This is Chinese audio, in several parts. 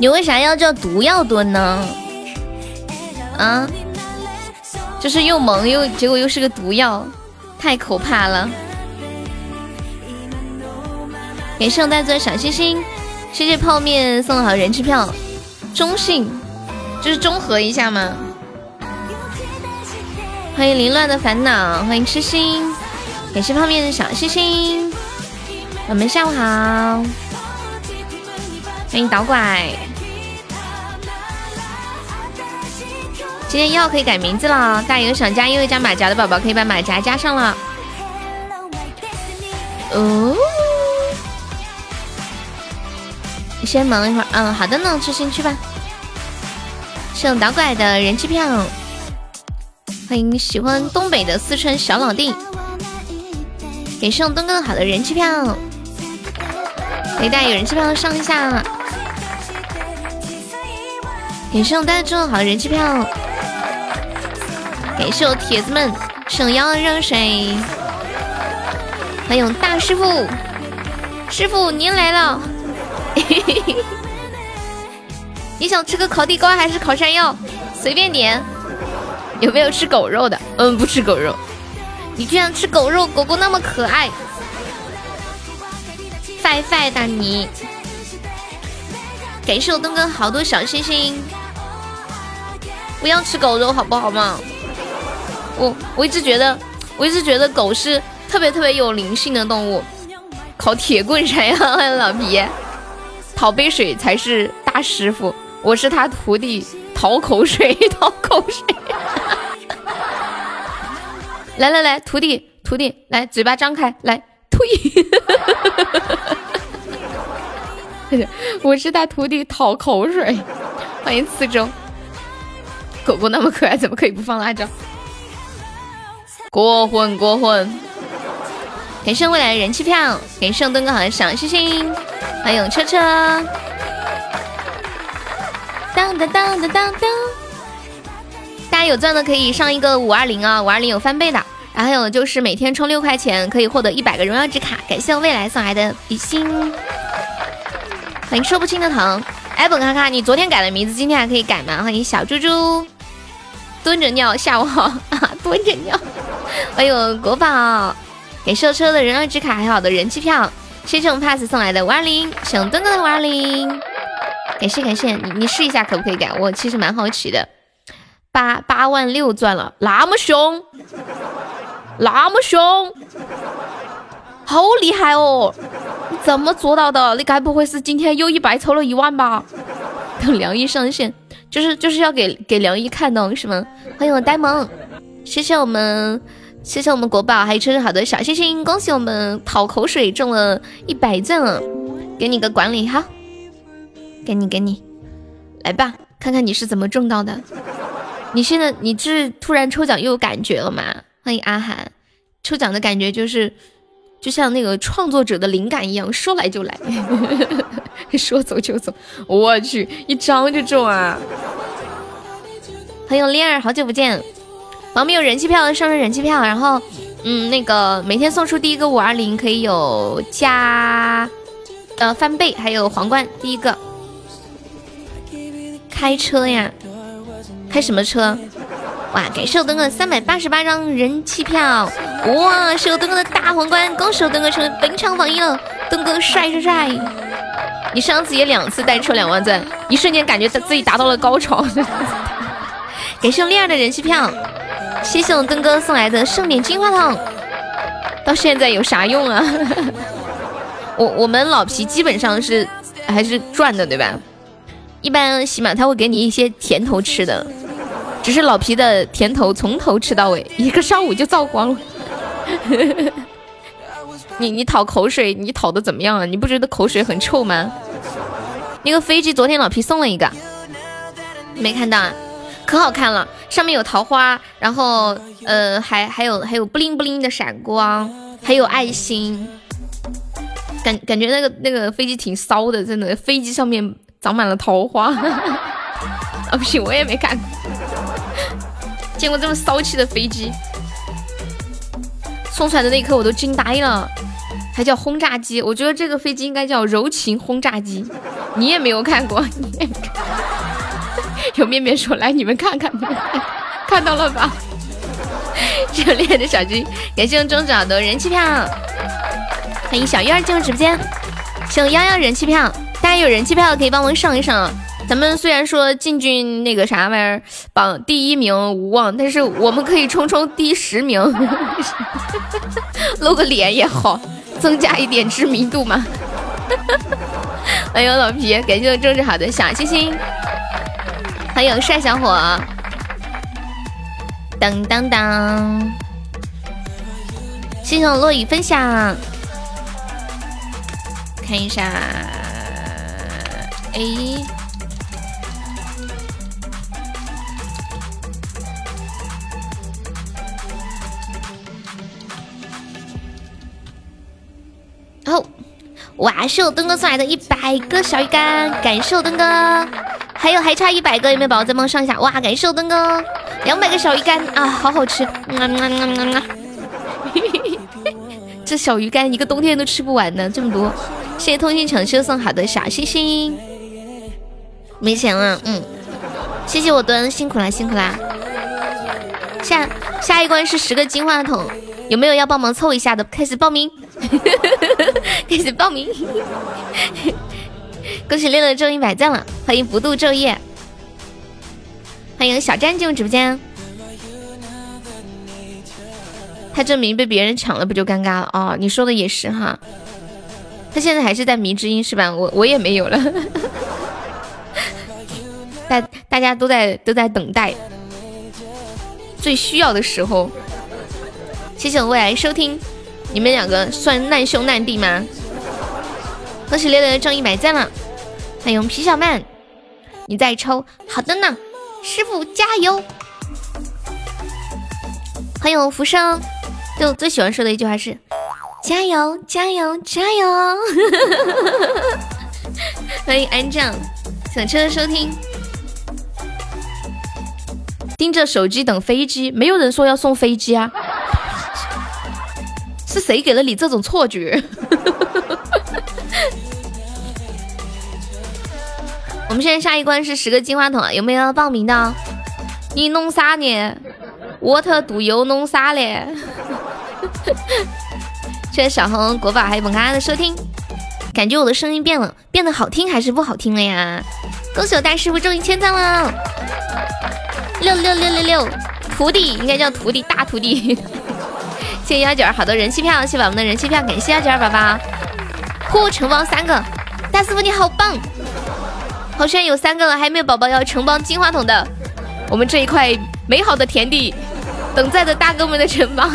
你为啥要叫毒药蹲呢？啊，就是又萌又结果又是个毒药，太可怕了！给圣诞做小心心，谢谢泡面送的好人气票，中性，就是中和一下嘛。欢迎凌乱的烦恼，欢迎痴心，感谢泡面的小心心，我们下午好，欢迎导拐。今天一号可以改名字了，大家有想加因为加马甲的宝宝可以把马甲加上了。哦，你先忙一会儿，嗯，好的呢，吃心去吧。送导拐的人气票，欢迎喜欢东北的四川小老弟，给送东哥好的人气票，给大家有人气票上一下，给送大家中好的人气票。感谢我铁子们省腰热水，欢迎大师傅，师傅您来了。你想吃个烤地瓜还是烤山药？随便点。有没有吃狗肉的？嗯，不吃狗肉。你居然吃狗肉，狗狗那么可爱。拜拜的你。感谢我东哥好多小星星。不要吃狗肉好不好嘛？我我一直觉得，我一直觉得狗是特别特别有灵性的动物。烤铁棍啥呀？老皮，讨杯水才是大师傅。我是他徒弟，讨口水，讨口水。来来来，徒弟徒弟，来嘴巴张开，来呸！我是他徒弟，讨口水。欢迎四周。狗狗那么可爱，怎么可以不放辣椒？过分过分！感谢未来人气票，感谢灯哥好的小星星，欢迎车车。当当当当当当！大家有钻的可以上一个五二零啊，五二零有翻倍的。然后还有就是每天充六块钱可以获得一百个荣耀值卡。感谢我未来送来的比心，欢迎说不清的疼。哎，本卡卡，你昨天改的名字，今天还可以改吗？欢迎小猪猪，蹲着尿，下午好啊，蹲着尿。欢迎国宝，给售车的人二之卡，还好的人气票，谢谢我们 pass 送来的五二零，想墩哥的五二零，感谢感谢你你试一下可不可以改？我其实蛮好奇的，八八万六钻了，那么凶，那么凶，好厉害哦！你怎么做到的？你该不会是今天又一白抽了一万吧？等梁一上线，就是就是要给给梁一看的，是吗？欢迎我呆萌，谢谢我们。谢谢我们国宝，还有车车好的小星星，恭喜我们讨口水中了一百钻了，给你个管理哈，给你给你，来吧，看看你是怎么中到的。你现在你是突然抽奖又有感觉了吗？欢迎阿涵，抽奖的感觉就是就像那个创作者的灵感一样，说来就来，说走就走。我去，一张就中啊！欢迎恋儿，好久不见。旁边有人气票的，上上人气票，然后，嗯，那个每天送出第一个五二零可以有加，呃，翻倍，还有皇冠。第一个，开车呀，开什么车？哇，感谢我登哥三百八十八张人气票，哇，是我登哥的大皇冠，恭喜我登哥成为本场榜一了，登哥帅帅帅！你上次也两次单抽两万钻，一瞬间感觉自己达到了高潮。感谢我恋儿的人气票。谢谢我登哥送来的盛典金话筒，到现在有啥用啊？我我们老皮基本上是还是赚的，对吧？一般喜马他会给你一些甜头吃的，只是老皮的甜头从头吃到尾，一个上午就造光了。你你讨口水，你讨的怎么样啊？你不觉得口水很臭吗？那个飞机昨天老皮送了一个，没看到啊？可好看了，上面有桃花，然后呃还还有还有布灵布灵的闪光，还有爱心，感感觉那个那个飞机挺骚的，真的，飞机上面长满了桃花。啊不行，我也没看，见过这么骚气的飞机。送出来的那一刻我都惊呆了，还叫轰炸机，我觉得这个飞机应该叫柔情轰炸机。你也没有看过，你也没看。有面面说来，你们看看，看到了吧？热烈的小鸡，感谢我中爪的人气票，欢迎小鱼儿进入直播间，谢幺幺人气票，大家有人气票可以帮忙上一上。咱们虽然说进军那个啥玩意儿榜第一名无望，但是我们可以冲冲第十名，露个脸也好，增加一点知名度嘛。欢迎老皮，感谢我正治好的小星星，还有帅小伙，当当当，谢谢我落雨分享，看一下，哎。哇！是我灯哥送来的一百个小鱼干，感谢我灯哥。还有还差一百个，有没有宝宝再帮我上一下？哇！感谢我灯哥，两百个小鱼干啊，好好吃。这小鱼干一个冬天都吃不完呢，这么多。谢谢通信城市送好的小星星。没钱了，嗯。谢谢我墩，辛苦啦，辛苦啦。下下一关是十个金话筒，有没有要帮忙凑一下的？开始报名。开始报名，恭喜六六中一百赞了！欢迎不度昼夜，欢迎小詹进入直播间。他证明被别人抢了，不就尴尬了？哦，你说的也是哈。他现在还是在迷之音是吧？我我也没有了。大大家都在都在等待最需要的时候。谢谢我未来收听。你们两个算难兄难弟吗？恭喜六六中一百赞了！欢迎皮小曼，你在抽？好的呢，师傅加油！欢迎浮生，对我最喜欢说的一句话是：加油，加油，加油！欢迎安酱，小车的收听。盯着手机等飞机，没有人说要送飞机啊。是谁给了你这种错觉？我们现在下一关是十个金话筒，有没有要报名的？你弄啥呢？What do you 弄啥嘞？谢谢小红、国宝还有本咖的收听，感觉我的声音变了，变得好听还是不好听了呀？恭喜我大师傅中一千赞了！六六六六六，徒弟应该叫徒弟，大徒弟。谢谢幺九儿，好多人气票，谢谢宝宝的人气票，感谢幺九儿宝宝。呼，承包三个，大师傅你好棒！好像有三个了，还没有宝宝要承包金话筒的。我们这一块美好的田地，等在的大哥们的城邦，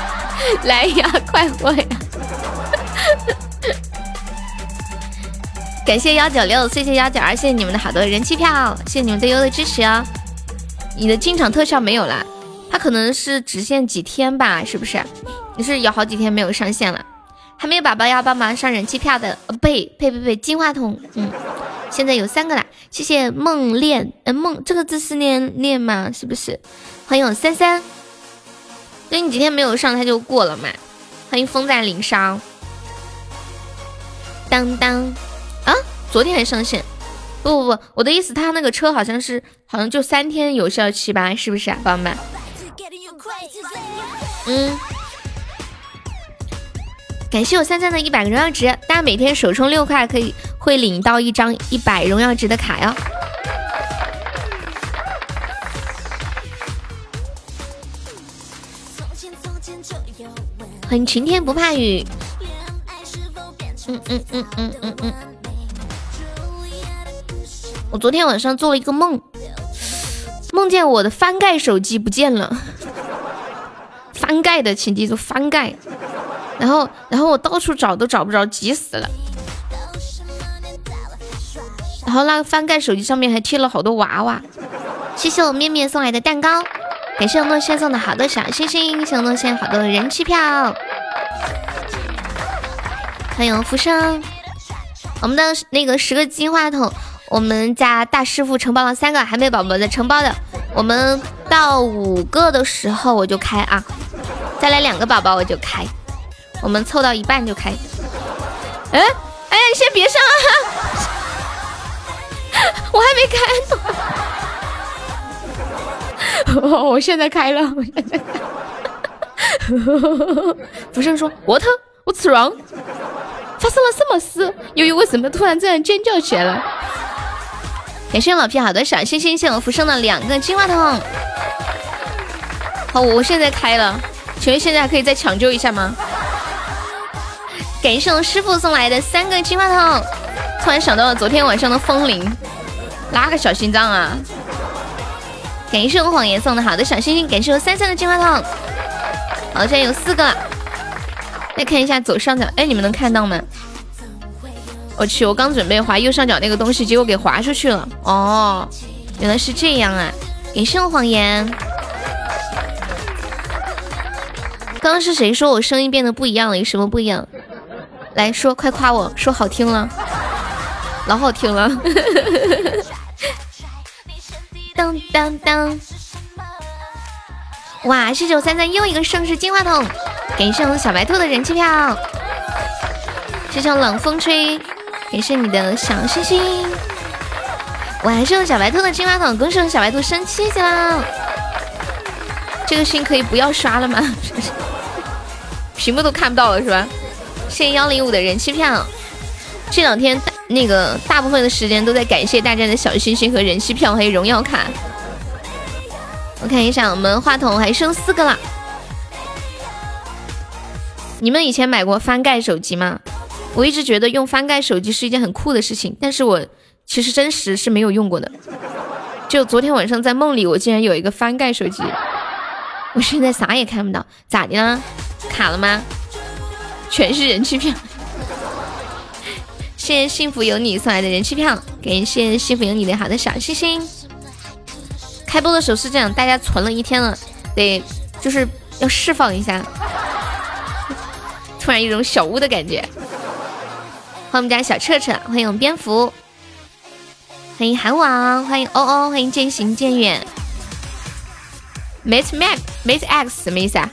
来呀，快活呀！感谢幺九六，谢谢幺九二，谢谢你们的好多人气票，谢谢你们对优的支持哦。你的进场特效没有了。它可能是只限几天吧，是不是？你是有好几天没有上线了，还没有宝宝要帮忙上人气票的，呃，呸呸呸呸，金话筒，嗯，现在有三个啦，谢谢梦恋，嗯，梦这个字是念恋吗？是不是？欢迎我三三，对你几天没有上，他就过了嘛。欢迎风在岭上，当当，啊，昨天还上线？不不不，我的意思，他那个车好像是，好像就三天有效期吧，是不是啊，宝宝们？嗯，感谢我三三的一百个荣耀值，大家每天首充六块可以会领到一张一百荣耀值的卡哟。欢迎晴天不怕雨。嗯嗯嗯嗯嗯嗯。我昨天晚上做了一个梦，梦见我的翻盖手机不见了。翻盖的，请记住翻盖。然后，然后我到处找都找不着，急死了。然后那个翻盖手机上面还贴了好多娃娃，谢谢我面面送来的蛋糕，感谢我诺轩送的好多小星星，谢我诺轩好多人气票。欢迎浮生，我们的那个十个金话筒，我们家大师傅承包了三个，还没宝宝的承包的，我们到五个的时候我就开啊，再来两个宝宝我就开，我们凑到一半就开。哎哎，先别上啊，我还没开呢，我现在开了，我现在。浮生说：“What？我吃 wrong。”发生了什么事？悠悠为什么突然这样尖叫起来了？感谢老皮好的小星星，谢我浮生的两个金话筒。好，我现在开了，请问现在还可以再抢救一下吗？感谢我师傅送来的三个金话筒。突然想到了昨天晚上的风铃，拉个小心脏啊！感谢我谎言送的好的小心心，感谢我三三的金话筒。好，现在有四个了。再看一下左上角，哎，你们能看到吗？我去，我刚准备划右上角那个东西，结果给划出去了。哦，原来是这样啊！感谢我谎言。刚刚是谁说我声音变得不一样了？有什么不一样？来说，快夸我说好听了，老好听了。当当当！哇，谢谢我三三又一个盛世金话筒。感谢我们小白兔的人气票，谢谢我冷风吹，感谢你的小心心。我还是用小白兔的金话筒，恭喜我小白兔升七级了。这个星可以不要刷了吗？屏幕都看不到了是吧？谢谢幺零五的人气票。这两天大那个大部分的时间都在感谢大家的小心心和人气票，还有荣耀卡。我看一下，我们话筒还剩四个了。你们以前买过翻盖手机吗？我一直觉得用翻盖手机是一件很酷的事情，但是我其实真实是没有用过的。就昨天晚上在梦里，我竟然有一个翻盖手机，我现在啥也看不到，咋的了？卡了吗？全是人气票，谢谢幸福有你送来的人气票，感谢幸福有你的好的小星星。开播的时候是这样，大家存了一天了，得就是要释放一下。突然一种小屋的感觉，欢迎我们家小彻彻，欢迎我们蝙蝠，欢迎韩王，欢迎欧欧，欢迎渐行渐远，Mate Mac Mate X 什么意思啊？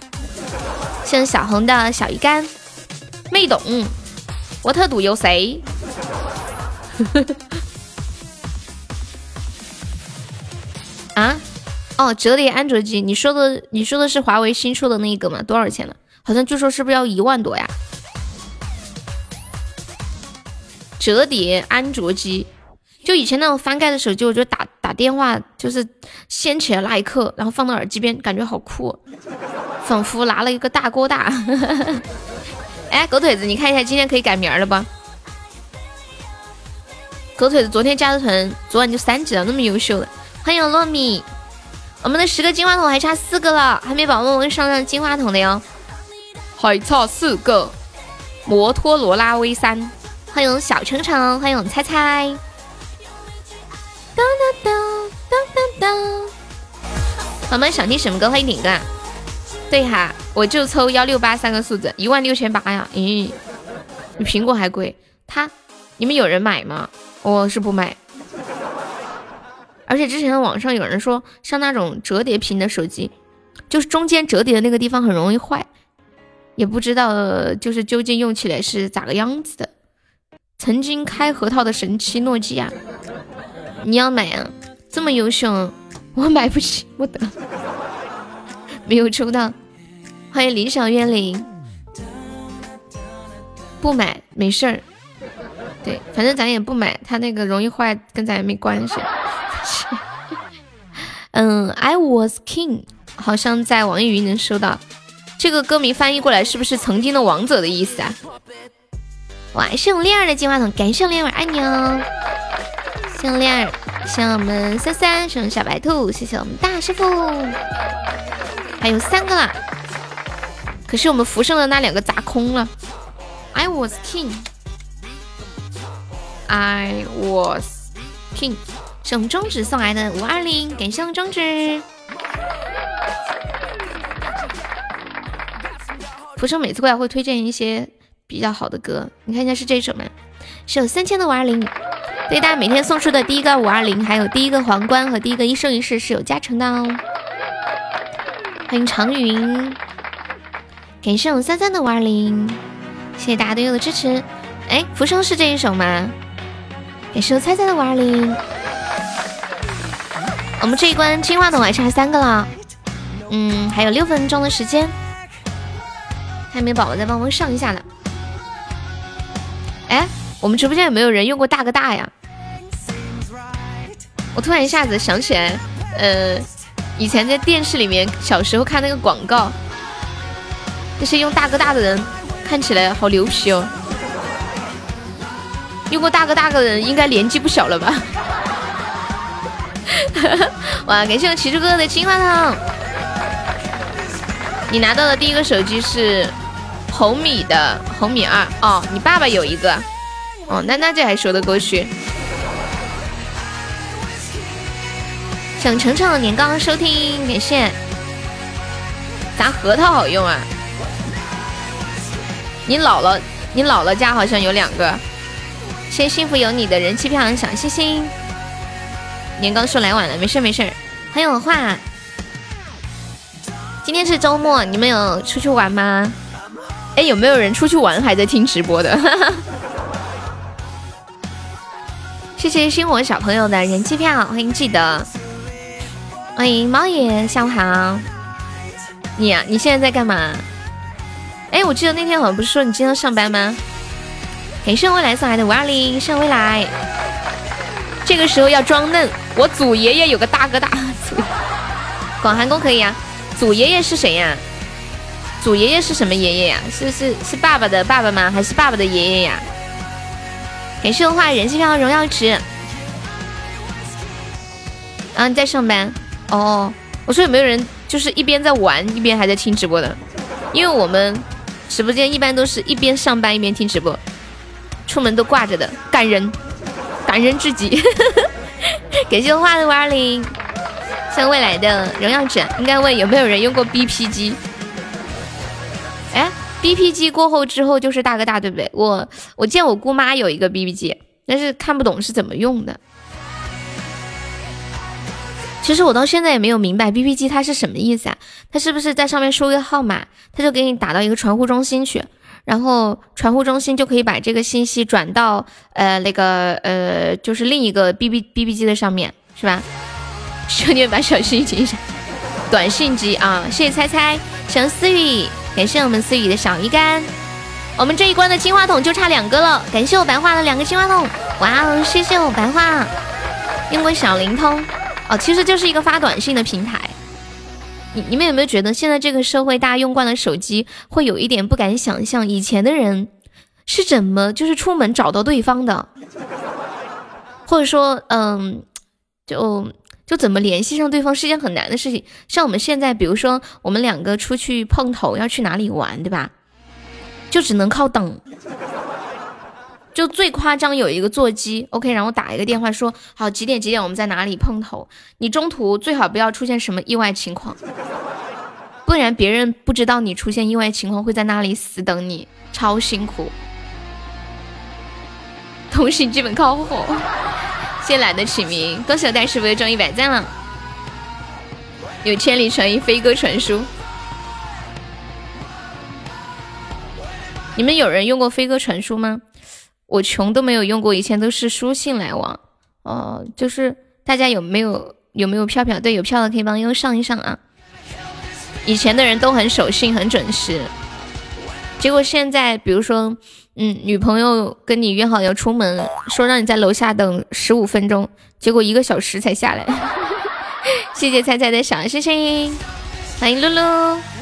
谢小红的小鱼干，没懂，我特赌有谁？啊？哦，折叠安卓机，你说的你说的是华为新出的那个吗？多少钱呢？好像据说是不是要一万多呀？折叠安卓机，就以前那种翻盖的手机，我觉得打打电话就是掀起来那一刻，然后放到耳机边，感觉好酷，仿佛拿了一个大锅大。哎，狗腿子，你看一下今天可以改名了吧？狗腿子昨天加的团，昨晚就三级了，那么优秀的，欢迎糯米。我们的十个金话筒还差四个了，还没宝宝们上上金话筒的哟。还差四个摩托罗拉 V 三，欢迎小程程，欢迎猜猜。当当当当当当，宝宝想听什么歌？欢迎点歌。对哈，我就抽幺六八三个数字，一万六千八呀！咦，比苹果还贵。他，你们有人买吗？我是不买。而且之前网上有人说，像那种折叠屏的手机，就是中间折叠的那个地方很容易坏。也不知道，就是究竟用起来是咋个样子的。曾经开核桃的神奇诺基亚，你要买啊？这么优秀，我买不起，不得，没有抽到。欢迎理想园林，不买没事儿。对，反正咱也不买，它那个容易坏，跟咱也没关系。嗯，I was king，好像在网易云能收到。这个歌名翻译过来是不是曾经的王者的意思啊？哇，谢我恋儿的金话筒，感谢恋儿，爱你哦！谢我恋儿，谢我们三三，谢我们小白兔，谢谢我们大师傅，还有三个啦。可是我们福生的那两个砸空了。I was king，I was king，是我们中指送来的五二零，感谢我们中指。福生每次过来会推荐一些比较好的歌，你看一下是这首吗？是有三千的五二零，对大家每天送出的第一个五二零，还有第一个皇冠和第一个一生一世是有加成的哦。欢迎长云，感谢我三三的五二零，谢谢大家对我的支持。哎，浮生是这一首吗？感谢我猜猜的五二零。我们这一关金话筒还差三个了，嗯，还有六分钟的时间。还没有宝宝再帮忙上一下呢。哎，我们直播间有没有人用过大哥大呀？我突然一下子想起来，呃，以前在电视里面小时候看那个广告，那些用大哥大的人看起来好牛皮哦。用过大哥大的人应该年纪不小了吧？哇，感谢我奇叔哥哥的金花筒。你拿到的第一个手机是？红米的红米二哦，你爸爸有一个哦，那那这还说得过去。想程程年糕收听，感谢。砸核桃好用啊？你姥姥，你姥姥家好像有两个。谢谢幸福有你的人气票小心心。年糕说来晚了，没事没事。欢迎我画。今天是周末，你们有出去玩吗？哎，有没有人出去玩还在听直播的？谢谢星火小朋友的人气票，欢迎记得，欢迎猫爷，下午好。你呀，你现在在干嘛？哎，我记得那天好像不是说你今天要上班吗？感谢未来送来的五二零，谢未来。这个时候要装嫩，我祖爷爷有个大哥大，广寒宫可以啊。祖爷爷是谁呀？祖爷爷是什么爷爷呀？是是是爸爸的爸爸吗？还是爸爸的爷爷呀？感谢我画人气票荣耀值。啊，你在上班？哦，我说有没有人就是一边在玩一边还在听直播的？因为我们直播间一般都是一边上班一边听直播，出门都挂着的，感人，感人至极。感谢我画的五二零，像未来的荣耀者，应该问有没有人用过 BP 机？哎，B P 机过后之后就是大哥大，对不对？我我见我姑妈有一个 BP 机，但是看不懂是怎么用的。其实我到现在也没有明白 B B 机它是什么意思啊？它是不是在上面输一个号码，它就给你打到一个传呼中心去，然后传呼中心就可以把这个信息转到呃那个呃就是另一个 B B B B 机的上面，是吧？兄弟们把小心心一下，短信机啊！谢谢猜猜，想思雨。感谢我们思雨的小鱼干，我们这一关的金话筒就差两个了。感谢我白话的两个金话筒，哇哦，谢谢我白话，用过小灵通哦，其实就是一个发短信的平台。你你们有没有觉得现在这个社会，大家用惯了手机，会有一点不敢想象以前的人是怎么就是出门找到对方的，或者说，嗯，就。就怎么联系上对方是一件很难的事情。像我们现在，比如说我们两个出去碰头，要去哪里玩，对吧？就只能靠等。就最夸张有一个座机，OK，然后打一个电话说好几点几点我们在哪里碰头。你中途最好不要出现什么意外情况，不然别人不知道你出现意外情况会在那里死等你，超辛苦。通信基本靠吼。谢懒得起名，恭喜我大师傅又中一百赞了。有千里传音，飞鸽传书。你们有人用过飞鸽传书吗？我穷都没有用过，以前都是书信来往。哦，就是大家有没有有没有票票？对，有票的可以帮悠悠上一上啊。以前的人都很守信，很准时。结果现在，比如说。嗯，女朋友跟你约好要出门，说让你在楼下等十五分钟，结果一个小时才下来。谢谢菜菜的小星星，欢迎露露。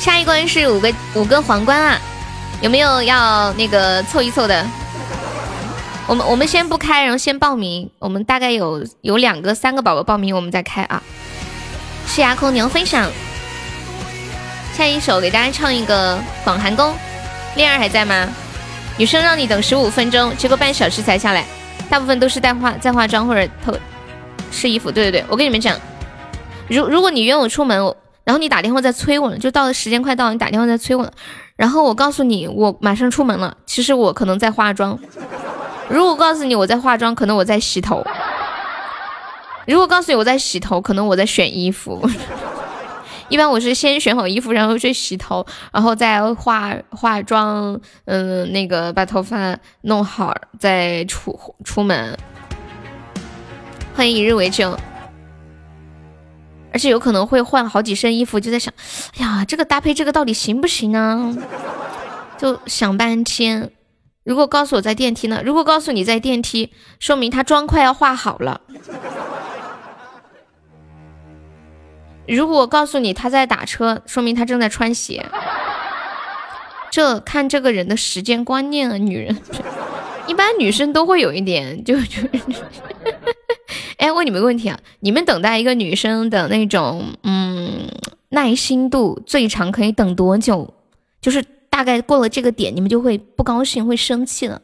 下一关是五个五个皇冠啊，有没有要那个凑一凑的？我们我们先不开，然后先报名。我们大概有有两个三个宝宝报名，我们再开啊。是牙空，你要分享。下一首给大家唱一个《广寒宫》，恋儿还在吗？女生让你等十五分钟，结果半小时才下来，大部分都是在化在化妆或者偷试衣服。对对对，我跟你们讲，如如果你约我出门，我然后你打电话在催我，就到的时间快到，你打电话在催我，然后我告诉你我马上出门了，其实我可能在化妆。如果告诉你我在化妆，可能我在洗头。如果告诉你我在洗头，可能我在选衣服。一般我是先选好衣服，然后去洗头，然后再化化妆，嗯，那个把头发弄好，再出出门。欢迎一日为证，而且有可能会换好几身衣服，就在想，哎呀，这个搭配这个到底行不行呢？就想半天。如果告诉我在电梯呢？如果告诉你在电梯，说明他妆快要化好了。如果告诉你他在打车，说明他正在穿鞋。这看这个人的时间观念啊，女人 一般女生都会有一点，就就。哎，问你们个问题啊，你们等待一个女生的那种嗯耐心度最长可以等多久？就是大概过了这个点，你们就会不高兴，会生气了，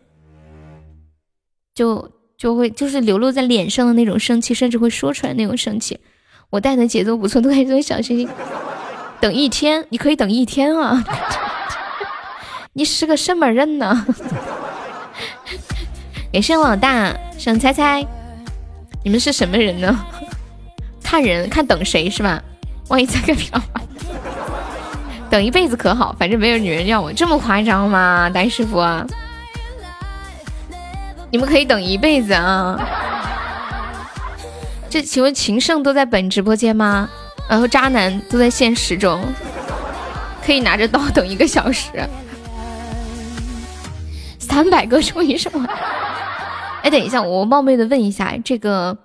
就就会就是流露在脸上的那种生气，甚至会说出来那种生气。我带的节奏不错，都可以做小星星。等一天，你可以等一天啊！你是个什么人呢？感谢老大，想猜猜，你们是什么人呢？看人看等谁是吧？万一这个票，等一辈子可好？反正没有女人要我，这么夸张吗？丹师傅，你们可以等一辈子啊！这请问情圣都在本直播间吗？然后渣男都在现实中，可以拿着刀等一个小时。三百个终于什么？哎，等一下，我冒昧的问一下，这个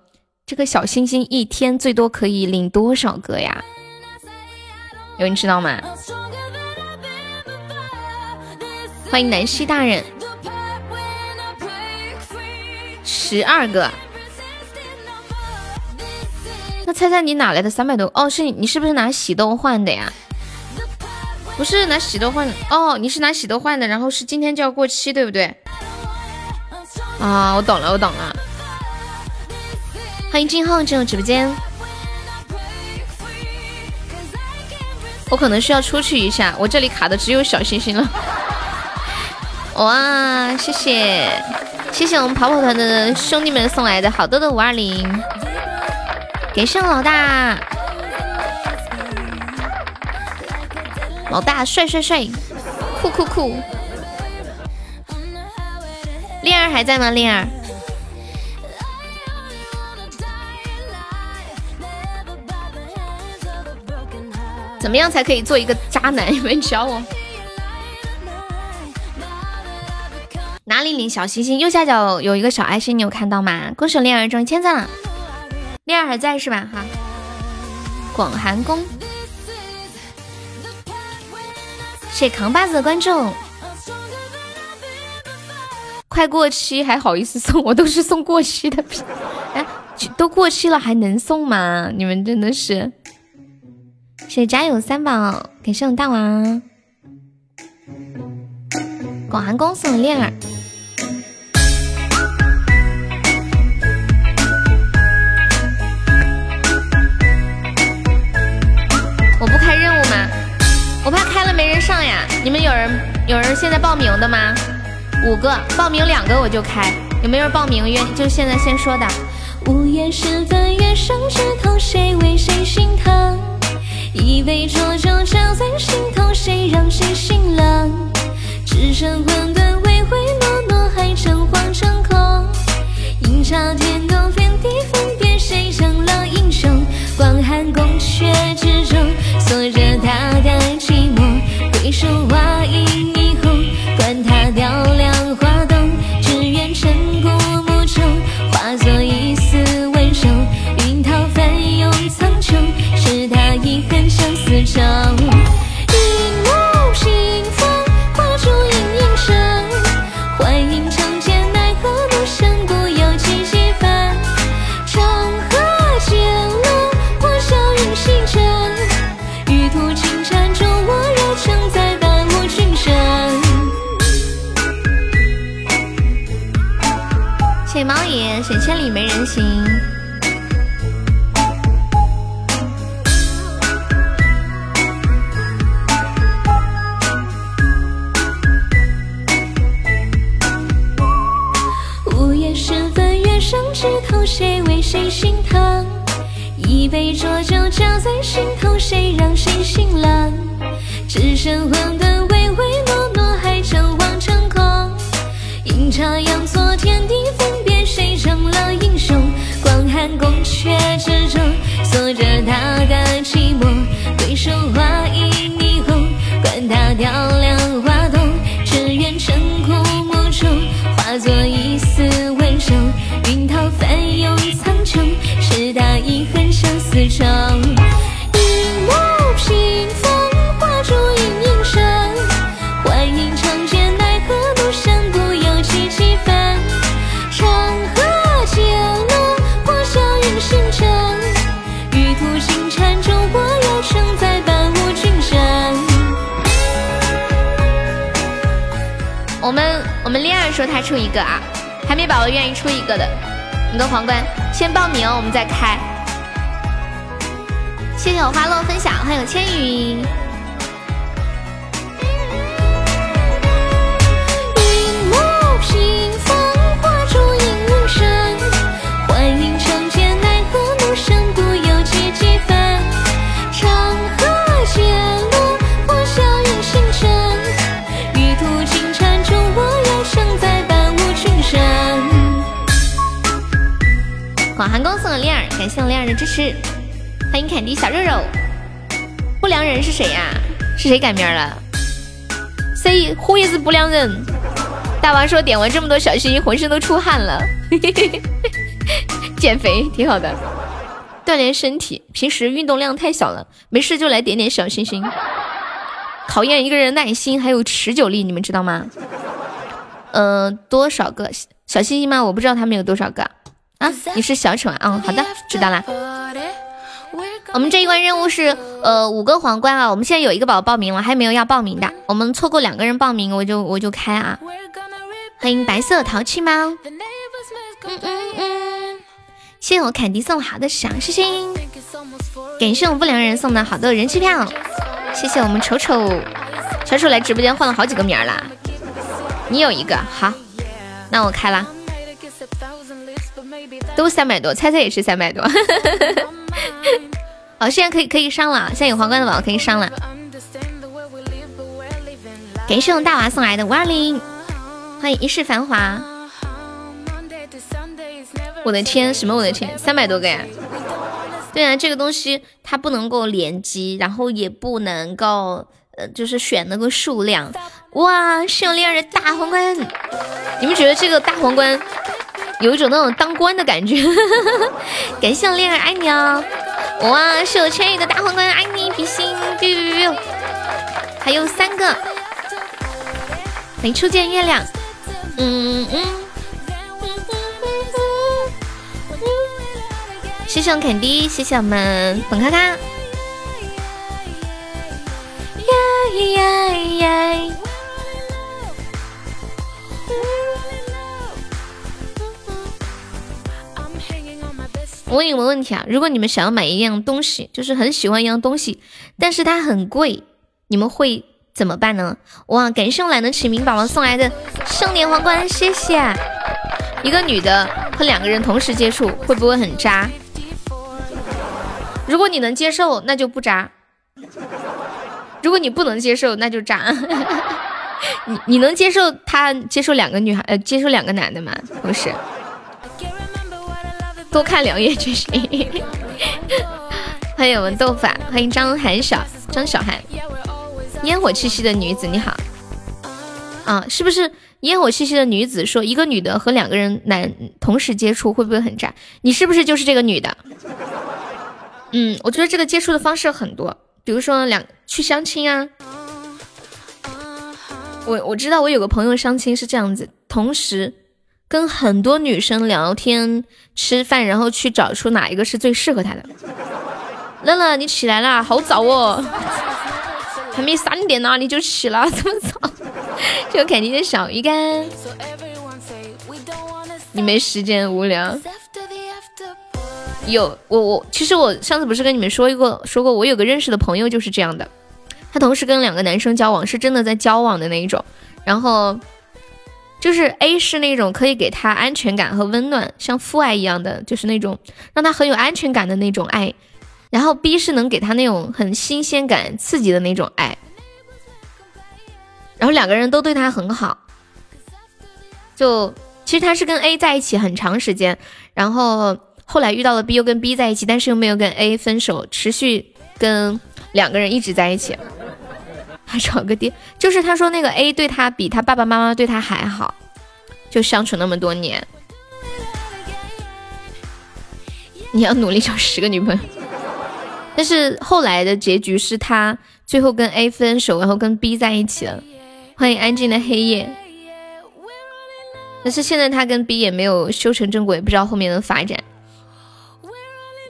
这个小星星一天最多可以领多少个呀？有人知道吗？欢迎南希大人，十二个。那猜猜你哪来的三百多？哦，是你，你是不是拿喜豆换的呀？不是拿喜豆换的哦，你是拿喜豆换的，然后是今天就要过期，对不对？啊，我懂了，我懂了。欢迎金浩进入直播间。我可能需要出去一下，我这里卡的只有小星星了。哇，谢谢，谢谢我们跑跑团的兄弟们送来的好多的五二零。给上老大，老大帅帅帅，酷酷酷！恋儿还在吗？恋儿，怎么样才可以做一个渣男？有没有教我？哪里领小星星？右下角有一个小爱心，你有看到吗？恭喜恋儿中一千赞了。恋儿还在是吧？哈，广寒宫，谢扛把子的关注。快过期还好意思送？我都是送过期的品。哎，都过期了还能送吗？你们真的是。谢谢加油三宝，感谢我大王。广寒宫送恋儿。我不开任务吗？我怕开了没人上呀。你们有人有人现在报名的吗？五个，报名两个我就开。有没有人报名？愿就现在先说的。午夜时分，月上枝头，谁为谁心疼？一杯浊酒浇在心头，谁让谁心冷？只剩混沌，唯唯诺诺，还诚惶诚恐。阴差天高，分地分别，谁成了英雄？广寒宫阙之中，锁着大概寂寞。回首画影他雕梁画里没人行。午夜时分，月上枝头，谁为谁心疼？一杯浊酒浇在心头，谁让谁心冷？只剩混沌，唯唯诺诺，还将望成空。阴差阳错，天地分，谁成了英雄？广寒宫阙之中，锁着他的寂寞。回首花影霓虹，管他雕梁画栋，只愿成枯木中化作一丝温柔。云涛翻涌苍穹，是他遗恨相思愁。说他出一个啊，还没宝宝愿意出一个的，你的皇冠先报名，我们再开。谢谢我花落分享，欢迎千羽。广寒宫送的恋儿，感谢我恋儿的支持，欢迎凯迪小肉肉。不良人是谁呀、是谁改名了？C Who is 不良人？大王说点完这么多小心心，浑身都出汗了。嘿嘿嘿嘿减肥挺好的，锻炼身体。平时运动量太小了，没事就来点点小心心，考验一个人耐心还有持久力，你们知道吗？呃，多少个小心心吗？我不知道他们有多少个。你是小丑啊？嗯，好的，知道啦。我们这一关任务是呃五个皇冠啊，我们现在有一个宝宝报名了，还没有要报名的，我们错过两个人报名，我就我就开啊。欢迎白色淘气猫，嗯嗯嗯，谢谢我凯迪送好的小心心，感谢我不良人送的好多人气票，谢谢我们丑丑，小丑来直播间换了好几个名儿啦，你有一个好，那我开啦，都三百多，猜猜也是三百多。好，现在可以可以上了，现在有皇冠的宝宝可以上了。感谢我大娃送来的五二零，欢迎一世繁华。我的天，什么我的天，三百多个呀！对啊，这个东西它不能够联机，然后也不能够呃，就是选那个数量。哇，圣恋人大皇冠，你们觉得这个大皇冠有一种那种当官的感觉？感谢我恋人爱你哦！哇，是有千羽的大皇冠，爱你比心，biu biu biu，还有三个，没初见月亮，嗯嗯，谢谢肯迪，谢谢我们本咔咔，我问你们问题啊，如果你们想要买一样东西，就是很喜欢一样东西，但是它很贵，你们会怎么办呢？哇，感谢我懒得起名宝宝送来的盛年皇冠，谢谢。一个女的和两个人同时接触，会不会很渣？如果你能接受，那就不渣；如果你不能接受，那就渣。你你能接受他接受两个女孩呃接受两个男的吗？不是。多看两眼就行。欢迎我们豆法，欢迎张涵小张小涵，烟火气息的女子你好。啊，是不是烟火气息的女子说一个女的和两个人男同时接触会不会很渣？你是不是就是这个女的？嗯，我觉得这个接触的方式很多，比如说两去相亲啊。我我知道我有个朋友相亲是这样子，同时。跟很多女生聊天、吃饭，然后去找出哪一个是最适合他的。乐乐，你起来啦，好早哦，还没三点呢，你就起了，这么早？就肯定是小鱼干。你没时间无聊。有我我其实我上次不是跟你们说过说过，我有个认识的朋友就是这样的，他同时跟两个男生交往，是真的在交往的那一种。然后就是 A 是那种可以给他安全感和温暖，像父爱一样的，就是那种让他很有安全感的那种爱。然后 B 是能给他那种很新鲜感、刺激的那种爱。然后两个人都对他很好，就其实他是跟 A 在一起很长时间，然后。后来遇到了 B，又跟 B 在一起，但是又没有跟 A 分手，持续跟两个人一直在一起，还找个爹。就是他说那个 A 对他比他爸爸妈妈对他还好，就相处那么多年。你要努力找十个女朋友，但是后来的结局是他最后跟 A 分手，然后跟 B 在一起了。欢迎安静的黑夜。但是现在他跟 B 也没有修成正果，也不知道后面的发展。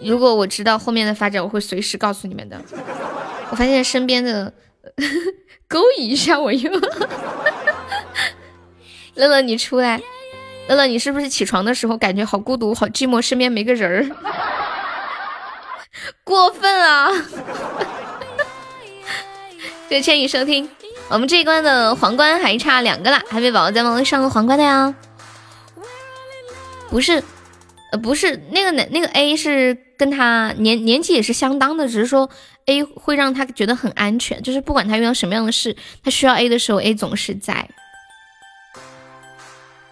如果我知道后面的发展，我会随时告诉你们的。我发现身边的 勾引一下我又，乐乐你出来，乐乐你是不是起床的时候感觉好孤独、好寂寞，身边没个人儿？过分啊！谢谢千羽收听，我们这一关的皇冠还差两个啦，还没宝宝在帮我上个皇冠的呀？不是。呃，不是那个男那个 A 是跟他年年纪也是相当的，只是说 A 会让他觉得很安全，就是不管他遇到什么样的事，他需要 A 的时候，A 总是在。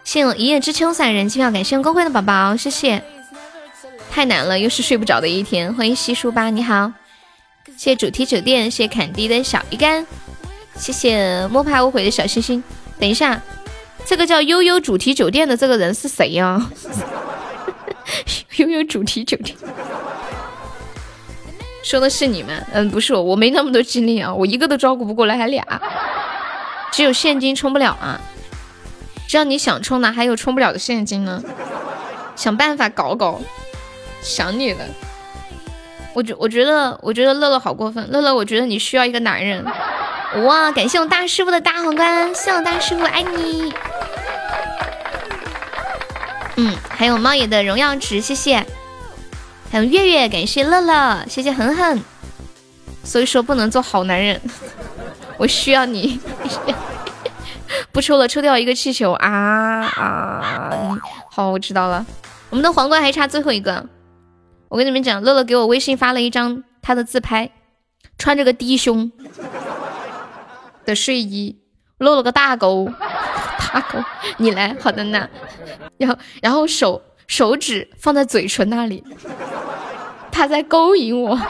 谢我一叶知秋散人气票，感谢公会的宝宝，谢谢。太难了，又是睡不着的一天。欢迎西书吧，你好。谢谢主题酒店，谢谢坎迪的小鱼干，谢谢摸爬无悔的小星星。等一下，这个叫悠悠主题酒店的这个人是谁呀？悠悠主题酒店，说的是你们，嗯，不是我，我没那么多精力啊，我一个都照顾不过来，还俩，只有现金充不了啊，只要你想充，哪还有充不了的现金呢？想办法搞搞，想你了，我觉我觉得我觉得乐乐好过分，乐乐，我觉得你需要一个男人，哇，感谢我大师傅的大皇冠，谢我大师傅，爱你。嗯，还有猫爷的荣耀值，谢谢。还有月月，感谢乐乐，谢谢狠狠。所以说不能做好男人，我需要你。不抽了，抽掉一个气球啊啊！好，我知道了。我们的皇冠还差最后一个。我跟你们讲，乐乐给我微信发了一张他的自拍，穿着个低胸的睡衣，露了个大沟。大沟，你来，好的呢。然后，然后手手指放在嘴唇那里，他在勾引我。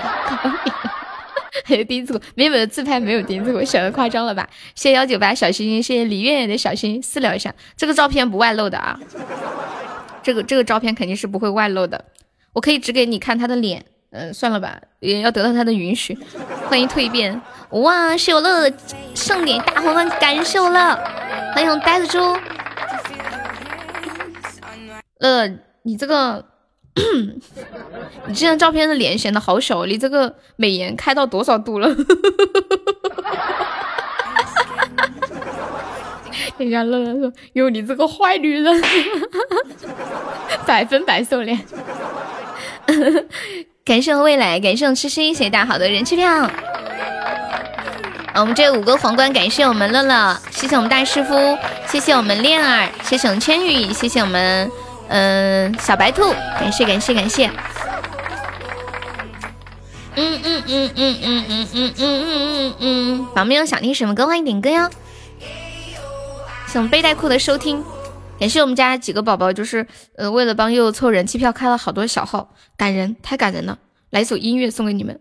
还有钉子裤，美美的自拍没有钉子裤，显得夸张了吧？谢谢幺九八小心心，谢谢李月月的小心心，私聊一下，这个照片不外露的啊。这个这个照片肯定是不会外露的，我可以只给你看他的脸。嗯，算了吧，也要得到他的允许。欢迎蜕变，哇，谢我乐乐盛典大皇冠，感谢我乐。欢迎呆子猪。乐，你这个，你这张照片的脸显得好小，你这个美颜开到多少度了？人家乐乐说：“哟，你这个坏女人，百分百瘦脸。”感谢我未来，感谢我痴心，谢谢大好的人气票。我们这五个皇冠，感谢我们乐乐，谢谢我们大师傅，谢谢我们恋儿，谢谢我们千羽，谢谢我们嗯小白兔，感谢感谢感谢。嗯嗯嗯嗯嗯嗯嗯嗯嗯嗯嗯，宝宝们有想听什么歌，欢迎点歌哟。谢我们背带裤的收听，感谢我们家几个宝宝，就是呃为了帮悠悠凑人气票，开了好多小号，感人，太感人了。来一首音乐送给你们。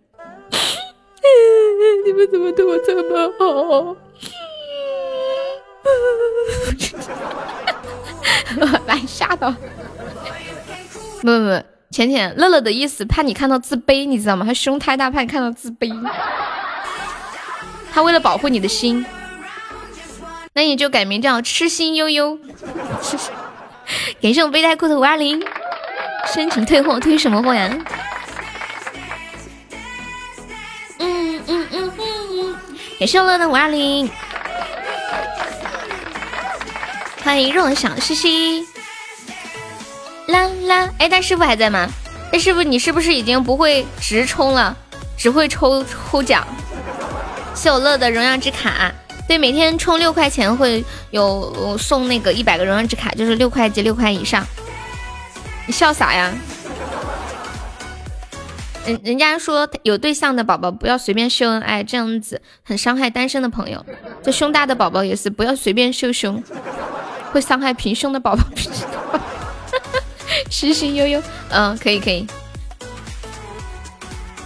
你们怎么对我这么好？来吓到。不不不，浅浅乐乐的意思，怕你看到自卑，你知道吗？他胸太大，怕你看到自卑。他为了保护你的心，那你就改名叫痴心悠悠。感谢我背带裤的五二零，申请退货，退什么货呀？嗯嗯嗯嗯感谢乐的五二零，欢迎若小西西。啦啦！哎，大师傅还在吗？大师傅，你是不是已经不会直充了，只会抽抽奖？谢我乐的荣耀之卡，对，每天充六块钱会有送那个一百个荣耀之卡，就是六块及六块以上。你笑啥呀？人人家说有对象的宝宝不要随便秀恩爱，这样子很伤害单身的朋友。这胸大的宝宝也是不要随便秀胸，会伤害平胸的宝宝。实实悠悠，嗯，可以可以。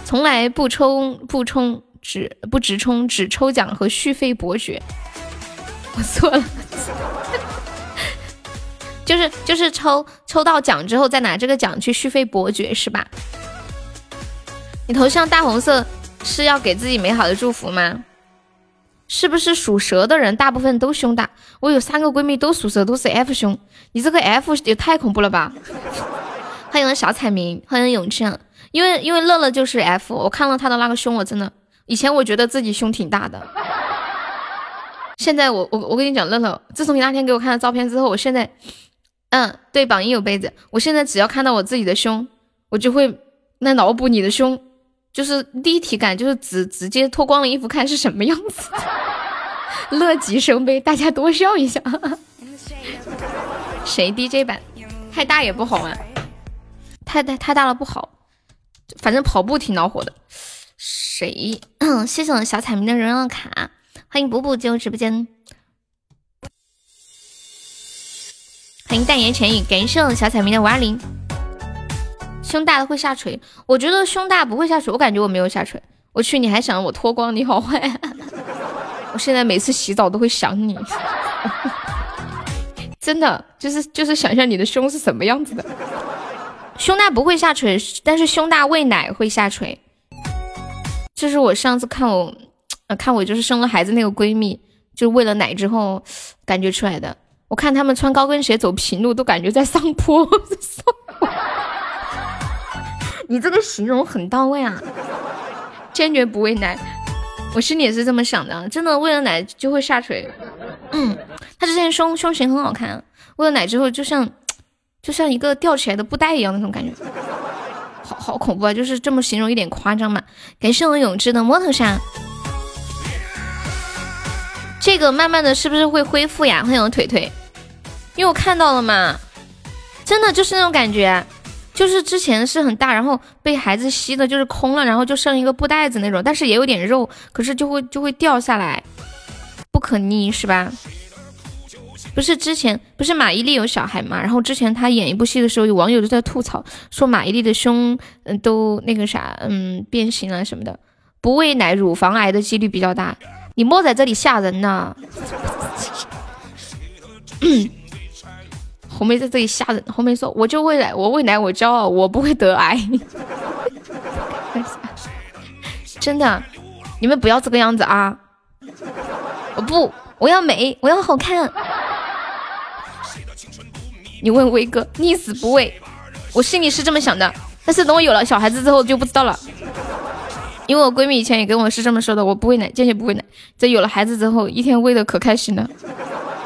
从来不抽不充只不直充，只抽奖和续费伯爵。我错了，就是就是抽抽到奖之后再拿这个奖去续费伯爵是吧？你头像大红色是要给自己美好的祝福吗？是不是属蛇的人大部分都胸大？我有三个闺蜜都属蛇，都是 F 胸。你这个 F 也太恐怖了吧！欢迎小彩明，欢迎永志。因为因为乐乐就是 F，我看了他的那个胸，我真的以前我觉得自己胸挺大的，现在我我我跟你讲，乐乐，自从你那天给我看了照片之后，我现在，嗯，对，榜一有杯子，我现在只要看到我自己的胸，我就会那脑补你的胸。就是立体感，就是直直接脱光了衣服看是什么样子，乐极生悲，大家多笑一下。谁 DJ 版太大也不好玩，太太太大了不好，反正跑步挺恼火的。谁？谢谢我们小彩民的荣耀卡，欢迎补补进入直播间，欢迎淡言浅语，感谢我们小彩民的五二零。胸大的会下垂，我觉得胸大不会下垂，我感觉我没有下垂。我去，你还想我脱光？你好坏！我现在每次洗澡都会想你，真的就是就是想象你的胸是什么样子的。胸大不会下垂，但是胸大喂奶会下垂。这是我上次看我，看我就是生了孩子那个闺蜜，就喂了奶之后感觉出来的。我看他们穿高跟鞋走平路都感觉在上坡。你这个形容很到位啊！坚决不喂奶，我心里也是这么想的。真的喂了奶就会下垂。嗯，他之前胸胸型很好看，喂了奶之后就像就像一个吊起来的布袋一样那种感觉，好好恐怖啊！就是这么形容有点夸张嘛。感谢我永志的摩托沙，这个慢慢的是不是会恢复呀？欢迎我腿腿，因为我看到了嘛，真的就是那种感觉。就是之前是很大，然后被孩子吸的，就是空了，然后就剩一个布袋子那种，但是也有点肉，可是就会就会掉下来，不可逆是吧？不是之前不是马伊琍有小孩嘛？然后之前她演一部戏的时候，有网友都在吐槽说马伊琍的胸嗯都那个啥嗯变形了什么的，不喂奶乳房癌的几率比较大。你莫在这里吓人呐！红梅在这里吓人。红梅说：“我就喂奶，我喂奶我骄傲，我不会得癌。”真的，你们不要这个样子啊！我不，我要美，我要好看。你问威哥，宁死不喂。我心里是这么想的，但是等我有了小孩子之后就不知道了。因为我闺蜜以前也跟我是这么说的，我不喂奶，坚决不喂奶。在有了孩子之后，一天喂的可开心了，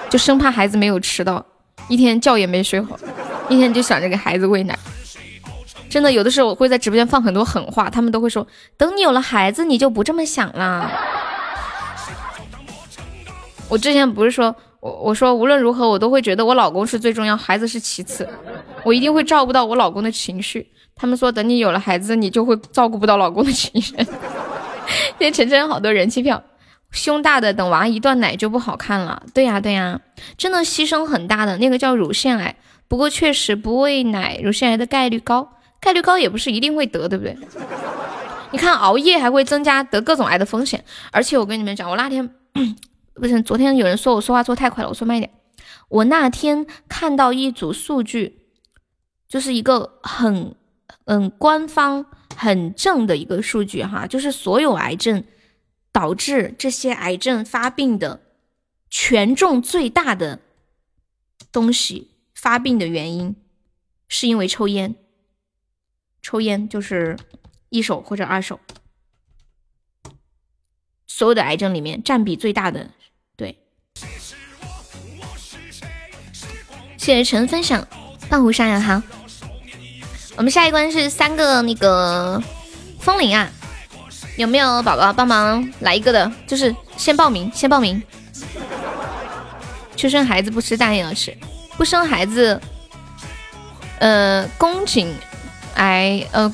就生怕孩子没有吃到。一天觉也没睡好，一天就想着给孩子喂奶。真的，有的时候我会在直播间放很多狠话，他们都会说：“等你有了孩子，你就不这么想了。”我之前不是说我我说无论如何我都会觉得我老公是最重要，孩子是其次，我一定会照顾到我老公的情绪。他们说等你有了孩子，你就会照顾不到老公的情绪。今天晨晨好多人气票。胸大的等娃一断奶就不好看了，对呀对呀，真的牺牲很大的那个叫乳腺癌。不过确实不喂奶，乳腺癌的概率高，概率高也不是一定会得，对不对？你看熬夜还会增加得各种癌的风险。而且我跟你们讲，我那天 不是昨天有人说我说话说太快了，我说慢一点。我那天看到一组数据，就是一个很嗯官方很正的一个数据哈，就是所有癌症。导致这些癌症发病的权重最大的东西发病的原因，是因为抽烟。抽烟就是一手或者二手，所有的癌症里面占比最大的。对，谢谢陈分享，半壶山也好，我们下一关是三个那个风铃啊，有没有宝宝帮忙来一个的？就是先报名，先报名。去生孩子不吃大营养吃，不生孩子，呃，宫颈癌呃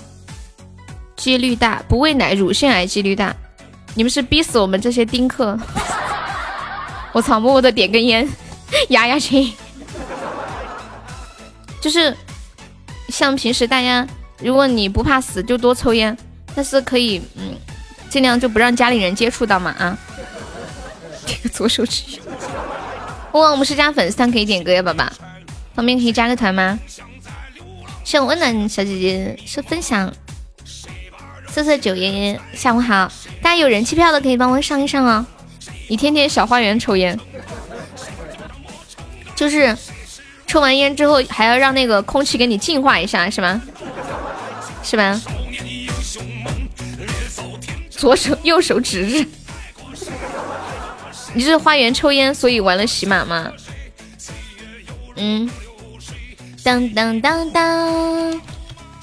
几率大，不喂奶乳腺癌几率大。你们是逼死我们这些丁克！我操，默默的点根烟，压压惊。就是像平时大家，如果你不怕死，就多抽烟，但是可以嗯，尽量就不让家里人接触到嘛啊。这个左手指。哇，我们是加粉丝团可以点歌呀，宝宝，方便可以加个团吗？谢温暖小姐姐说分享，色色九爷爷下午好，大家有人气票的可以帮我上一上哦。你天天小花园抽烟，就是抽完烟之后还要让那个空气给你净化一下，是吗？是吧？左手 右手指日。你是花园抽烟，所以玩了喜马吗？嗯，当当当当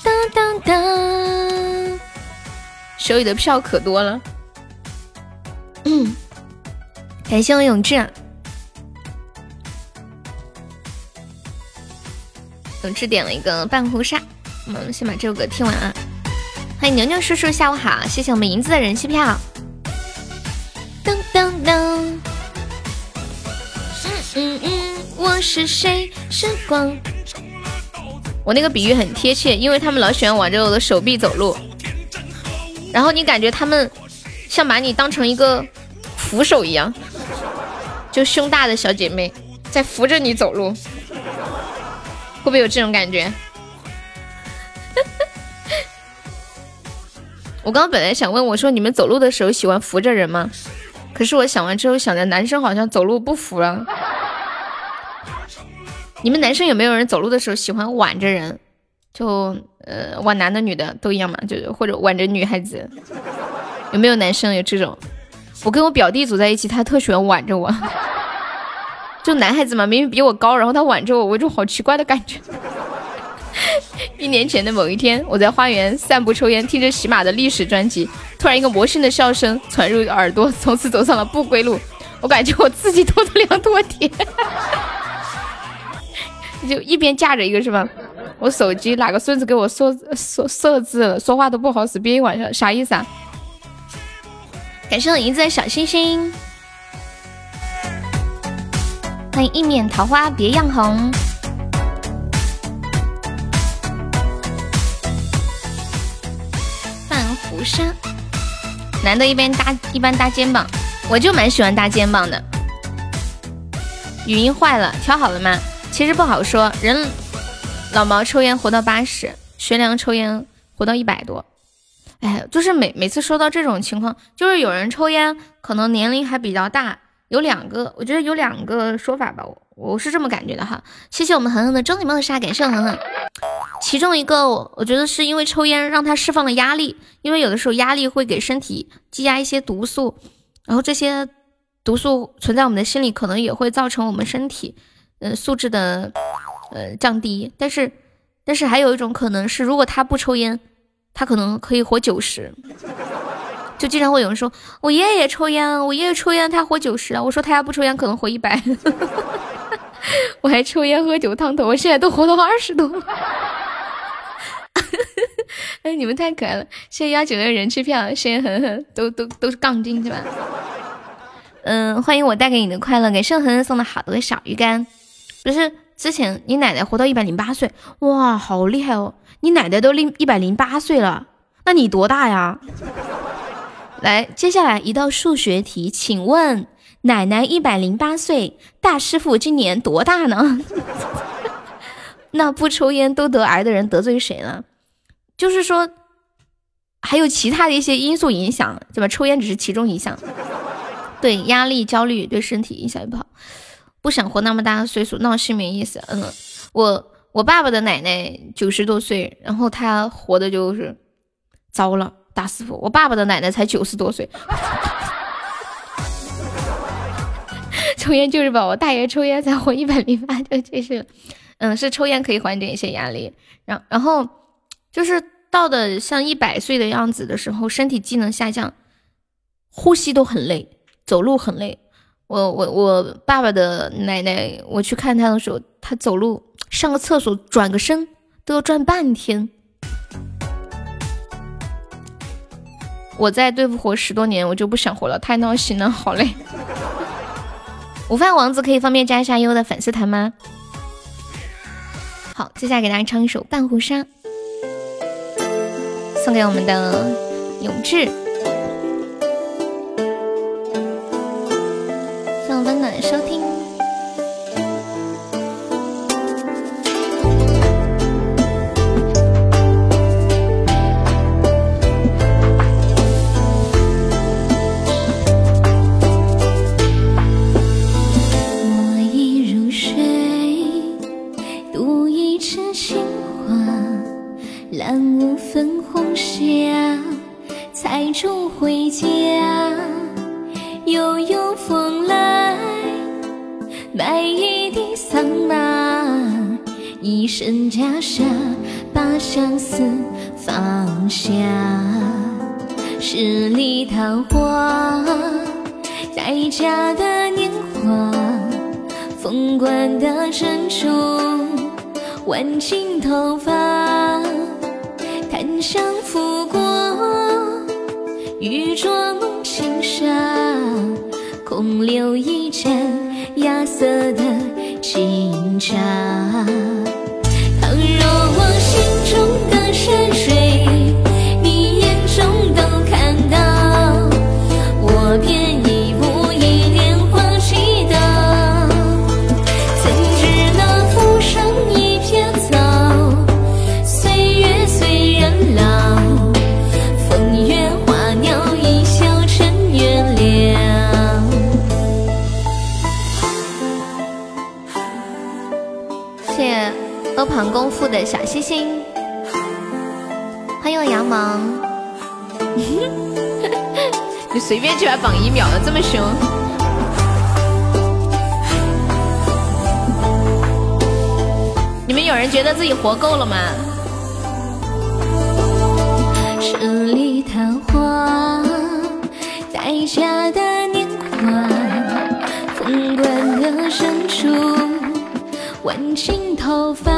当当当，手里的票可多了。嗯，感谢我永志，永志点了一个半壶纱，我们先把这首歌听完啊。欢迎牛牛叔叔，下午好，谢谢我们银子的人气票。噔噔噔，嗯嗯嗯，我是谁？时光。我那个比喻很贴切，因为他们老喜欢挽着我的手臂走路，然后你感觉他们像把你当成一个扶手一样，就胸大的小姐妹在扶着你走路，会不会有这种感觉？我刚刚本来想问我说，你们走路的时候喜欢扶着人吗？可是我想完之后，想着男生好像走路不扶了。你们男生有没有人走路的时候喜欢挽着人？就呃挽男的女的都一样嘛？就或者挽着女孩子？有没有男生有这种？我跟我表弟走在一起，他特喜欢挽着我。就男孩子嘛，明明比我高，然后他挽着我，我就好奇怪的感觉。一年前的某一天，我在花园散步抽烟，听着喜马的历史专辑，突然一个魔性的笑声传入耳朵，从此走上了不归路。我感觉我自己拖了两坨铁，就一边架着一个是吧？我手机哪个孙子给我设设设置了，说话都不好使，憋一晚上，啥意思啊？感谢我银子的小星星，欢迎一面桃花别样红。不是，男的一边搭一般搭肩膀，我就蛮喜欢搭肩膀的。语音坏了，调好了吗？其实不好说，人老毛抽烟活到八十，学良抽烟活到一百多。哎，就是每每次说到这种情况，就是有人抽烟可能年龄还比较大，有两个，我觉得有两个说法吧。我我是这么感觉的哈，谢谢我们恒恒的周礼貌杀，感谢恒恒。其中一个，我我觉得是因为抽烟让他释放了压力，因为有的时候压力会给身体积压一些毒素，然后这些毒素存在我们的心里，可能也会造成我们身体，呃，素质的呃降低。但是，但是还有一种可能是，如果他不抽烟，他可能可以活九十。就经常会有人说，我爷爷也抽烟，我爷爷抽烟，他活九十啊。我说他要不抽烟，可能活一百。我还抽烟喝酒烫头，我现在都活到二十多。哎，你们太可爱了！谢谢幺九的人气票，谢谢恒恒，都都都是杠精是吧？嗯，欢迎我带给你的快乐，给盛恒恒送的好多小鱼干。不是之前你奶奶活到一百零八岁，哇，好厉害哦！你奶奶都零一百零八岁了，那你多大呀？来，接下来一道数学题，请问。奶奶一百零八岁，大师傅今年多大呢？那不抽烟都得癌的人得罪谁了？就是说，还有其他的一些因素影响，对吧？抽烟只是其中一项。对，压力、焦虑对身体影响也不好。不想活那么大的岁数，闹心没意思。嗯，我我爸爸的奶奶九十多岁，然后他活的就是糟了。大师傅，我爸爸的奶奶才九十多岁。抽烟就是吧，我大爷抽烟才活一百零八，就这是，嗯，是抽烟可以缓解一些压力。然然后就是到的像一百岁的样子的时候，身体机能下降，呼吸都很累，走路很累。我我我爸爸的奶奶，我去看他的时候，他走路上个厕所转个身都要转半天。我再对付活十多年，我就不想活了，太闹心了，好累。午饭王子可以方便加一下优的粉丝团吗？好，接下来给大家唱一首《半壶纱》，送给我们的永志，身袈裟，把相思放下。十里桃花，待嫁的年华，凤冠的珍珠，挽进头发。檀香拂过，玉镯弄轻纱，空留一盏芽色的清茶。中的山水，你眼中都看到，我便一步一莲花祈祷。怎知那浮生一片草，岁月催人老，风月花鸟一笑尘缘了。谢谢阿庞功夫的小星星，欢迎我杨萌。你随便就把榜一秒了这么凶。你们有人觉得自己活够了吗？十里桃花，待嫁的年华，凤冠的珍珠，挽进头发，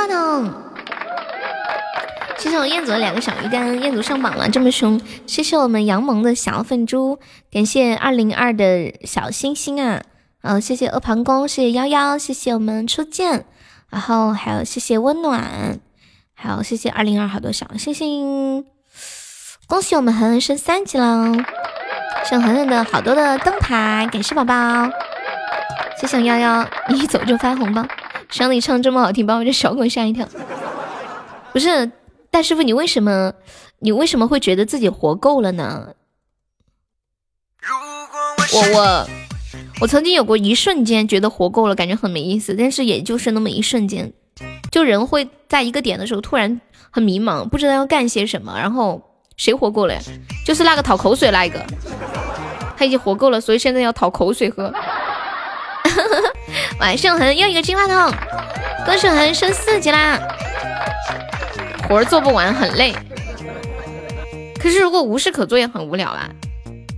话筒，谢谢我彦祖的两个小鱼干，彦祖上榜了，这么凶！谢谢我们杨萌的小粉猪，感谢二零二的小星星啊，嗯，谢谢阿庞公，谢谢幺幺，谢谢我们初见，然后还有谢谢温暖，还有谢谢二零二好多小星星，恭喜我们恒恒升三级了，谢谢恒恒的好多的灯牌，感谢宝宝，谢谢幺幺，一走就发红包。想你唱这么好听，把我这小狗吓一跳。不是，大师傅，你为什么你为什么会觉得自己活够了呢？我我我曾经有过一瞬间觉得活够了，感觉很没意思，但是也就是那么一瞬间，就人会在一个点的时候突然很迷茫，不知道要干些什么，然后谁活够了呀？就是那个讨口水那一个，他已经活够了，所以现在要讨口水喝。晚上恒又一个金话筒，歌手恒升四级啦！活儿做不完，很累。可是如果无事可做也很无聊啊。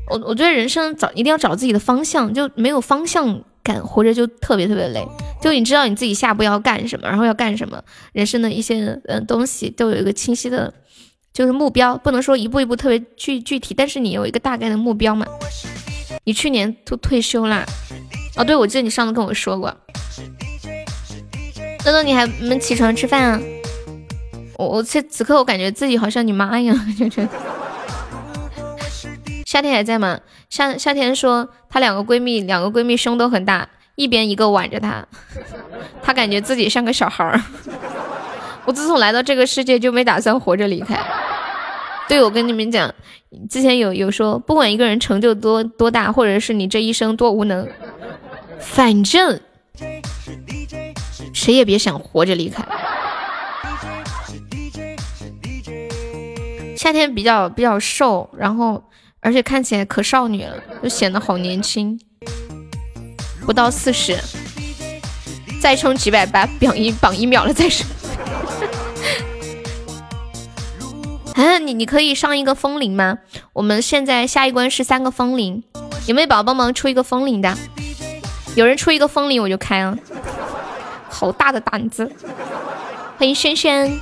我我觉得人生找一定要找自己的方向，就没有方向感，活着就特别特别累。就你知道你自己下步要干什么，然后要干什么，人生的一些嗯东西都有一个清晰的，就是目标，不能说一步一步特别具具体，但是你有一个大概的目标嘛。你去年都退休啦？哦，对，我记得你上次跟我说过。乐乐，你还没起床吃饭啊？我我此此刻我感觉自己好像你妈一样，就觉得。夏天还在吗？夏夏天说她两个闺蜜，两个闺蜜胸都很大，一边一个挽着她，她感觉自己像个小孩儿。我自从来到这个世界就没打算活着离开。对，我跟你们讲，之前有有说，不管一个人成就多多大，或者是你这一生多无能，反正谁也别想活着离开。夏天比较比较瘦，然后。而且看起来可少女了，就显得好年轻，不到四十，再冲几百把榜一榜一秒了再说。啊，你你可以上一个风铃吗？我们现在下一关是三个风铃，有没有宝宝帮忙出一个风铃的？有人出一个风铃我就开了，好大的胆子！欢迎轩轩，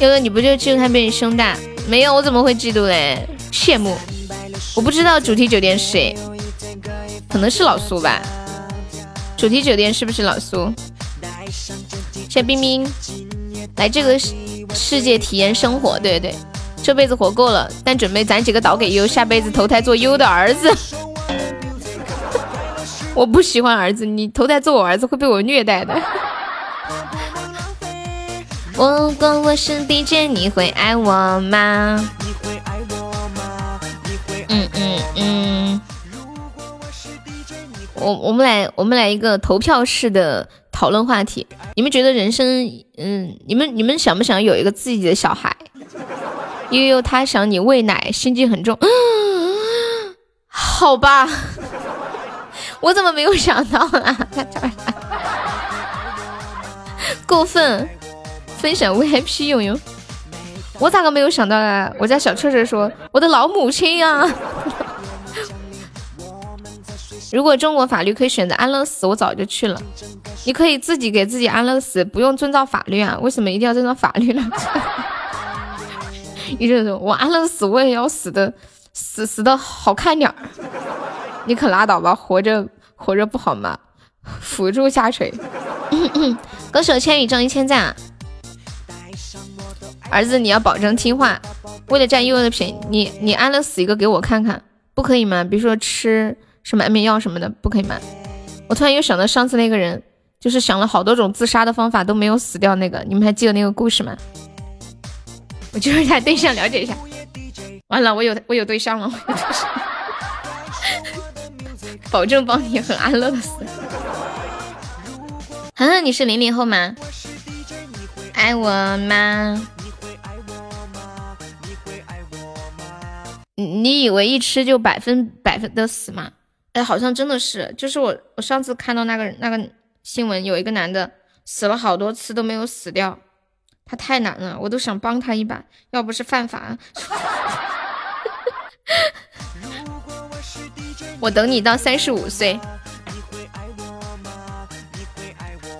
悠悠你不就嫉妒他比你胸大？没有，我怎么会嫉妒嘞？羡慕，我不知道主题酒店是谁，可能是老苏吧。主题酒店是不是老苏？谢冰冰，来这个是世界体验生活，对对对，这辈子活够了，但准备攒几个岛给优，下辈子投胎做优的儿子。我不喜欢儿子，你投胎做我儿子会被我虐待的。如 果我是 DJ，你会爱我吗？嗯嗯嗯。我我们来我们来一个投票式的讨论话题。你们觉得人生，嗯，你们你们想不想有一个自己的小孩？悠悠他想你喂奶，心机很重。好吧，我怎么没有想到呢？过分。分享 VIP 用用，我咋个没有想到啊？我家小彻彻说我的老母亲呀。如果中国法律可以选择安乐死，我早就去了。你可以自己给自己安乐死，不用遵照法律啊？为什么一定要遵照法律呢？一直说我安乐死，我也要死的，死死的好看点儿。你可拉倒吧，活着活着不好吗？辅助下垂。歌手千羽挣一千赞。啊儿子，你要保证听话，为了占悠悠的便宜，你你安乐死一个给我看看，不可以吗？比如说吃什么安眠药什么的，不可以吗？我突然又想到上次那个人，就是想了好多种自杀的方法都没有死掉那个，你们还记得那个故事吗？我就是他对象，了解一下。完了，我有我有对象了，我有对象 保证帮你很安乐死。涵涵，你是零零后吗？爱我吗？你你以为一吃就百分百分的死吗？哎，好像真的是，就是我我上次看到那个那个新闻，有一个男的死了好多次都没有死掉，他太难了，我都想帮他一把，要不是犯法，我等你到三十五岁，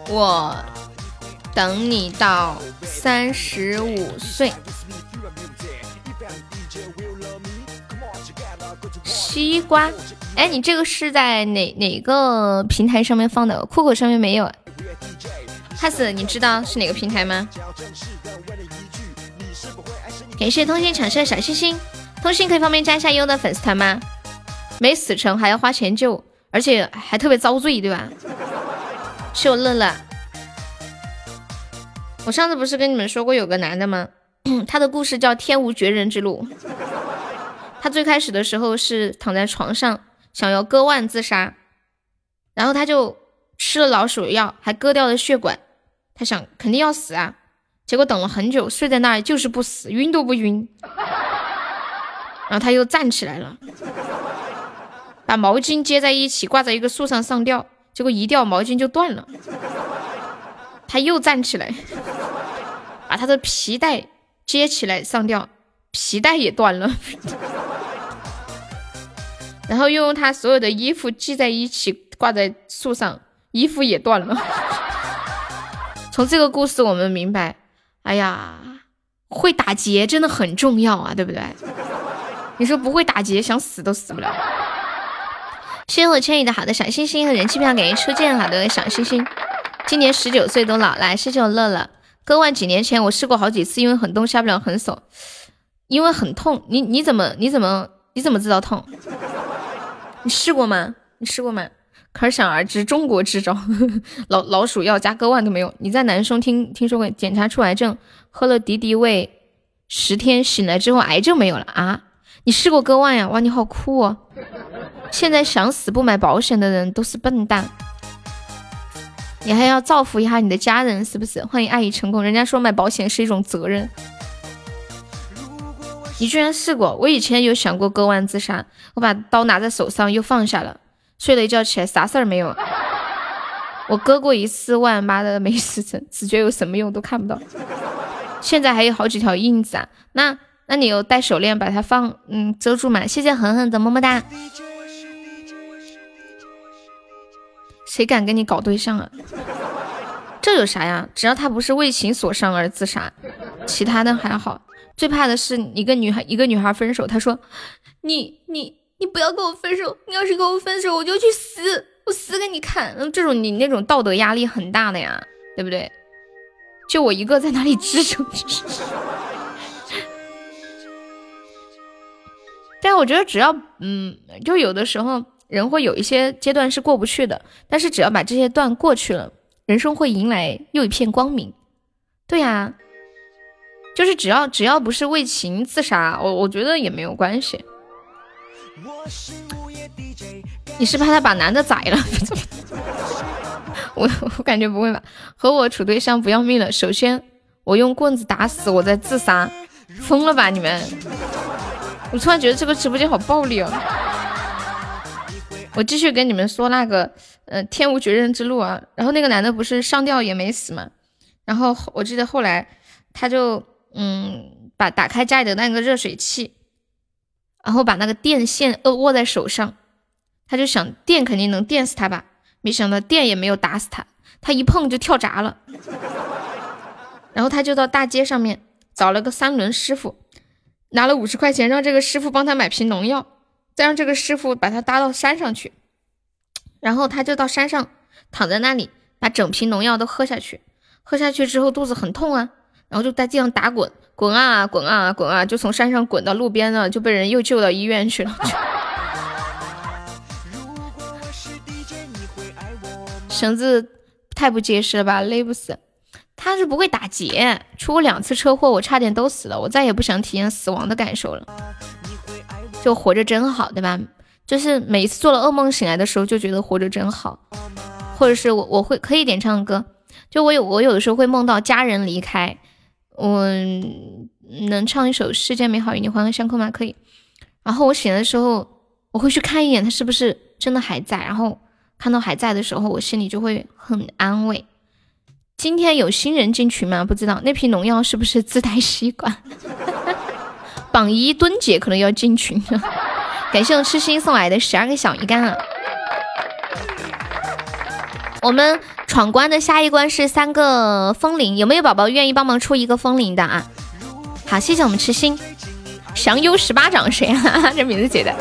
我等你到三十五岁。西瓜，哎，你这个是在哪哪个平台上面放的？酷狗上面没有。哈斯，你知道是哪个平台吗？感谢通信产生小星星，通信可以方便加一下优的粉丝团吗？没死成还要花钱救，而且还特别遭罪，对吧？是我乐乐。我上次不是跟你们说过有个男的吗？他的故事叫《天无绝人之路》。他最开始的时候是躺在床上想要割腕自杀，然后他就吃了老鼠药，还割掉了血管。他想肯定要死啊，结果等了很久，睡在那儿就是不死，晕都不晕。然后他又站起来了，把毛巾接在一起挂在一个树上上吊，结果一掉毛巾就断了。他又站起来，把他的皮带接起来上吊，皮带也断了。然后又用他所有的衣服系在一起挂在树上，衣服也断了。从这个故事我们明白，哎呀，会打结真的很重要啊，对不对？你说不会打结，想死都死不了。谢谢我千羽的好的小星星和人气票，感谢初见好的小星星。今年十九岁都老来，谢谢我乐乐。割腕几年前我试过好几次，因为很痛下不了狠手，因为很痛。你你怎么你怎么你怎么知道痛？你试过吗？你试过吗？可想而知，中国制造 老老鼠药加割腕都没有。你在南充听听说过检查出癌症，喝了敌敌畏十天，醒来之后癌症没有了啊？你试过割腕呀？哇，你好酷哦！现在想死不买保险的人都是笨蛋。你还要造福一下你的家人，是不是？欢迎爱已成功。人家说买保险是一种责任，你居然试过？我以前有想过割腕自杀，我把刀拿在手上又放下了，睡了一觉起来啥事儿没有。我割过一次腕，妈的没死成，直觉有什么用都看不到。现在还有好几条印子啊，那那你有戴手链把它放嗯遮住吗？谢谢狠狠的么么哒。谁敢跟你搞对象啊？这有啥呀？只要他不是为情所伤而自杀，其他的还好。最怕的是你跟女孩一个女孩分手，他说你你你不要跟我分手，你要是跟我分手，我就去死，我死给你看。这种你那种道德压力很大的呀，对不对？就我一个在哪里支撑？但我觉得只要嗯，就有的时候。人会有一些阶段是过不去的，但是只要把这些段过去了，人生会迎来又一片光明。对呀，就是只要只要不是为情自杀，我我觉得也没有关系。你是怕他把男的宰了？我我感觉不会吧？和我处对象不要命了，首先我用棍子打死我再自杀，疯了吧你们？我突然觉得这个直播间好暴力哦。我继续跟你们说那个，呃，天无绝人之路啊。然后那个男的不是上吊也没死嘛。然后我记得后来他就，嗯，把打开家里的那个热水器，然后把那个电线握握在手上，他就想电肯定能电死他吧。没想到电也没有打死他，他一碰就跳闸了。然后他就到大街上面找了个三轮师傅，拿了五十块钱让这个师傅帮他买瓶农药。再让这个师傅把他搭到山上去，然后他就到山上躺在那里，把整瓶农药都喝下去。喝下去之后肚子很痛啊，然后就在地上打滚，滚啊滚啊滚啊，就从山上滚到路边了，就被人又救到医院去了。绳子太不结实了吧，勒不死。他是不会打结，出过两次车祸，我差点都死了，我再也不想体验死亡的感受了。就活着真好，对吧？就是每一次做了噩梦醒来的时候，就觉得活着真好。或者是我我会可以点唱歌，就我有我有的时候会梦到家人离开，我能唱一首《世间美好与你环环相扣》吗？可以。然后我醒的时候，我会去看一眼他是不是真的还在。然后看到还在的时候，我心里就会很安慰。今天有新人进群吗？不知道那瓶农药是不是自带吸管？榜一墩姐可能要进群了，感谢我痴心送来的十二个小鱼干啊！我们闯关的下一关是三个风铃，有没有宝宝愿意帮忙出一个风铃的啊？好，谢谢我们痴心，降幽十八掌谁啊？这名字起的，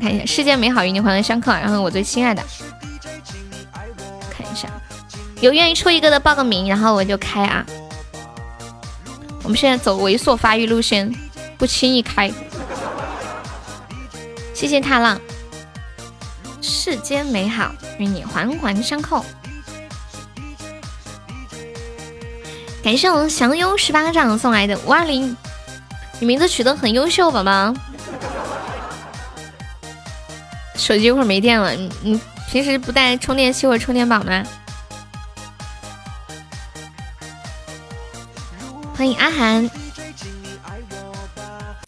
看一下，世间美好与你环环相扣，然后我最亲爱的，看一下，有愿意出一个的报个名，然后我就开啊。我们现在走猥琐发育路线，不轻易开。谢谢踏浪，世间美好与你环环相扣。感谢我们降优十八掌送来的五二零，你名字取得很优秀，宝宝。手机一会儿没电了，你你平时不带充电器或充电宝吗？欢迎阿涵。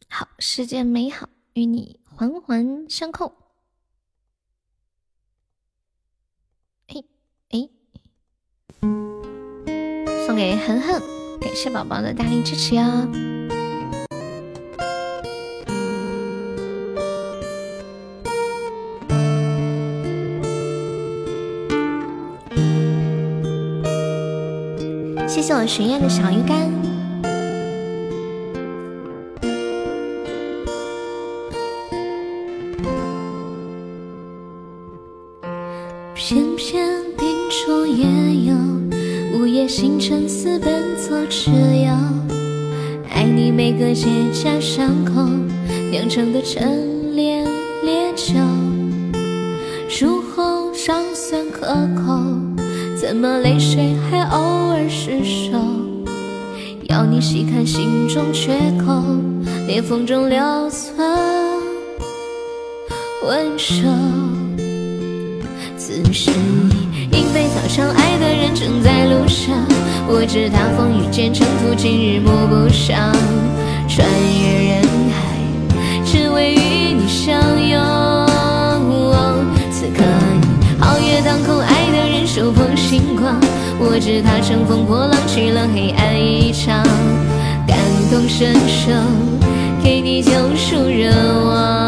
好，世间美好与你环环相扣。哎哎，送给恒恒，感谢宝宝的大力支持哟！谢谢我巡夜的小鱼干。夜星辰似奔走之友，爱你每个结痂伤口酿成的陈年烈酒，术后尚算可口。怎么泪水还偶尔失守？要你细看心中缺口，裂缝中留存温柔。此时已莺飞草长，爱的人正在路上。我知他风雨兼程途，今日暮不赏。穿越人海，只为与你相拥。此刻你皓月当空，爱的人手捧。星光，我知他乘风破浪去了黑暗一场，感同身受，给你救赎热望。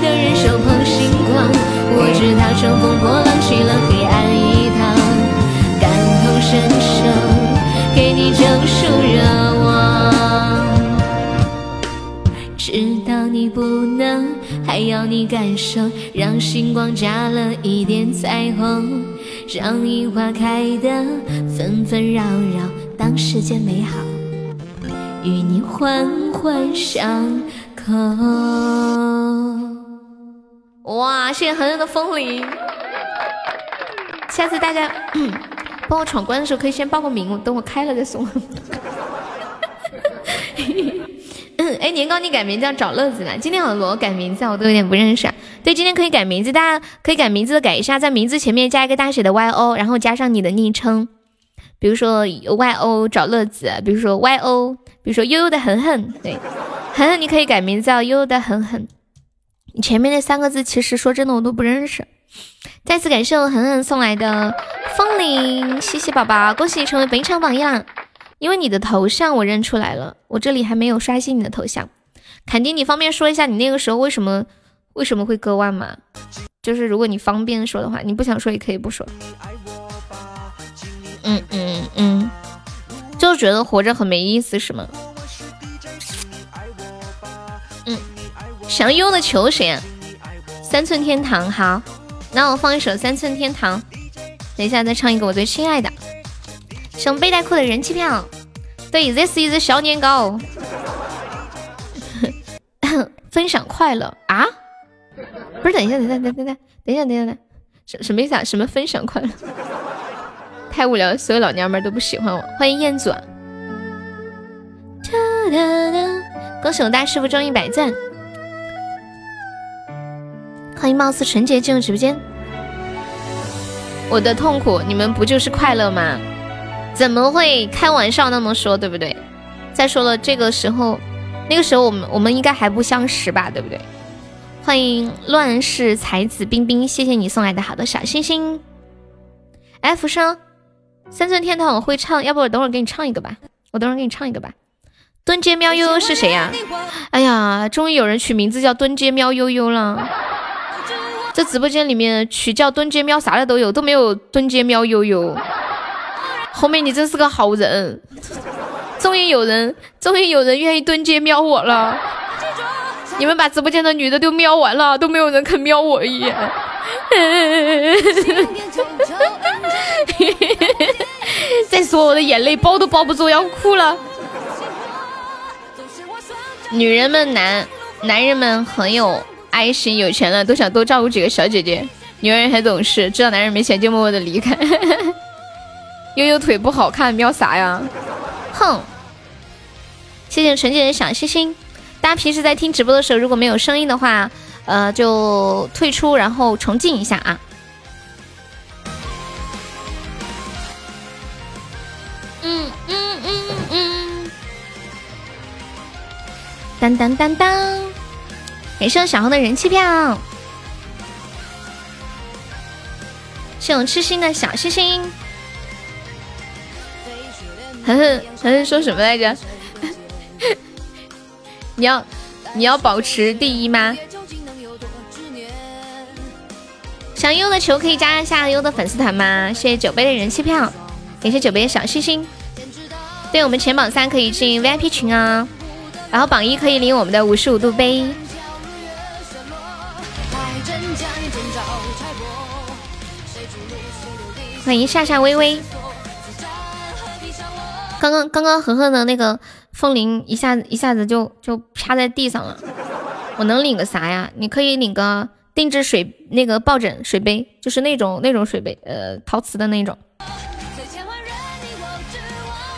你不能。还要你感受，让星光加了一点彩虹，让樱花开得纷纷扰扰，当世间美好与你环环相扣。哇，谢谢恒恒的风铃，下次大家 帮我闯关的时候可以先报个名，等我开了再送。哎，年糕，你改名叫找乐子了。今天好多改名字，我都有点不认识。对，今天可以改名字，大家可以改名字改一下，在名字前面加一个大写的 Y O，然后加上你的昵称，比如说 Y O 找乐子，比如说 Y O，比如说悠悠的狠狠，对，狠狠你可以改名字叫悠悠的狠狠。你前面那三个字，其实说真的我都不认识。再次感谢我狠狠送来的风铃，谢谢宝宝，恭喜你成为本场榜一啦！因为你的头像我认出来了，我这里还没有刷新你的头像。坎迪，你方便说一下你那个时候为什么为什么会割腕吗？就是如果你方便说的话，你不想说也可以不说。嗯嗯嗯，就觉得活着很没意思是吗？嗯，想悠的求谁？三寸天堂，好，那我放一首三寸天堂，等一下再唱一个我最亲爱的。送背带裤的人气票，对，this is 小年糕，分享快乐啊！不是，等一下，等一下，等一下等等，等一下，等一下，什什么意思啊？什么分享快乐？太无聊，所有老娘们都不喜欢我。欢迎彦祖，恭喜我大师傅中一百赞！欢迎貌似纯洁进入直播间。我的痛苦，你们不就是快乐吗？怎么会开玩笑那么说，对不对？再说了，这个时候，那个时候我们我们应该还不相识吧，对不对？欢迎乱世才子冰冰，谢谢你送来的好多小心心。F 生，三寸天堂我会唱，要不我等会儿给你唱一个吧。我等会儿给你唱一个吧。蹲街喵悠悠是谁呀？哎呀，终于有人取名字叫蹲街喵悠悠了。这直播间里面取叫蹲街喵啥的都有，都没有蹲街喵悠悠。红梅，你真是个好人。终于有人，终于有人愿意蹲街瞄我了。你们把直播间的女的都瞄完了，都没有人肯瞄我一眼。再说我的眼泪包都包不住，要哭了。女人们难男人们很有爱心，有钱了都想多照顾几个小姐姐。女人很懂事，知道男人没钱就默默的离开。悠悠腿不好看，瞄啥呀？哼！谢谢纯洁的小心心。大家平时在听直播的时候，如果没有声音的话，呃，就退出，然后重进一下啊。嗯嗯嗯嗯。当当当当！感谢小红的人气票。谢我痴心的小星星。哼哼哼哼，说什么来着？你要你要保持第一吗？想优的球可以加一下优的粉丝团吗？谢谢酒杯的人气票，感谢酒杯的小心心。对我们前榜三可以进 VIP 群啊，然后榜一可以领我们的五十五度杯。欢迎夏夏微微。刚刚刚刚，和和的那个风铃一下子一下子就就趴在地上了。我能领个啥呀？你可以领个定制水那个抱枕水杯，就是那种那种水杯，呃，陶瓷的那种。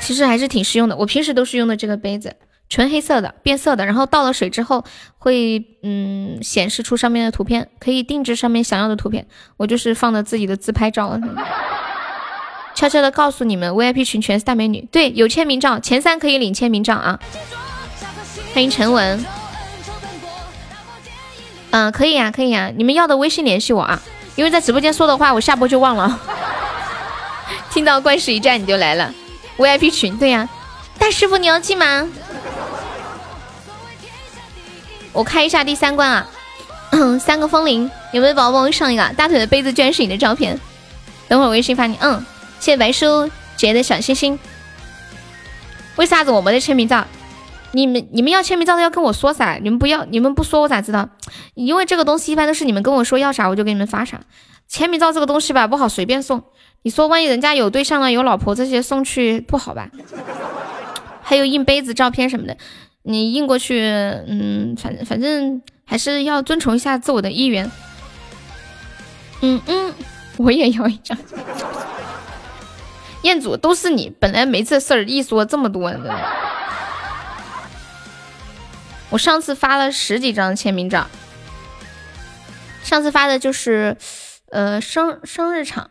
其实还是挺实用的。我平时都是用的这个杯子，纯黑色的，变色的。然后倒了水之后会嗯显示出上面的图片，可以定制上面想要的图片。我就是放的自己的自拍照。悄悄的告诉你们，VIP 群全是大美女，对，有签名照，前三可以领签名照啊！欢迎陈文，嗯，可以呀，可以呀，你们要的微信联系我啊，因为在直播间说的话，我下播就忘了。听到怪事一战你就来了，VIP 群，对呀，大师傅你要进吗？我开一下第三关啊，三个风铃，有没有宝宝帮我上一个？大腿的杯子居然是你的照片，等会儿微信发你，嗯。谢谢白叔姐的小心心。为啥子我没得签名照？你们你们要签名照的要跟我说噻，你们不要，你们不说我咋知道？因为这个东西一般都是你们跟我说要啥，我就给你们发啥。签名照这个东西吧，不好随便送。你说万一人家有对象了，有老婆这些送去不好吧？还有印杯子照片什么的，你印过去，嗯，反正反正还是要遵从一下自我的意愿。嗯嗯，我也要一张。彦祖都是你，本来没这事儿，一说这么多。我上次发了十几张签名照，上次发的就是，呃，生生日场，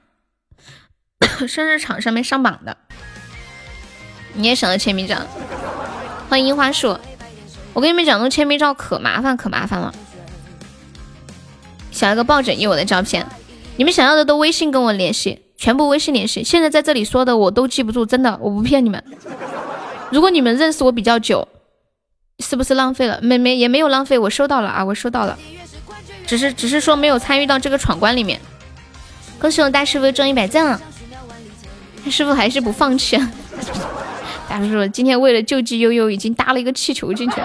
生日场上面上榜的。你也想要签名照？欢迎樱花树。我跟你们讲，弄签名照可麻烦，可麻烦了。想要个抱枕，有我的照片。你们想要的都微信跟我联系。全部微信联系，现在在这里说的我都记不住，真的，我不骗你们。如果你们认识我比较久，是不是浪费了？没没也没有浪费，我收到了啊，我收到了，只是只是说没有参与到这个闯关里面。恭喜我大师傅中一百赞了，师傅还是不放弃。啊大师傅今天为了救济悠悠，已经搭了一个气球进去。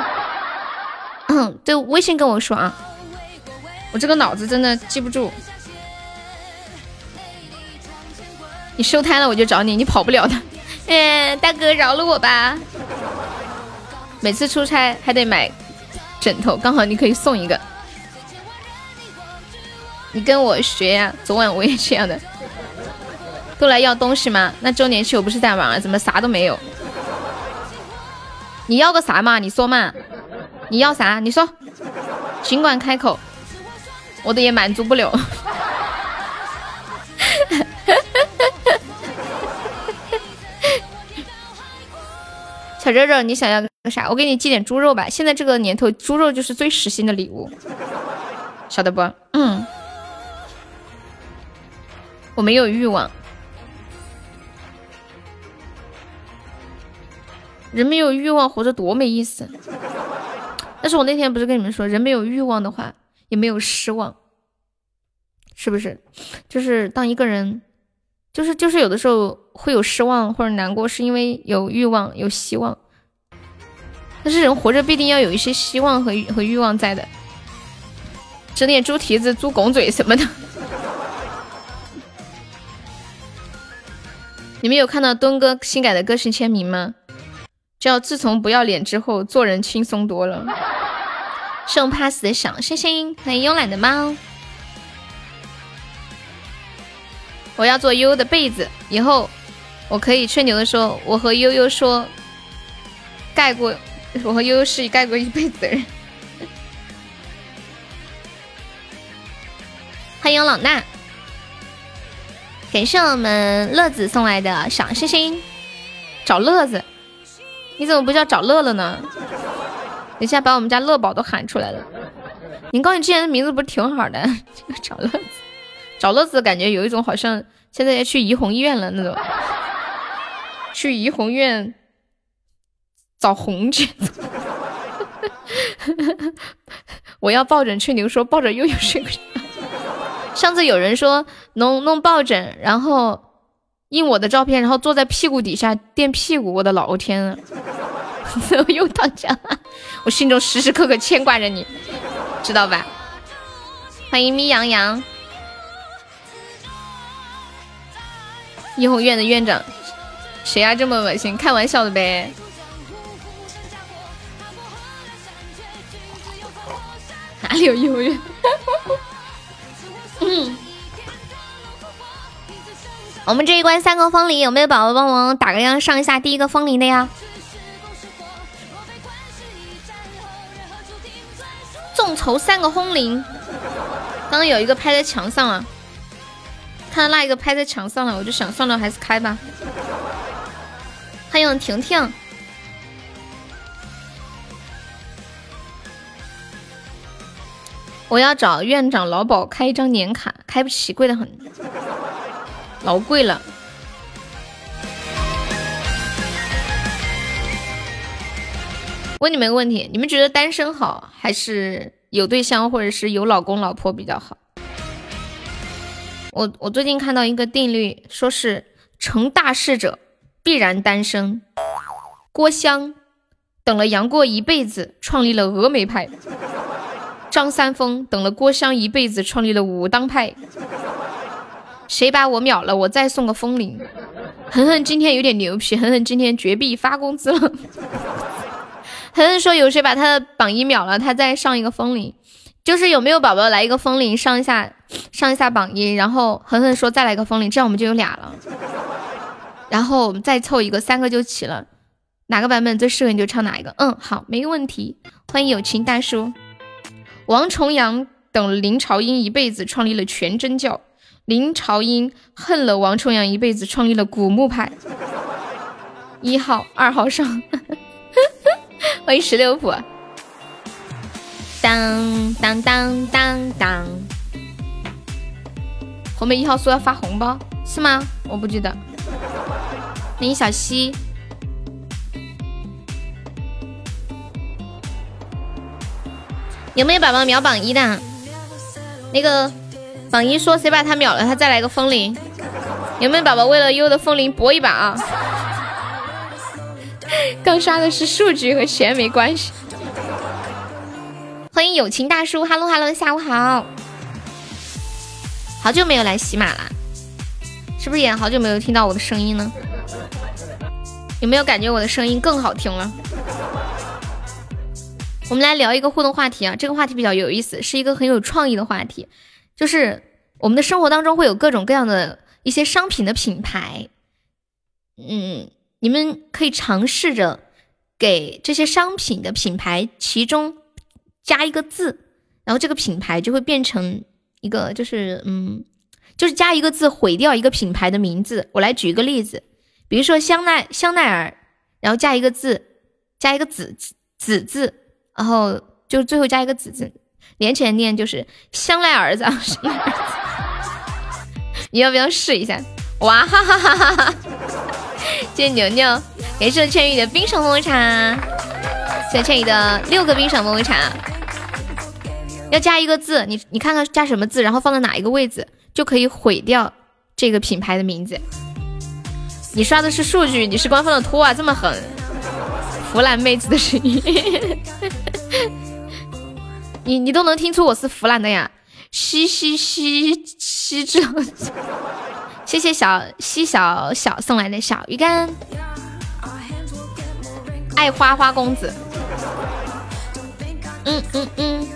嗯，对，微信跟我说啊，我这个脑子真的记不住。你收摊了我就找你，你跑不了的。嗯，大哥饶了我吧。每次出差还得买枕头，刚好你可以送一个。你跟我学呀，昨晚我也这样的。都来要东西吗？那周年庆我不是在玩啊，怎么啥都没有？你要个啥嘛？你说嘛？你要啥？你说，尽管开口，我的也满足不了。可热热，你想要个啥？我给你寄点猪肉吧。现在这个年头，猪肉就是最实心的礼物，晓得不？嗯。我没有欲望。人没有欲望，活着多没意思。但是我那天不是跟你们说，人没有欲望的话，也没有失望。是不是？就是当一个人。就是就是有的时候会有失望或者难过，是因为有欲望有希望。但是人活着必定要有一些希望和和欲望在的，整点猪蹄子、猪拱嘴什么的。你们有看到敦哥新改的歌词签名吗？叫自从不要脸之后，做人轻松多了。送 pass 的小星星，欢迎慵懒的猫。我要做悠悠的被子，以后我可以吹牛的说，我和悠悠说盖过，我和悠悠是盖过一辈子的人。欢迎老衲。感谢我们乐子送来的小星星，找乐子，你怎么不叫找乐乐呢？等一下把我们家乐宝都喊出来了。您高你之前的名字不是挺好的？找乐子，找乐子，感觉有一种好像现在要去怡红院了那种，去怡红院找红去。我要抱枕吹牛说抱着悠悠睡。上次有人说弄弄抱枕，然后印我的照片，然后坐在屁股底下垫屁股，我的老天啊！又到家了，我心中时时刻刻牵挂着你，知道吧？欢迎咪羊羊，怡红院的院长，谁呀？这么恶心？开玩笑的呗。哪里有怡红院？嗯，我们这一关三个风铃，有没有宝宝帮忙打个样上一下第一个风铃的呀？众筹三个风铃，刚刚有一个拍在墙上了，看到那一个拍在墙上了，我就想算了，还是开吧。欢迎婷婷。我要找院长劳保开一张年卡，开不起，贵的很，老贵了。问你们个问题，你们觉得单身好，还是有对象或者是有老公老婆比较好？我我最近看到一个定律，说是成大事者必然单身。郭襄等了杨过一辈子，创立了峨眉派。张三丰等了郭襄一辈子，创立了武当派。谁把我秒了，我再送个风铃。恒恒今天有点牛皮，恒恒今天绝壁发工资了。恒恒说有谁把他的榜一秒了，他再上一个风铃。就是有没有宝宝来一个风铃上一下，上一下榜一，然后狠狠说再来一个风铃，这样我们就有俩了。然后我们再凑一个，三个就齐了。哪个版本最适合你就唱哪一个。嗯，好，没问题。欢迎友情大叔。王重阳等林朝英一辈子创立了全真教，林朝英恨了王重阳一辈子，创立了古墓派。一号、二号上，欢迎十六谱。当当当当当，红梅一号说要发红包是吗？我不记得。欢迎小西。有没有宝宝秒榜一的？那个榜一说谁把他秒了，他再来个风铃。有没有宝宝为了优的风铃搏一把啊？刚刷的是数据和钱没关系。欢迎友情大叔哈喽哈喽，下午好。好久没有来喜马了，是不是也好久没有听到我的声音呢？有没有感觉我的声音更好听了？我们来聊一个互动话题啊，这个话题比较有意思，是一个很有创意的话题，就是我们的生活当中会有各种各样的一些商品的品牌，嗯，你们可以尝试着给这些商品的品牌其中加一个字，然后这个品牌就会变成一个，就是嗯，就是加一个字毁掉一个品牌的名字。我来举一个例子，比如说香奈香奈儿，然后加一个字，加一个子子字。然后就最后加一个子字，连起来念就是香奈儿子。你要不要试一下？哇哈哈哈哈！谢谢牛牛，感谢千羽的冰爽么么茶，谢谢千羽的六个冰爽么么茶。要加一个字，你你看看加什么字，然后放在哪一个位置，就可以毁掉这个品牌的名字。你刷的是数据，你是官方的托啊，这么狠！弗兰妹子的声音，你你都能听出我是弗兰的呀？嘻嘻嘻嘻之后，谢谢小西小小送来的小鱼干，爱花花公子，嗯嗯嗯。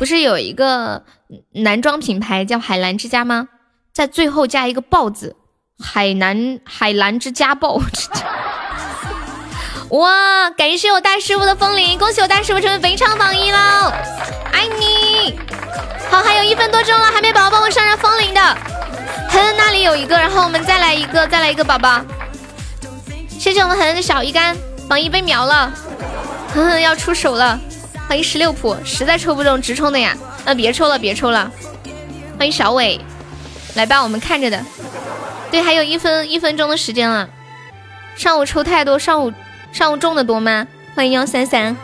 不是有一个男装品牌叫海澜之家吗？在最后加一个“豹”字，海南海澜之家豹。哇！感谢我大师傅的风铃，恭喜我大师傅成为肥肠榜一喽！爱你。好，还有一分多钟了，还没宝宝帮我上上风铃的。恒那里有一个，然后我们再来一个，再来一个宝宝。谢谢我们恒的小鱼干，榜一被秒了，恒恒要出手了。欢迎十六普，实在抽不中直冲的呀，那别抽了，别抽了。欢迎小伟，来吧，我们看着的。对，还有一分一分钟的时间了。上午抽太多，上午上午中的多吗？欢迎幺三三，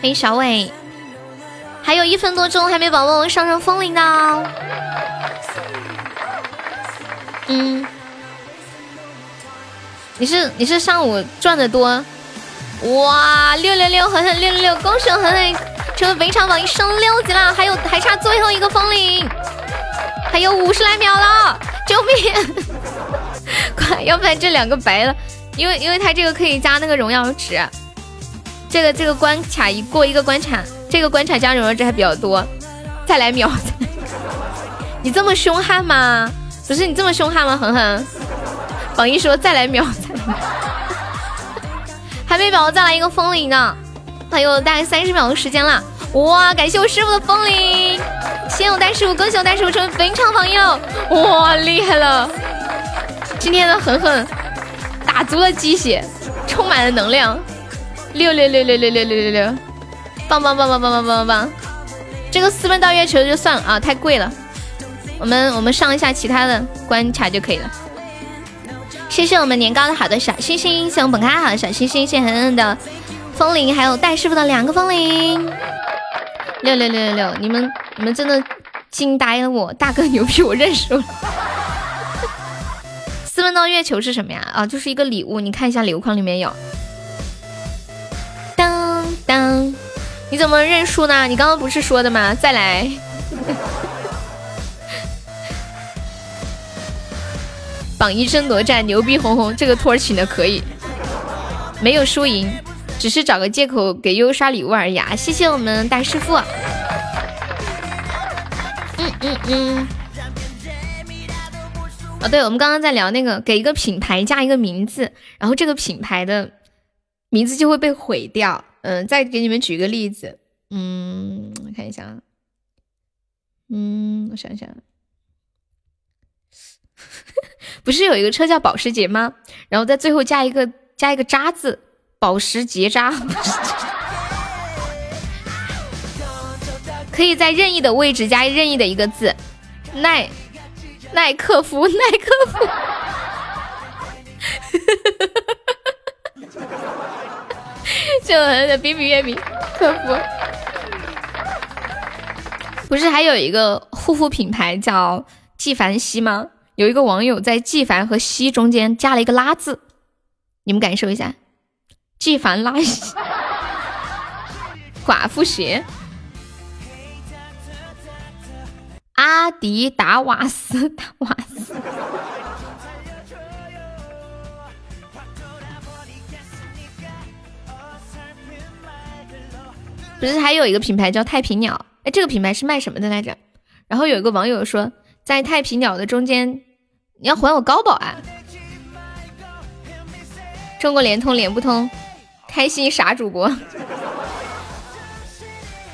欢迎小伟，还有一分多钟，还没宝宝上上风铃的。嗯，你是你是上午赚的多。哇，六六六，狠狠六六六，恭喜我狠狠成为本场榜一，升六级了，还有还差最后一个风铃，还有五十来秒了，救命！快，要不然这两个白了，因为因为他这个可以加那个荣耀值，这个这个关卡一过一个关卡，这个关卡加荣耀值还比较多，再来秒，你这么凶悍吗？不是你这么凶悍吗？狠狠，榜一说再来秒再来秒。还没宝宝再来一个风铃呢，还有大概三十秒的时间了。哇，感谢我师傅的风铃，谢谢我大师傅，恭喜我大师傅成为本场榜友。哇，厉害了！今天的狠狠打足了鸡血，充满了能量。六六六六六六六六六，棒棒棒棒棒棒棒棒棒！这个私奔到月球就算了啊，太贵了。我们我们上一下其他的关卡就可以了。谢谢我们年糕的好的小星星，谢我们本咖好的小星星，谢恒恒的风铃，还有戴师傅的两个风铃，六六六六六，你们你们真的惊呆了我，大哥牛逼，我认输了。私奔到月球是什么呀？啊，就是一个礼物，你看一下礼物框里面有。当当，你怎么认输呢？你刚刚不是说的吗？再来。榜一争夺战，牛逼哄哄，这个托儿请的可以，没有输赢，只是找个借口给悠悠刷礼物而已啊！谢谢我们大师傅。嗯嗯嗯。哦，对，我们刚刚在聊那个，给一个品牌加一个名字，然后这个品牌的名字就会被毁掉。嗯，再给你们举个例子，嗯，我看一下啊，嗯，我想想。不是有一个车叫保时捷吗？然后在最后加一个加一个渣字，保时捷渣，可以在任意的位置加任意的一个字，耐耐克夫耐克夫，就比比月饼客服，不是还有一个护肤品牌叫纪梵希吗？有一个网友在纪凡和西中间加了一个拉字，你们感受一下，纪凡拉西，寡妇鞋，阿迪达瓦斯达瓦斯，不是还有一个品牌叫太平鸟？哎，这个品牌是卖什么的来着？然后有一个网友说。在太平鸟的中间，你要还我高保啊！中国联通连不通，开心傻主播。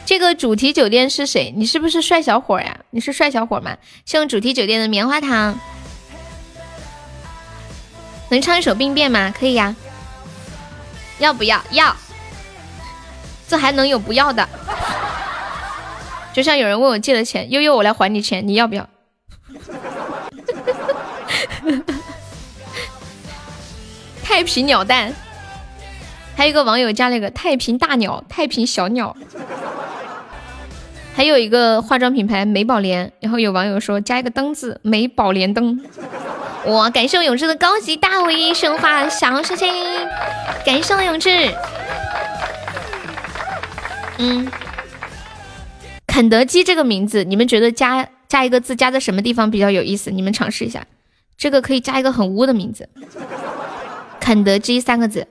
这个主题酒店是谁？你是不是帅小伙呀？你是帅小伙吗？希望主题酒店的棉花糖能唱一首病变吗？可以呀。要不要？要。这还能有不要的？就像有人问我借了钱，悠悠我来还你钱，你要不要？太平鸟蛋。还有一个网友加了一个太平大鸟、太平小鸟。还有一个化妆品牌美宝莲，然后有网友说加一个灯字，美宝莲灯。哇，感谢我永志的高级大卫生化小星星，感谢我永志。嗯，肯德基这个名字，你们觉得加加一个字加在什么地方比较有意思？你们尝试一下，这个可以加一个很污的名字，肯德基三个字。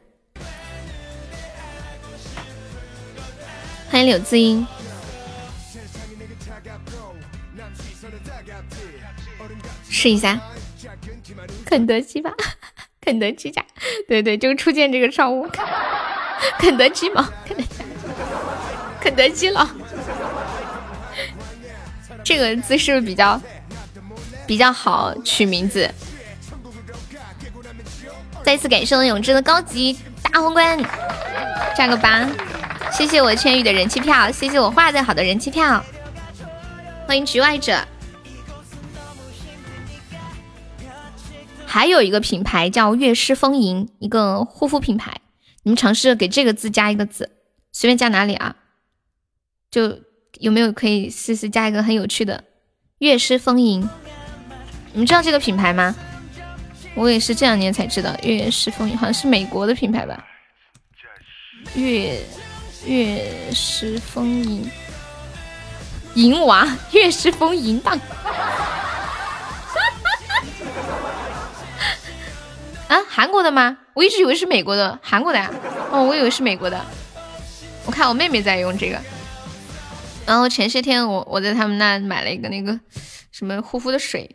欢迎柳字音。试一下，肯德基吧，肯德基家，对对，就初见这个商务，肯德基吗，肯德基，肯德基了，这个字是不是比较比较好取名字？再次感谢我永志的高级大皇冠，加个八，谢谢我千羽的人气票，谢谢我画的好的人气票，欢迎局外者。还有一个品牌叫悦诗风吟，一个护肤品牌，你们尝试给这个字加一个字，随便加哪里啊？就有没有可以试试加一个很有趣的悦诗风吟？你们知道这个品牌吗？我也是这两年才知道悦诗风吟，好像是美国的品牌吧？悦悦诗风吟，银娃，悦诗风吟荡。啊，韩国的吗？我一直以为是美国的，韩国的呀。哦，我以为是美国的。我看我妹妹在用这个。然后前些天我我在他们那买了一个那个什么护肤的水，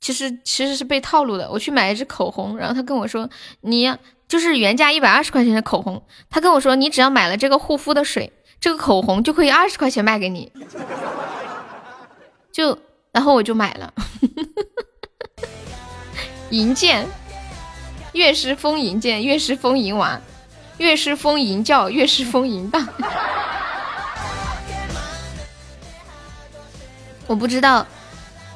其实其实是被套路的。我去买一支口红，然后他跟我说，你就是原价一百二十块钱的口红，他跟我说你只要买了这个护肤的水，这个口红就可以二十块钱卖给你。就然后我就买了，银剑。乐师风吟剑，乐师风吟娃，乐师风吟叫，乐师风吟荡。我不知道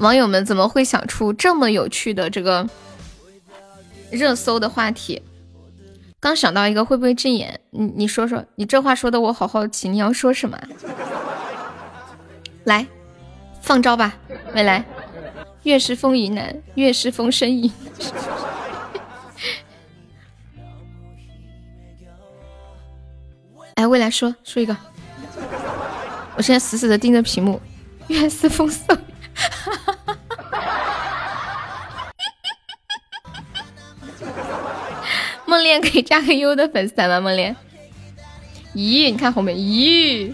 网友们怎么会想出这么有趣的这个热搜的话题。刚想到一个，会不会禁言？你你说说，你这话说的我好好奇，你要说什么？来，放招吧，未来，乐师风吟男，乐师风呻吟。哎，未来说说一个，我现在死死的盯着屏幕，月是风色。梦恋可以加个优的粉丝团吗？梦恋，咦，你看后面，咦，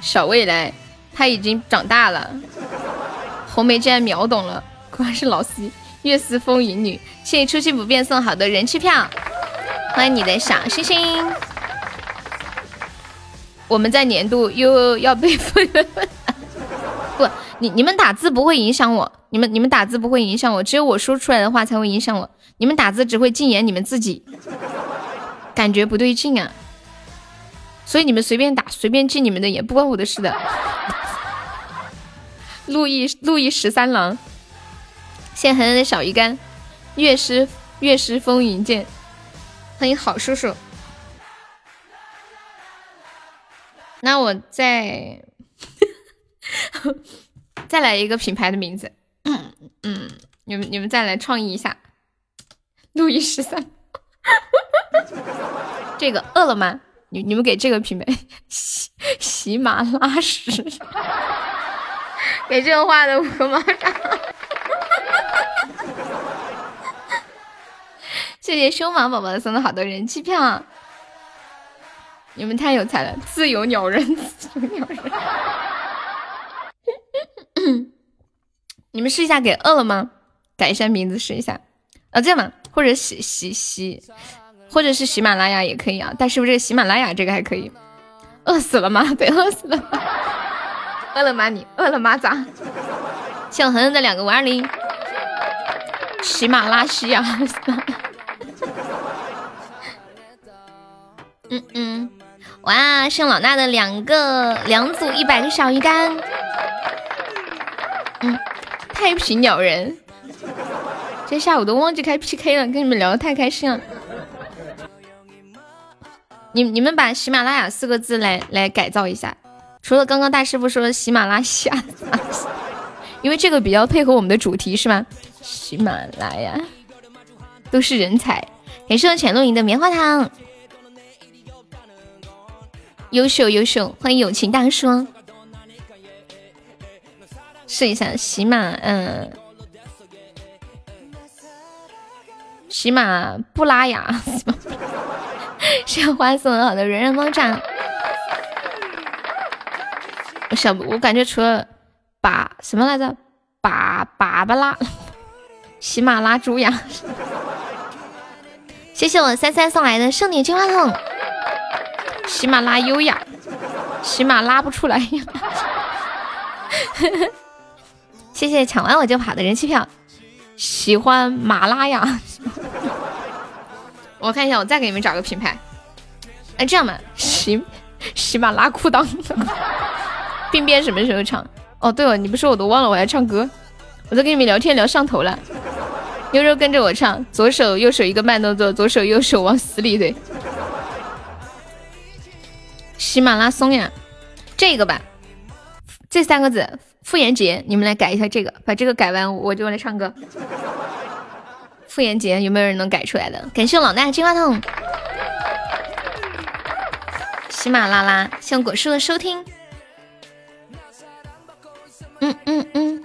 小未来他已经长大了，红梅竟然秒懂了，果然是老司机。月似风云女，谢谢初心不变送好的人气票，欢迎你的小星星。我们在年度又要被分，不，你你们打字不会影响我，你们你们打字不会影响我，只有我说出来的话才会影响我，你们打字只会禁言你们自己，感觉不对劲啊，所以你们随便打，随便禁你们的言，不关我的事的。路易路易十三郎。谢恒恒的小鱼干，乐师乐师风云剑，欢迎好叔叔。那我再 再来一个品牌的名字，嗯，你们你们再来创意一下，路易十三，这个饿了吗？你你们给这个品牌 喜喜马拉屎，给这个画的五个马掌。谢谢凶芒宝宝送的好多人气票，你们太有才了！自由鸟人，自由鸟人，你们试一下给饿了吗？改一下名字试一下啊，这样吧，或者喜喜喜，或者是喜马拉雅也可以啊。但是不是喜马拉雅这个还可以？饿死了吗？对，饿死了。饿了吗？你饿了吗？咋？谢恒恒的两个五二零，喜马拉西亚。嗯嗯，哇！剩老衲的两个两组一百个小鱼干。嗯，太平鸟人，这下午都忘记开 PK 了，跟你们聊的太开心了。你你们把喜马拉雅四个字来来改造一下，除了刚刚大师傅说的喜马拉雅，因为这个比较配合我们的主题是吗？喜马拉雅都是人才，感谢浅露营的棉花糖，优秀优秀，欢迎友情大叔，试一下喜马，嗯，喜马布拉雅。谢花送的好的人人猫掌，我想我感觉除了把什么来着，把粑粑拉，喜马拉猪呀，谢谢我三三送来的圣女金话筒，喜马拉优雅，喜马拉不出来，谢谢抢完我就跑的人气票，喜欢马拉雅。我看一下，我再给你们找个品牌。哎，这样吧，喜喜马拉裤裆。病变什么时候唱？哦，对了，你不说我都忘了，我要唱歌。我在跟你们聊天聊上头了。悠悠跟着我唱，左手右手一个慢动作，左手右手往死里怼。喜马拉松呀，这个吧，这三个字，傅炎杰，你们来改一下这个，把这个改完，我就来唱歌。傅炎杰有没有人能改出来的？感谢老大金话筒，喜马拉拉，谢果树的收听。嗯嗯嗯，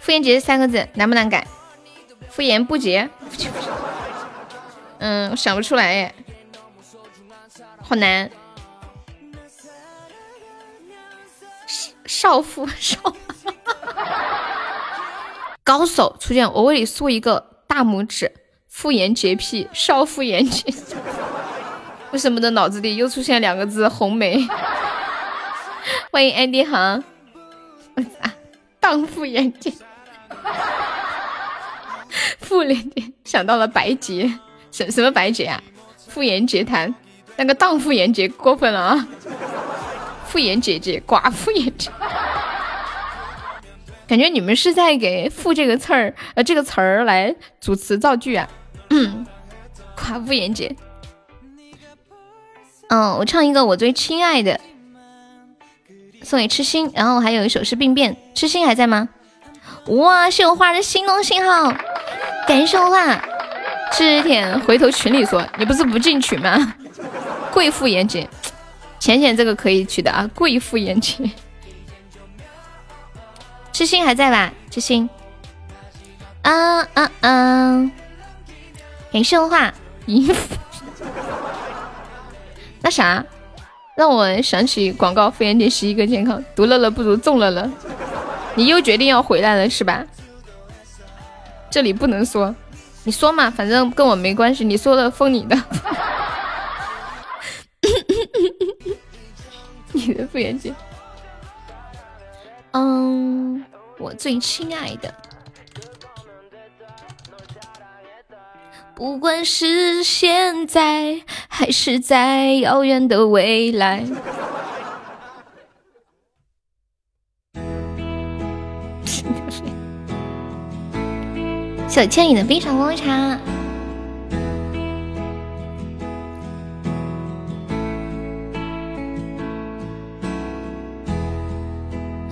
傅炎杰三个字难不难改？傅炎不洁，嗯，我想不出来耶，好难。少妇少，高手出现，我为你竖一个。大拇指，妇炎洁癖，少妇炎洁。为什么的脑子里又出现两个字红梅？欢迎安迪航，荡妇炎洁，妇炎洁想到了白洁，什什么白洁啊？妇炎洁谈，那个荡妇炎洁过分了啊！妇炎姐姐，寡妇炎洁。感觉你们是在给“妇”这个词儿，呃，这个词儿来组词造句啊。嗯，寡妇言洁。嗯，我唱一个我最亲爱的，送给痴心。然后还有一首是病变，痴心还在吗？哇，是我画的心动信号，感谢我画。这天回头群里说，你不是不进群吗？贵妇言洁，浅浅这个可以取的啊，贵妇言洁。知心还在吧？知心，嗯嗯嗯，感谢文化衣服。那啥，让我想起广告，妇炎洁是一个健康，独乐乐不如众乐乐。你又决定要回来了是吧？这里不能说，你说嘛，反正跟我没关系，你说了封你的。你的妇炎洁。嗯，我最亲爱的，不管是现在还是在遥远的未来。小倩你的冰场红茶。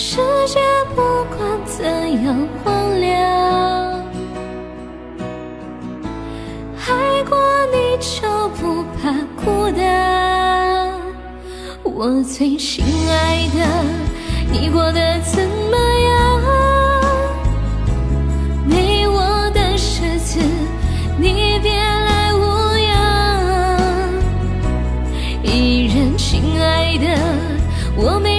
世界不管怎样荒凉，爱过你就不怕孤单。我最亲爱的，你过得怎么样？没我的日子，你别来无恙。依然亲爱的，我没。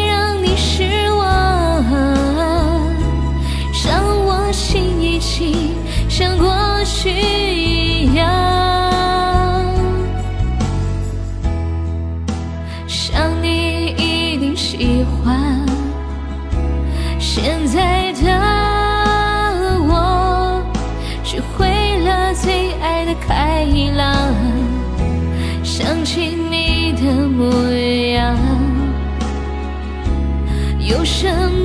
有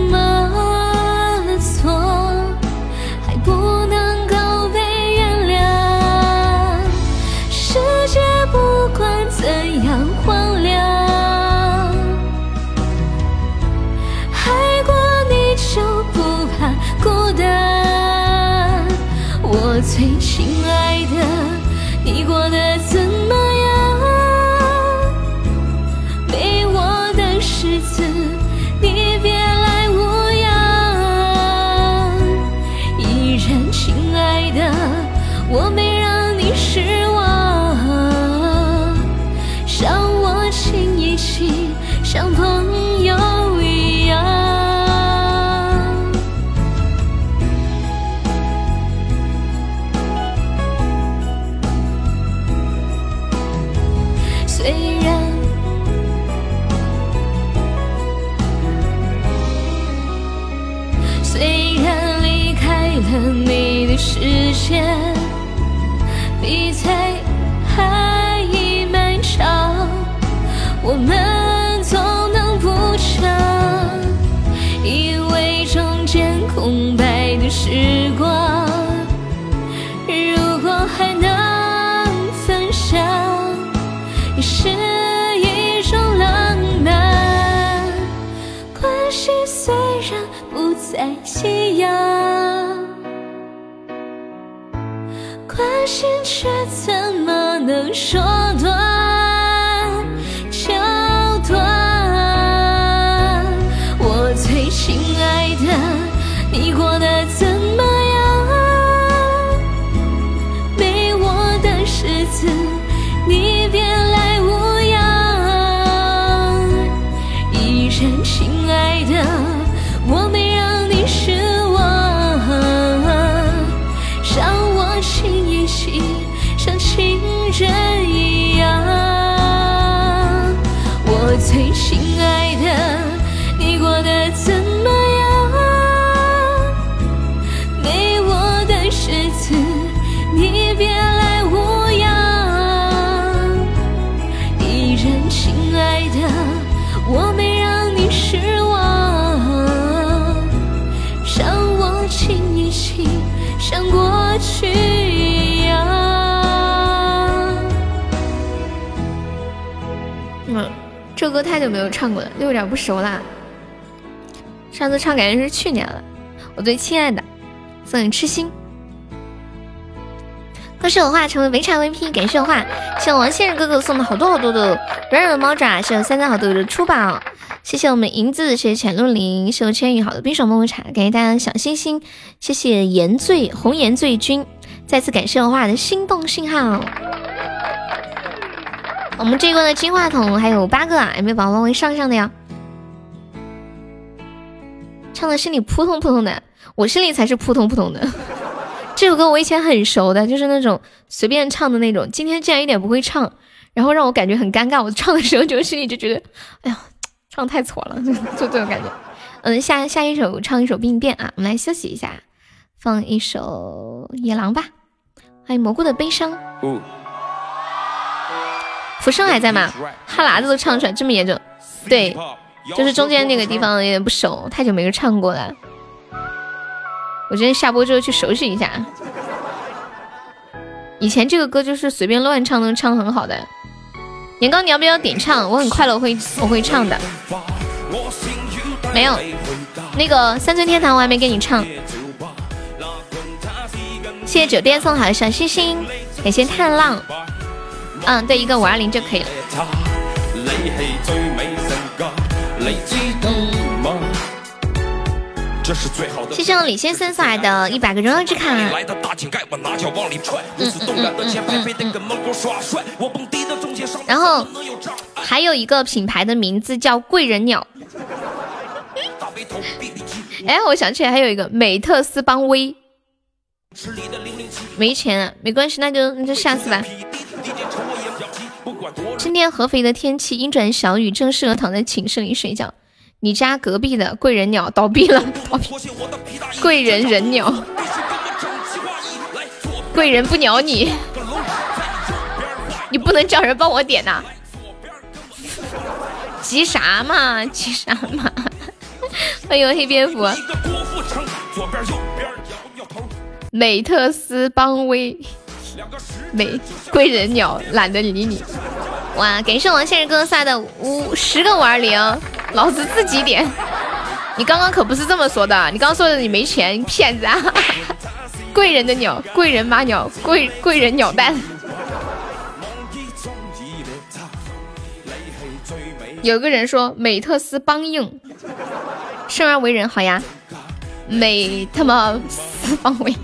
歌太久没有唱过了，又有点不熟啦。上次唱感觉是去年了。我最亲爱的，送你痴心。恭喜我画成为围场 VP，感谢我画，谢谢王先生哥哥送的好多好多的软软的猫爪，谢谢三三好多的出宝，谢谢我们银子，谢谢浅露林，谢谢千羽好的冰爽么么茶，感谢大家的小心心，谢谢盐醉红颜醉君，再次感谢我画的心动信号。我们这一关的金话筒还有八个啊，有没有宝宝会上上的呀？唱的心里扑通扑通的，我心里才是扑通扑通的。这首歌我以前很熟的，就是那种随便唱的那种。今天竟然一点不会唱，然后让我感觉很尴尬。我唱的时候就心里就觉得，哎呀，唱太错了，就这种感觉。嗯，下下一首唱一首病变啊，我们来休息一下，放一首野狼吧。欢迎蘑菇的悲伤。浮生还在吗？哈喇子都唱出来，这么严重？对，就是中间那个地方有点不熟，太久没有唱过了。我今天下播之后去熟悉一下。以前这个歌就是随便乱唱能唱很好的。年糕，你要不要点唱？我很快乐，我会我会唱的。没有，那个三寸天堂我还没给你唱。谢谢酒店送好的小星星，感谢探浪。嗯，对，一个五二零就可以了。谢谢李先生送来的一百个荣耀之卡。嗯嗯嗯嗯。然后还有一个品牌的名字叫贵人鸟。哎，我想起来还有一个美特斯邦威。没钱啊，没关系，那就那就下次吧。今天合肥的天气阴转小雨，正适合躺在寝室里睡觉。你家隔壁的贵人鸟倒闭了，倒闭。贵人人鸟，贵人不鸟你，你不能叫人帮我点呐？急啥嘛？急啥嘛？欢迎黑蝙蝠。美特斯邦威，美贵人鸟懒得理你。哇！感谢王先生哥发的五十个五二零，老子自己点。你刚刚可不是这么说的，你刚刚说的你没钱，骗子啊！贵人的鸟，贵人马鸟，贵贵人鸟蛋。有个人说美特斯邦硬，生而为人好呀，美他妈斯邦威，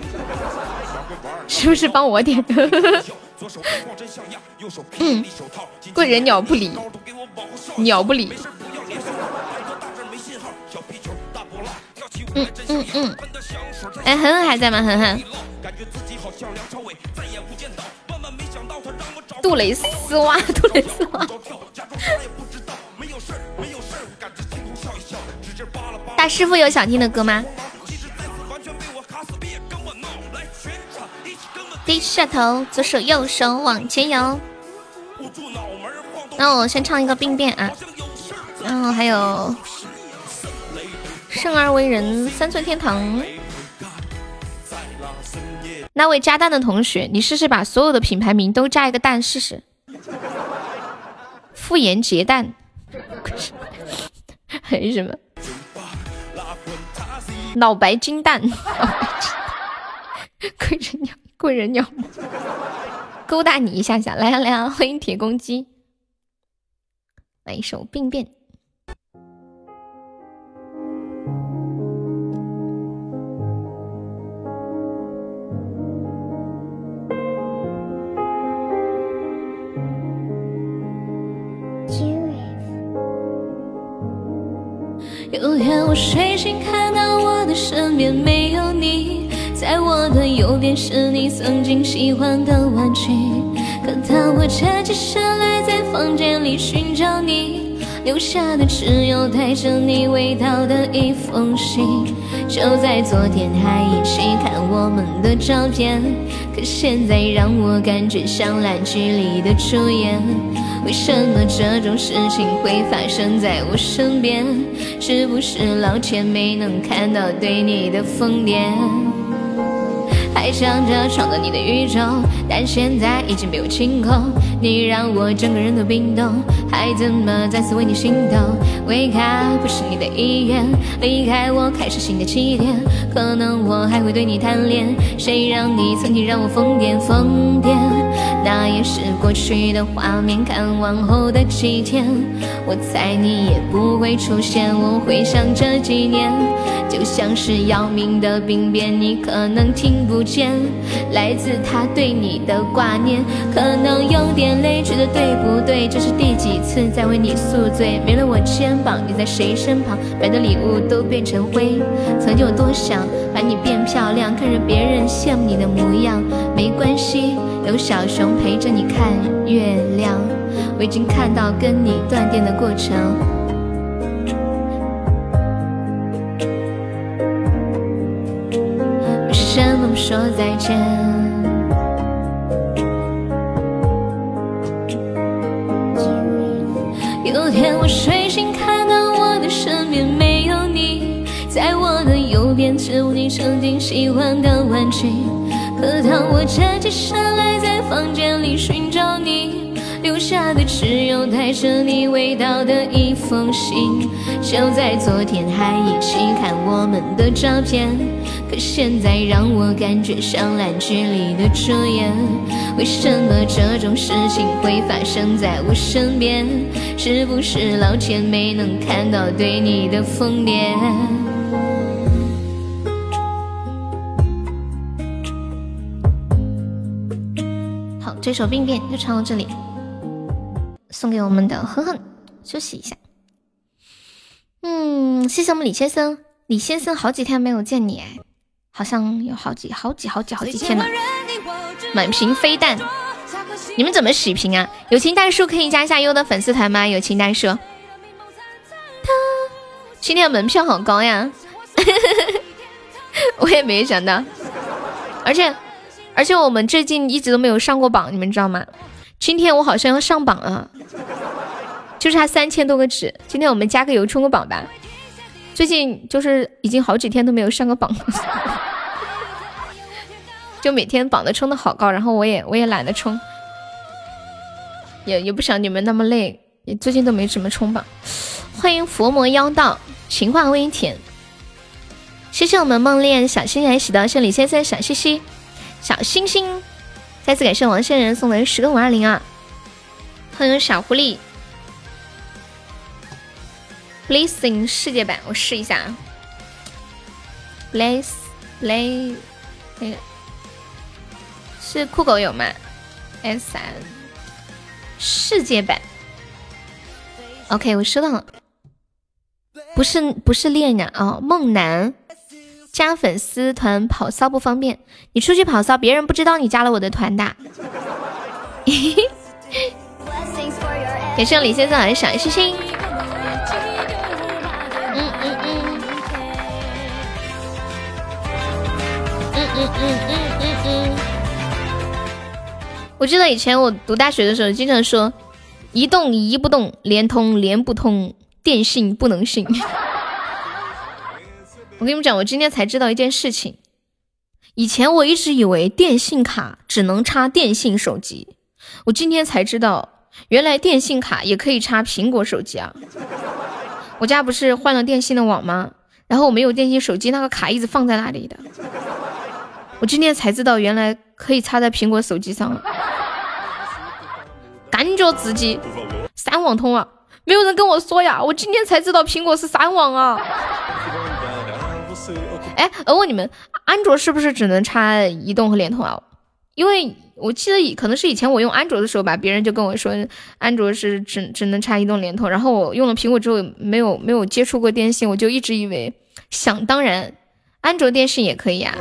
是不是帮我点的？嗯，贵人鸟不理，鸟不理。嗯嗯嗯。哎，恒恒还在吗？恒恒。杜蕾斯哇，杜蕾斯哇。大师傅有想听的歌吗？低下头，左手右手往前摇。那我先唱一个病变啊，然后还有生而为人，三寸天堂。那位加蛋的同学，你试试把所有的品牌名都加一个蛋试试。妇炎洁蛋，还有什么？脑白金蛋，亏人鸟。贵人鸟，勾搭你一下下，来呀来呀！欢迎铁公鸡，来一首病变。有天我睡醒，看到我的身边没有你。在我的右边是你曾经喜欢的玩具，可当我站起身来，在房间里寻找你，留下的只有带着你味道的一封信。就在昨天还一起看我们的照片，可现在让我感觉像烂剧里的主演。为什么这种事情会发生在我身边？是不是老天没能看到对你的疯癫？还想着闯到你的宇宙，但现在已经被我清空。你让我整个人都冰冻，还怎么再次为你心动？离开不是你的意愿，离开我开始新的起点。可能我还会对你贪恋，谁让你曾经让我疯癫疯癫？那也是过去的画面，看往后的几天，我猜你也不会出现。我会想这几年，就像是要命的病变，你可能听不见，来自他对你的挂念。可能有点累，觉得对不对？这是第几次在为你宿醉？没了我肩膀，你在谁身旁？买的礼物都变成灰。曾经有多想把你变漂亮，看着别人羡慕你的模样。没关系，有小熊。陪着你看月亮，我已经看到跟你断电的过程。说再见？有天我睡醒，看到我的身边没有你，在我的右边只有你曾经喜欢的玩具。可当我站起身来，在房间里寻找你，留下的只有带着你味道的一封信。就在昨天还一起看我们的照片，可现在让我感觉像烂剧里的主演。为什么这种事情会发生在我身边？是不是老天没能看到对你的疯癫？好这首病变就唱到这里，送给我们的哼哼，休息一下。嗯，谢谢我们李先生，李先生好几天没有见你哎，好像有好几好几好几好几天了。满屏飞弹，你们怎么洗屏啊？友情大叔可以加一下优的粉丝团吗？友情大叔。今天门票好高呀，我也没想到，而且而且我们最近一直都没有上过榜，你们知道吗？今天我好像要上榜了，就差三千多个纸，今天我们加个油冲个榜吧。最近就是已经好几天都没有上个榜，就每天榜的冲的好高，然后我也我也懒得冲，也也不想你们那么累，也最近都没怎么冲榜。欢迎佛魔妖道，情话微甜。谢谢我们梦恋小星来喜到，谢李先生小西西小星星。再次感谢王仙人送的十个五二零啊！欢迎小狐狸，Blessing 世界版，我试一下啊。Bless Play 那个是酷狗有吗？S 三世界版，OK，我收到了。不是不是恋人啊，梦男加粉丝团跑骚不方便，你出去跑骚，别人不知道你加了我的团的。感谢李先生的小心心。嗯嗯嗯，嗯嗯嗯嗯嗯嗯。我记得以前我读大学的时候，经常说，移动移不动，联通连不通。电信不能信，我跟你们讲，我今天才知道一件事情。以前我一直以为电信卡只能插电信手机，我今天才知道，原来电信卡也可以插苹果手机啊！我家不是换了电信的网吗？然后我没有电信手机，那个卡一直放在那里的。我今天才知道，原来可以插在苹果手机上，感觉自己三网通啊！没有人跟我说呀，我今天才知道苹果是三网啊！哎，我问你们，安卓是不是只能插移动和联通啊？因为我记得以可能是以前我用安卓的时候吧，别人就跟我说安卓是只只能插移动、联通，然后我用了苹果之后没有没有接触过电信，我就一直以为想当然，安卓电信也可以啊。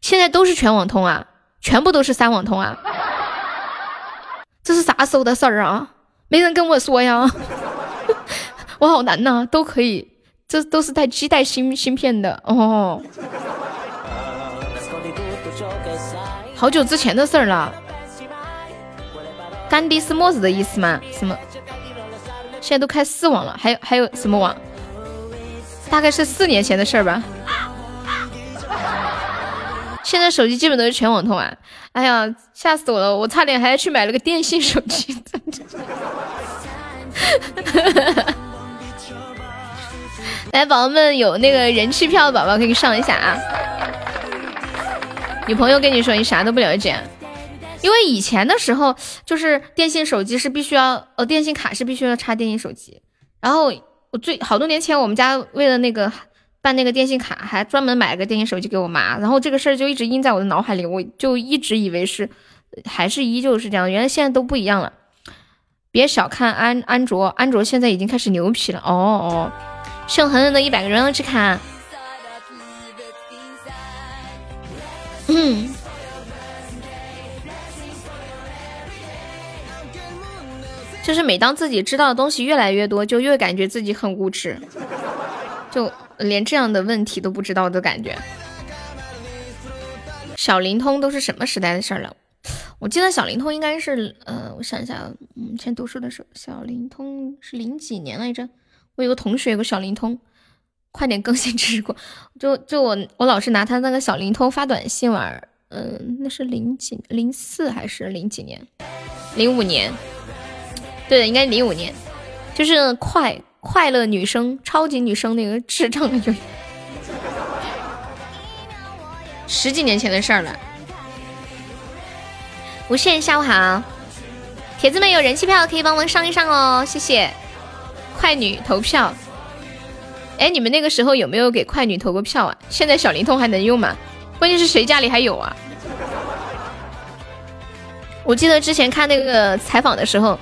现在都是全网通啊，全部都是三网通啊，这是啥时候的事儿啊？没人跟我说呀，我好难呐，都可以，这都是带基带芯芯片的哦。好久之前的事儿了，干爹是墨子的意思吗？什么？现在都开四网了，还有还有什么网？大概是四年前的事儿吧。现在手机基本都是全网通啊！哎呀，吓死我了！我差点还要去买了个电信手机。来，宝宝们有那个人气票的宝宝可以上一下啊！女朋友跟你说你啥都不了解，因为以前的时候就是电信手机是必须要，呃，电信卡是必须要插电信手机。然后我最好多年前我们家为了那个办那个电信卡，还专门买了个电信手机给我妈。然后这个事儿就一直印在我的脑海里，我就一直以为是还是依旧是这样，原来现在都不一样了。别小看安安卓，安卓现在已经开始牛皮了哦哦！谢恒恒的一百个荣耀之卡。嗯，就是每当自己知道的东西越来越多，就越感觉自己很无知，就连这样的问题都不知道的感觉。小灵通都是什么时代的事了？我记得小灵通应该是，呃，我想一下，嗯，以前读书的时候，小灵通是零几年来着？我有个同学有个小灵通，快点更新知识库，就就我我老是拿他那个小灵通发短信玩，嗯，那是零几零四还是零几年？零五年，对，应该零五年，就是快快乐女生超级女生那个智障的就十几年前的事儿了。无限下午好，铁子们有人气票可以帮忙上一上哦，谢谢。快女投票，哎，你们那个时候有没有给快女投过票啊？现在小灵通还能用吗？关键是谁家里还有啊？我记得之前看那个采访的时候，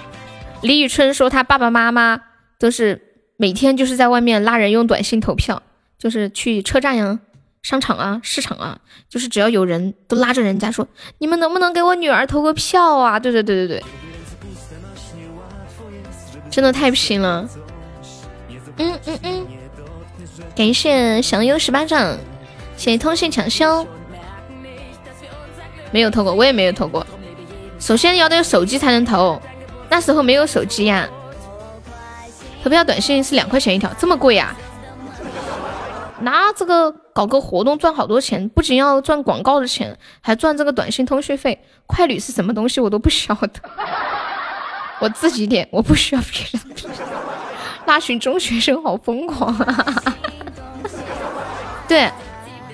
李宇春说她爸爸妈妈都是每天就是在外面拉人用短信投票，就是去车站呀。商场啊，市场啊，就是只要有人都拉着人家说，你们能不能给我女儿投个票啊？对对对对对，真的太拼了。嗯嗯嗯，感谢祥优十八掌，谢谢通信抢修。没有投过，我也没有投过。首先要得有手机才能投，那时候没有手机呀。投票短信是两块钱一条，这么贵呀？那这个搞个活动赚好多钱，不仅要赚广告的钱，还赚这个短信通讯费。快旅是什么东西？我都不晓得，我自己点，我不需要别人。那群中学生好疯狂啊！对，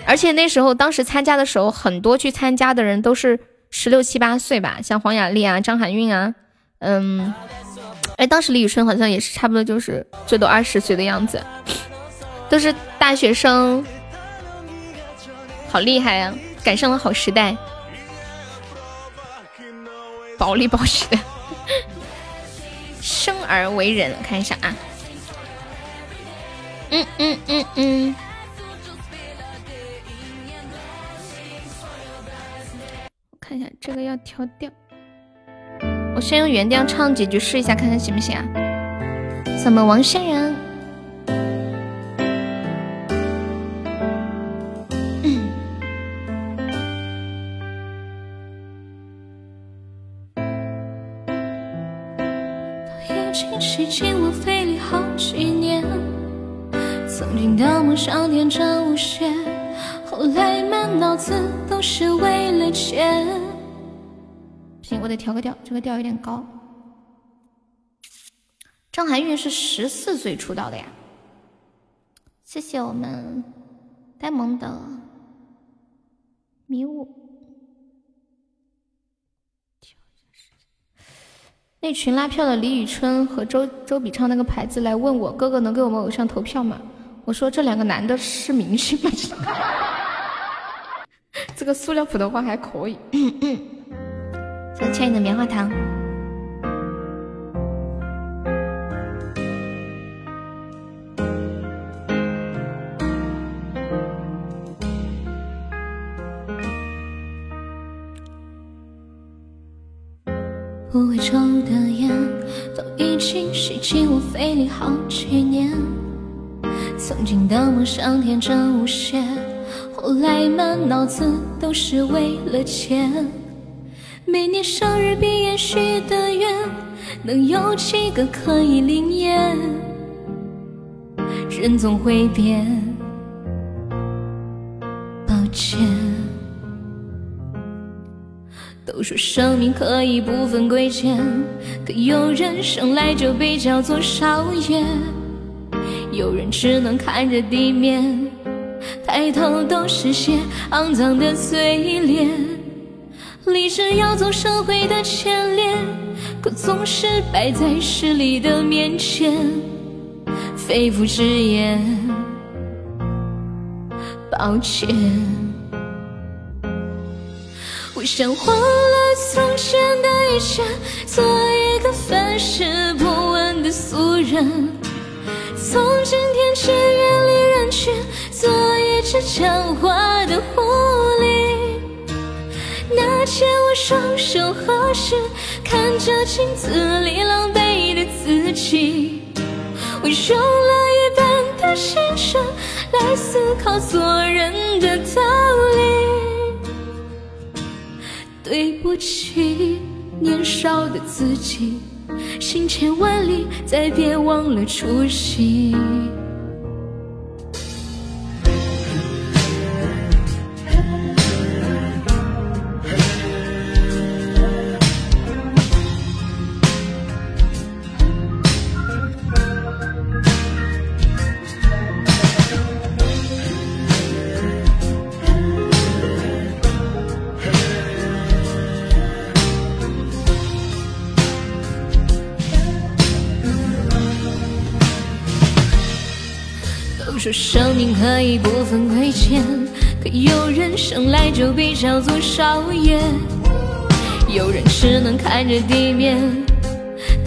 而且那时候当时参加的时候，很多去参加的人都是十六七八岁吧，像黄雅莉啊、张含韵啊，嗯，哎，当时李宇春好像也是差不多，就是最多二十岁的样子。都是大学生，好厉害呀！赶上了好时代，暴力暴起的，生而为人，看一下啊，嗯嗯嗯嗯，我看一下这个要调调，我先用原调唱几句试一下，看看行不行啊？什么王仙人？我费力好几年，曾经的梦想天真无邪，后来满脑子都是为了钱。行，我得调个调，这个调有点高。张含韵是十四岁出道的呀。谢谢我们呆萌的迷雾。那群拉票的李宇春和周周笔畅那个牌子来问我哥哥能给我们偶像投票吗？我说这两个男的是明星吗？这个塑料普通话还可以。谢谢你的棉花糖。不会抽的烟都已经吸进我肺里好几年，曾经的梦想天真无邪，后来满脑子都是为了钱。每年生日必言许的愿，能有几个可以灵验？人总会变，抱歉。都说生命可以不分贵贱，可有人生来就被叫做少爷，有人只能看着地面，抬头都是些肮脏的嘴脸。立志要走社会的前列，可总是摆在势力的面前，肺腑之言，抱歉。我想忘了从前的一切，做一个凡事不问的俗人。从今天起远离人群，做一只讲话的狐狸。那天我双手合十，看着镜子里狼狈的自己，我用了一半的青春来思考做人的道理。对不起，年少的自己，行千万里，再别忘了初心。说生命可以不分贵贱，可有人生来就被叫做少爷，有人只能看着地面，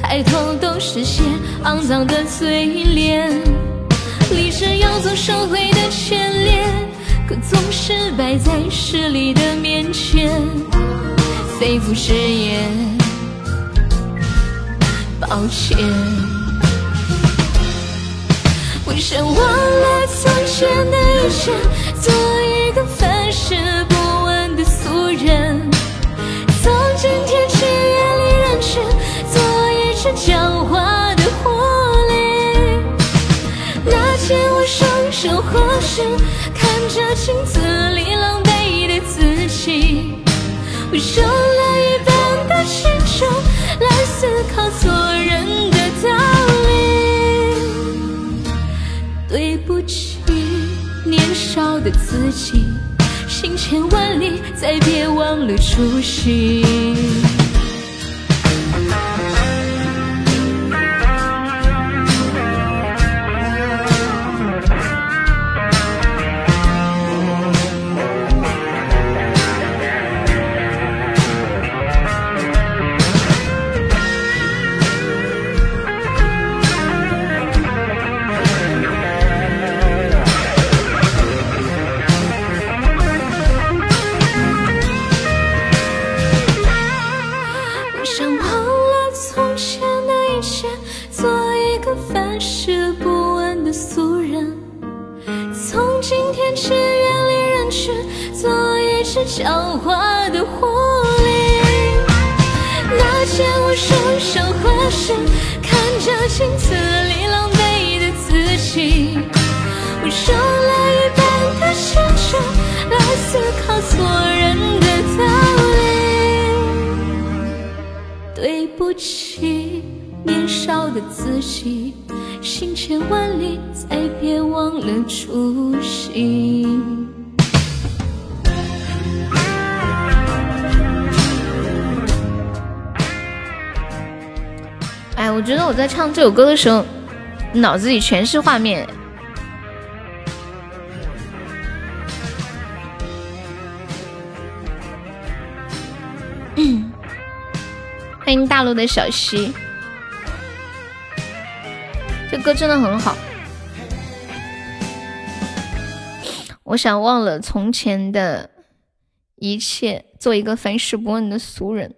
抬头都是些肮脏的嘴脸。立志要做社会的前列，可总是摆在势力的面前，肺腑之言，抱歉。想忘了从前的一切，做一个凡事不问的俗人。从今天起远离人群，做一只狡猾的狐狸。那天我双手合十，看着镜子里狼狈的自己，我的自己，行千万里，再别忘了初心。的自己，我用了一半的青春来思考做人的道理。对不起，年少的自己，行千万里，再别忘了初心。哎，我觉得我在唱这首歌的时候，脑子里全是画面。嗯，欢迎大陆的小溪，这歌真的很好。我想忘了从前的一切，做一个凡事不问的俗人。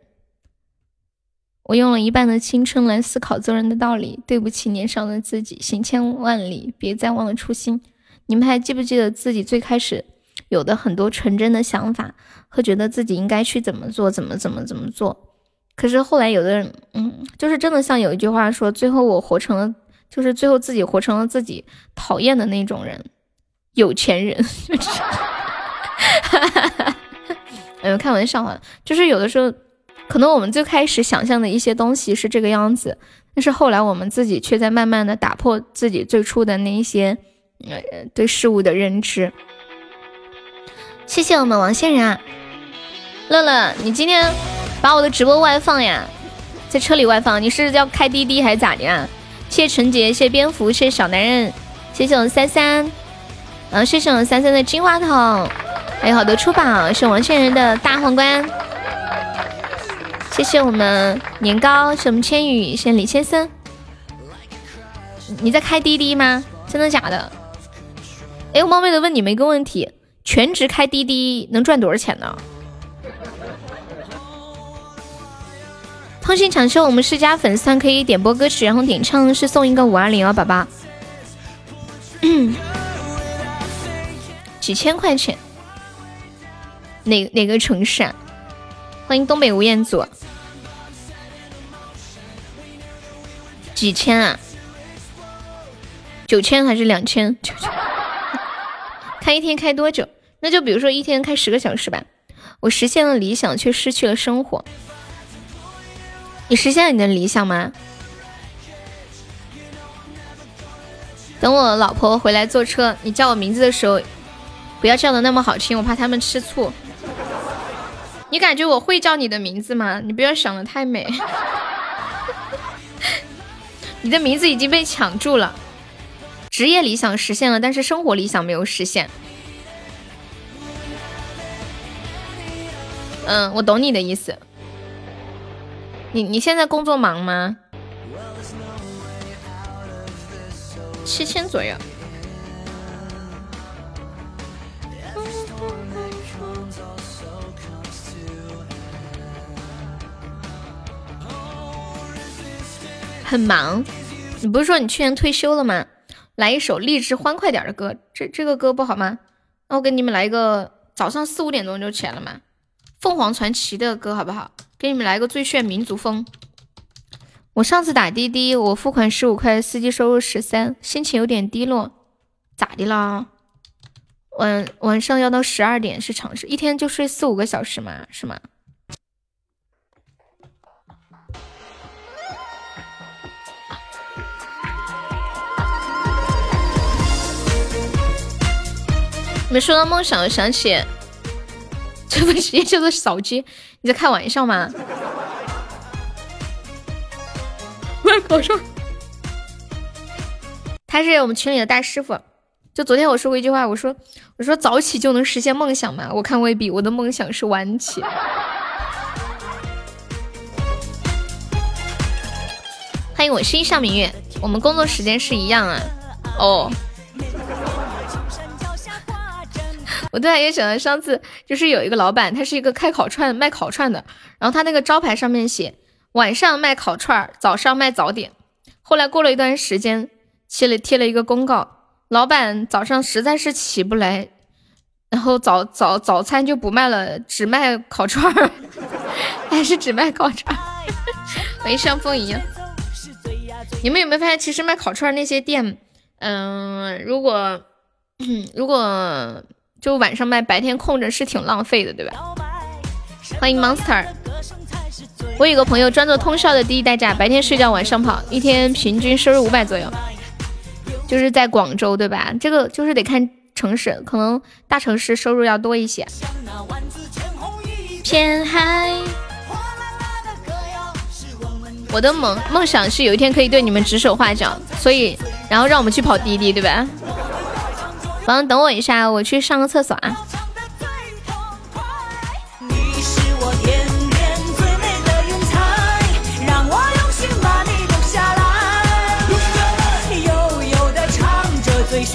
我用了一半的青春来思考做人的道理，对不起年少的自己，行千万里，别再忘了初心。你们还记不记得自己最开始有的很多纯真的想法，和觉得自己应该去怎么做，怎么怎么怎么做？可是后来有的人，嗯，就是真的像有一句话说，最后我活成了，就是最后自己活成了自己讨厌的那种人，有钱人。哈哈哈哈哈，哎呦，开玩笑啊，就是有的时候。可能我们最开始想象的一些东西是这个样子，但是后来我们自己却在慢慢的打破自己最初的那一些呃对事物的认知。谢谢我们王仙人，乐乐，你今天把我的直播外放呀，在车里外放，你是要开滴滴还是咋的啊？谢谢纯洁，谢谢蝙蝠，谢谢小男人，谢谢我们三三，嗯，谢谢我们三三的金话筒，还有好多出宝，是王仙人的大皇冠。谢谢我们年糕，谢我们千羽，谢谢李先生。你在开滴滴吗？真的假的？哎，我冒昧的问你们一个问题：全职开滴滴能赚多少钱呢？通信抢秀，我们是加粉丝团可以点播歌曲，然后点唱是送一个五二零哦，宝宝。几千块钱？哪哪个城市啊？欢迎东北吴彦祖，几千啊？九千还是两千？九千。开一天开多久？那就比如说一天开十个小时吧。我实现了理想，却失去了生活。你实现了你的理想吗？等我老婆回来坐车，你叫我名字的时候，不要叫的那么好听，我怕他们吃醋。你感觉我会叫你的名字吗？你不要想的太美。你的名字已经被抢住了，职业理想实现了，但是生活理想没有实现。嗯，我懂你的意思。你你现在工作忙吗？七千左右。很忙，你不是说你去年退休了吗？来一首励志欢快点的歌。这这个歌不好吗？那我给你们来一个早上四五点钟就起来了嘛，凤凰传奇的歌好不好？给你们来个最炫民族风。我上次打滴滴，我付款十五块，司机收入十三，心情有点低落。咋的啦？晚晚上要到十二点是常事，一天就睡四五个小时嘛，是吗？你们说到梦想，我想起这份时间叫做扫街，你在开玩笑吗？卖口罩，他是我们群里的大师傅。就昨天我说过一句话，我说我说早起就能实现梦想吗？我看未必，我的梦想是晚起。欢迎我心上明月，我们工作时间是一样啊。哦。我突然也想到上次，就是有一个老板，他是一个开烤串卖烤串的，然后他那个招牌上面写晚上卖烤串，早上卖早点。后来过了一段时间，贴了贴了一个公告，老板早上实在是起不来，然后早早早餐就不卖了，只卖烤串儿，还是只卖烤串，没像风一样。你们有没有发现，其实卖烤串那些店，嗯，如果 如果。就晚上卖，白天空着是挺浪费的，对吧？欢迎 Monster。我有个朋友专做通宵的第一代驾，白天睡觉，晚上跑，一天平均收入五百左右。就是在广州，对吧？这个就是得看城市，可能大城市收入要多一些。我的梦梦想是有一天可以对你们指手画脚，所以然后让我们去跑滴滴，对吧？等等我一下，我去上个厕所啊。最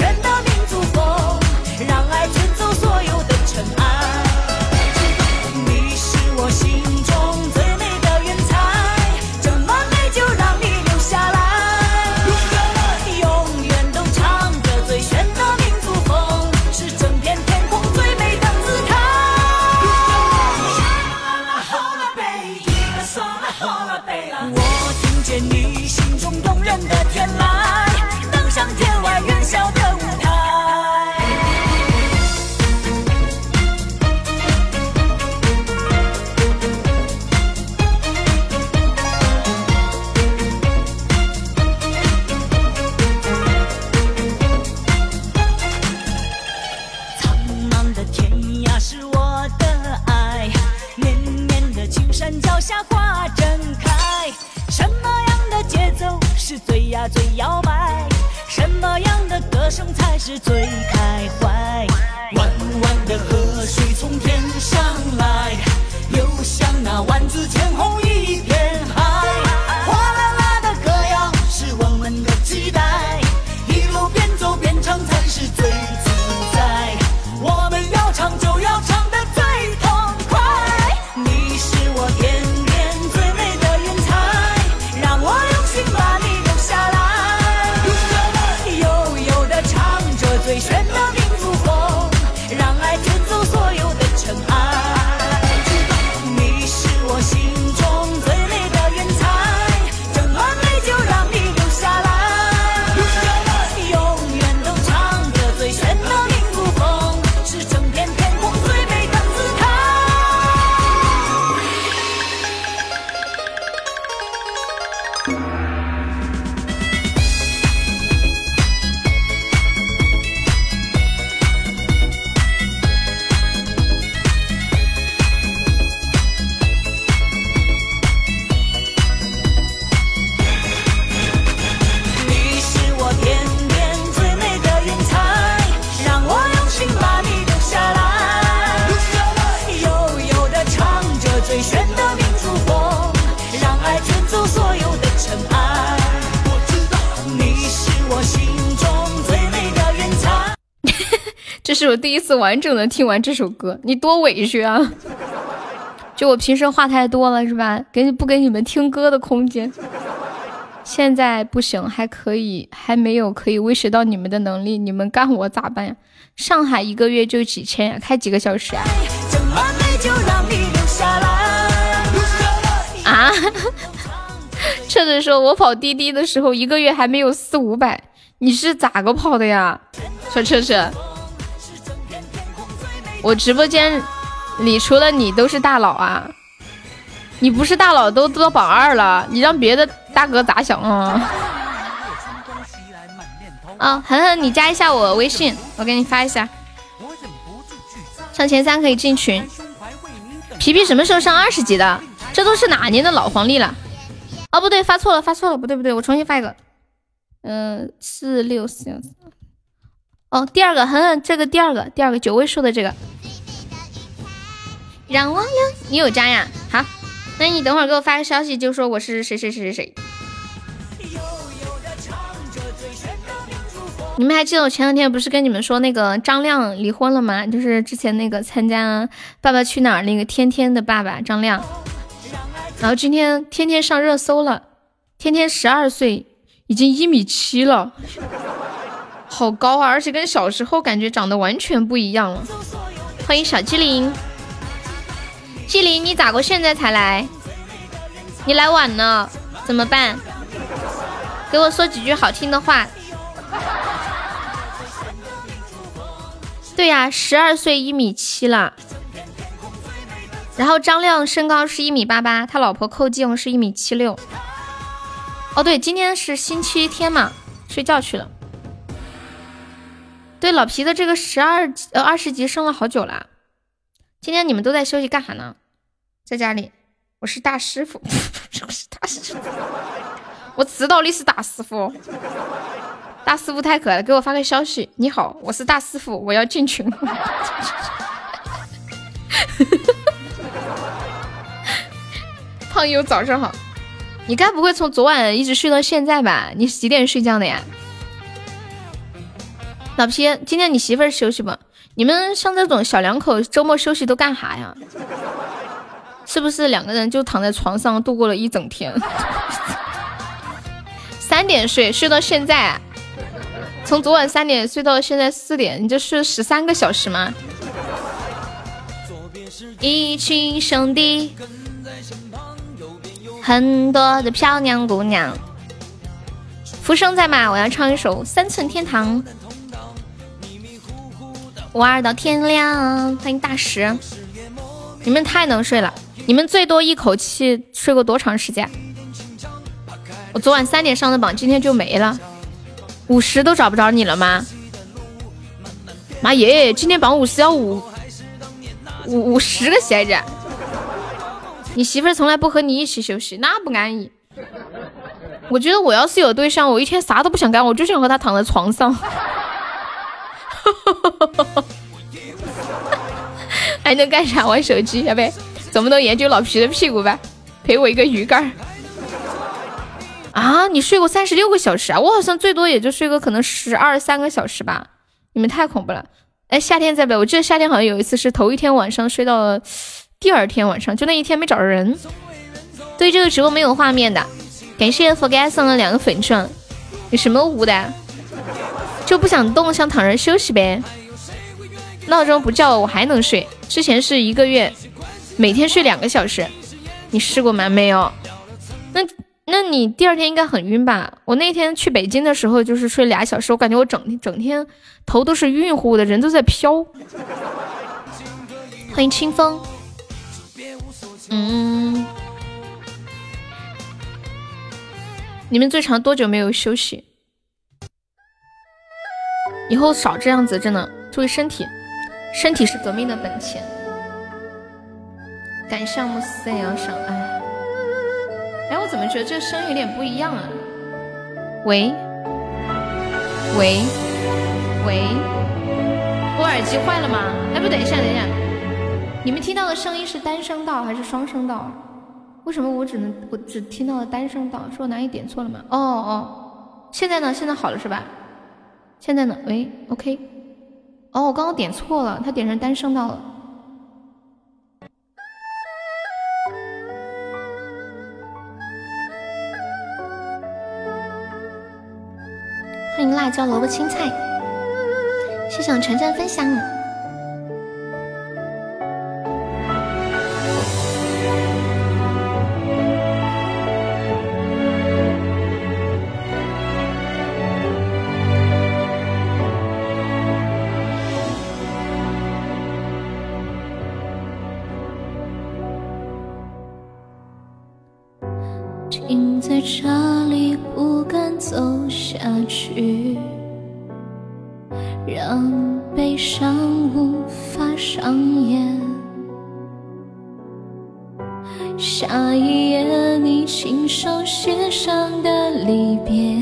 最摇摆，什么样的歌声才是最开怀？弯弯的河水从天上来，流向那万紫千红是我第一次完整的听完这首歌，你多委屈啊！就我平时话太多了是吧？给你不给你们听歌的空间。现在不行，还可以，还没有可以威胁到你们的能力，你们干我咋办呀？上海一个月就几千呀，开几个小时啊？啊？车子说，我跑滴滴的时候一个月还没有四五百，你是咋个跑的呀？说车车，我直播间里除了你都是大佬啊，你不是大佬都都榜二了，你让别的大哥咋想啊？啊，恒恒，你加一下我微信，我给你发一下，上前三可以进群。皮皮什么时候上二十级的？这都是哪年的老黄历了？哦，不对，发错了，发错了，不对不对，我重新发一个。嗯，四六四幺四。哦，第二个，恒恒，这个第二个，第二个九位数的这个。让我亮，你有加呀？好，那你等会儿给我发个消息，就说我是谁谁谁谁谁。你们还记得我前两天不是跟你们说那个张亮离婚了吗？就是之前那个参加《爸爸去哪儿》那个天天的爸爸张亮，然后今天天天上热搜了，天天十二岁，已经一米七了，好高啊！而且跟小时候感觉长得完全不一样了。欢迎小机灵，机灵你咋个现在才来？你来晚了怎么办？给我说几句好听的话。对呀，十二岁一米七了，然后张亮身高是一米八八，他老婆寇静是一米七六。哦，对，今天是星期天嘛，睡觉去了。对，老皮的这个十二呃二十级升了好久了。今天你们都在休息干啥呢？在家里。我是大师傅，我是大师傅，我知道你是大师傅。大师傅太可爱了，给我发个消息。你好，我是大师傅，我要进群。胖友早上好，你该不会从昨晚一直睡到现在吧？你几点睡觉的呀？老皮，今天你媳妇儿休息不？你们像这种小两口周末休息都干啥呀？是不是两个人就躺在床上度过了一整天？三点睡，睡到现在。从昨晚三点睡到现在四点，你这睡十三个小时吗？一群兄弟，很多的漂亮姑娘。浮生在吗？我要唱一首《三寸天堂》，玩到天亮。欢迎大石，你们太能睡了，你们最多一口气睡过多长时间？我昨晚三点上的榜，今天就没了。五十都找不着你了吗？妈耶！今天榜五十要五五五十个鞋子。你媳妇儿从来不和你一起休息，那不安逸。我觉得我要是有对象，我一天啥都不想干，我就想和他躺在床上。还能干啥？玩手机？要不，咱们都研究老皮的屁股吧，陪我一个鱼竿。啊，你睡过三十六个小时啊？我好像最多也就睡个可能十二三个小时吧。你们太恐怖了。哎，夏天在不？我记得夏天好像有一次是头一天晚上睡到了第二天晚上，就那一天没找着人。对这个直播没有画面的，感谢 forget 送了两个粉钻。你什么屋的？就不想动，想躺着休息呗。闹钟不叫我还能睡。之前是一个月每天睡两个小时，你试过吗？没有。那。那你第二天应该很晕吧？我那天去北京的时候，就是睡俩小时，我感觉我整天整天头都是晕乎乎的，人都在飘。欢迎清风。嗯。你们最长多久没有休息？以后少这样子，真的注意身体，身体是革命的本钱。赶项目四也要上，哎。哎，我怎么觉得这声音有点不一样啊？喂，喂，喂，我耳机坏了吗？哎，不，等一下，等一下，你们听到的声音是单声道还是双声道？为什么我只能我只听到了单声道？是我哪里点错了吗？哦哦，现在呢？现在好了是吧？现在呢？喂 ok 哦我刚刚点错了他点成单声道了。欢迎辣椒萝卜青菜。谢谢我晨晨分享手写上的离别，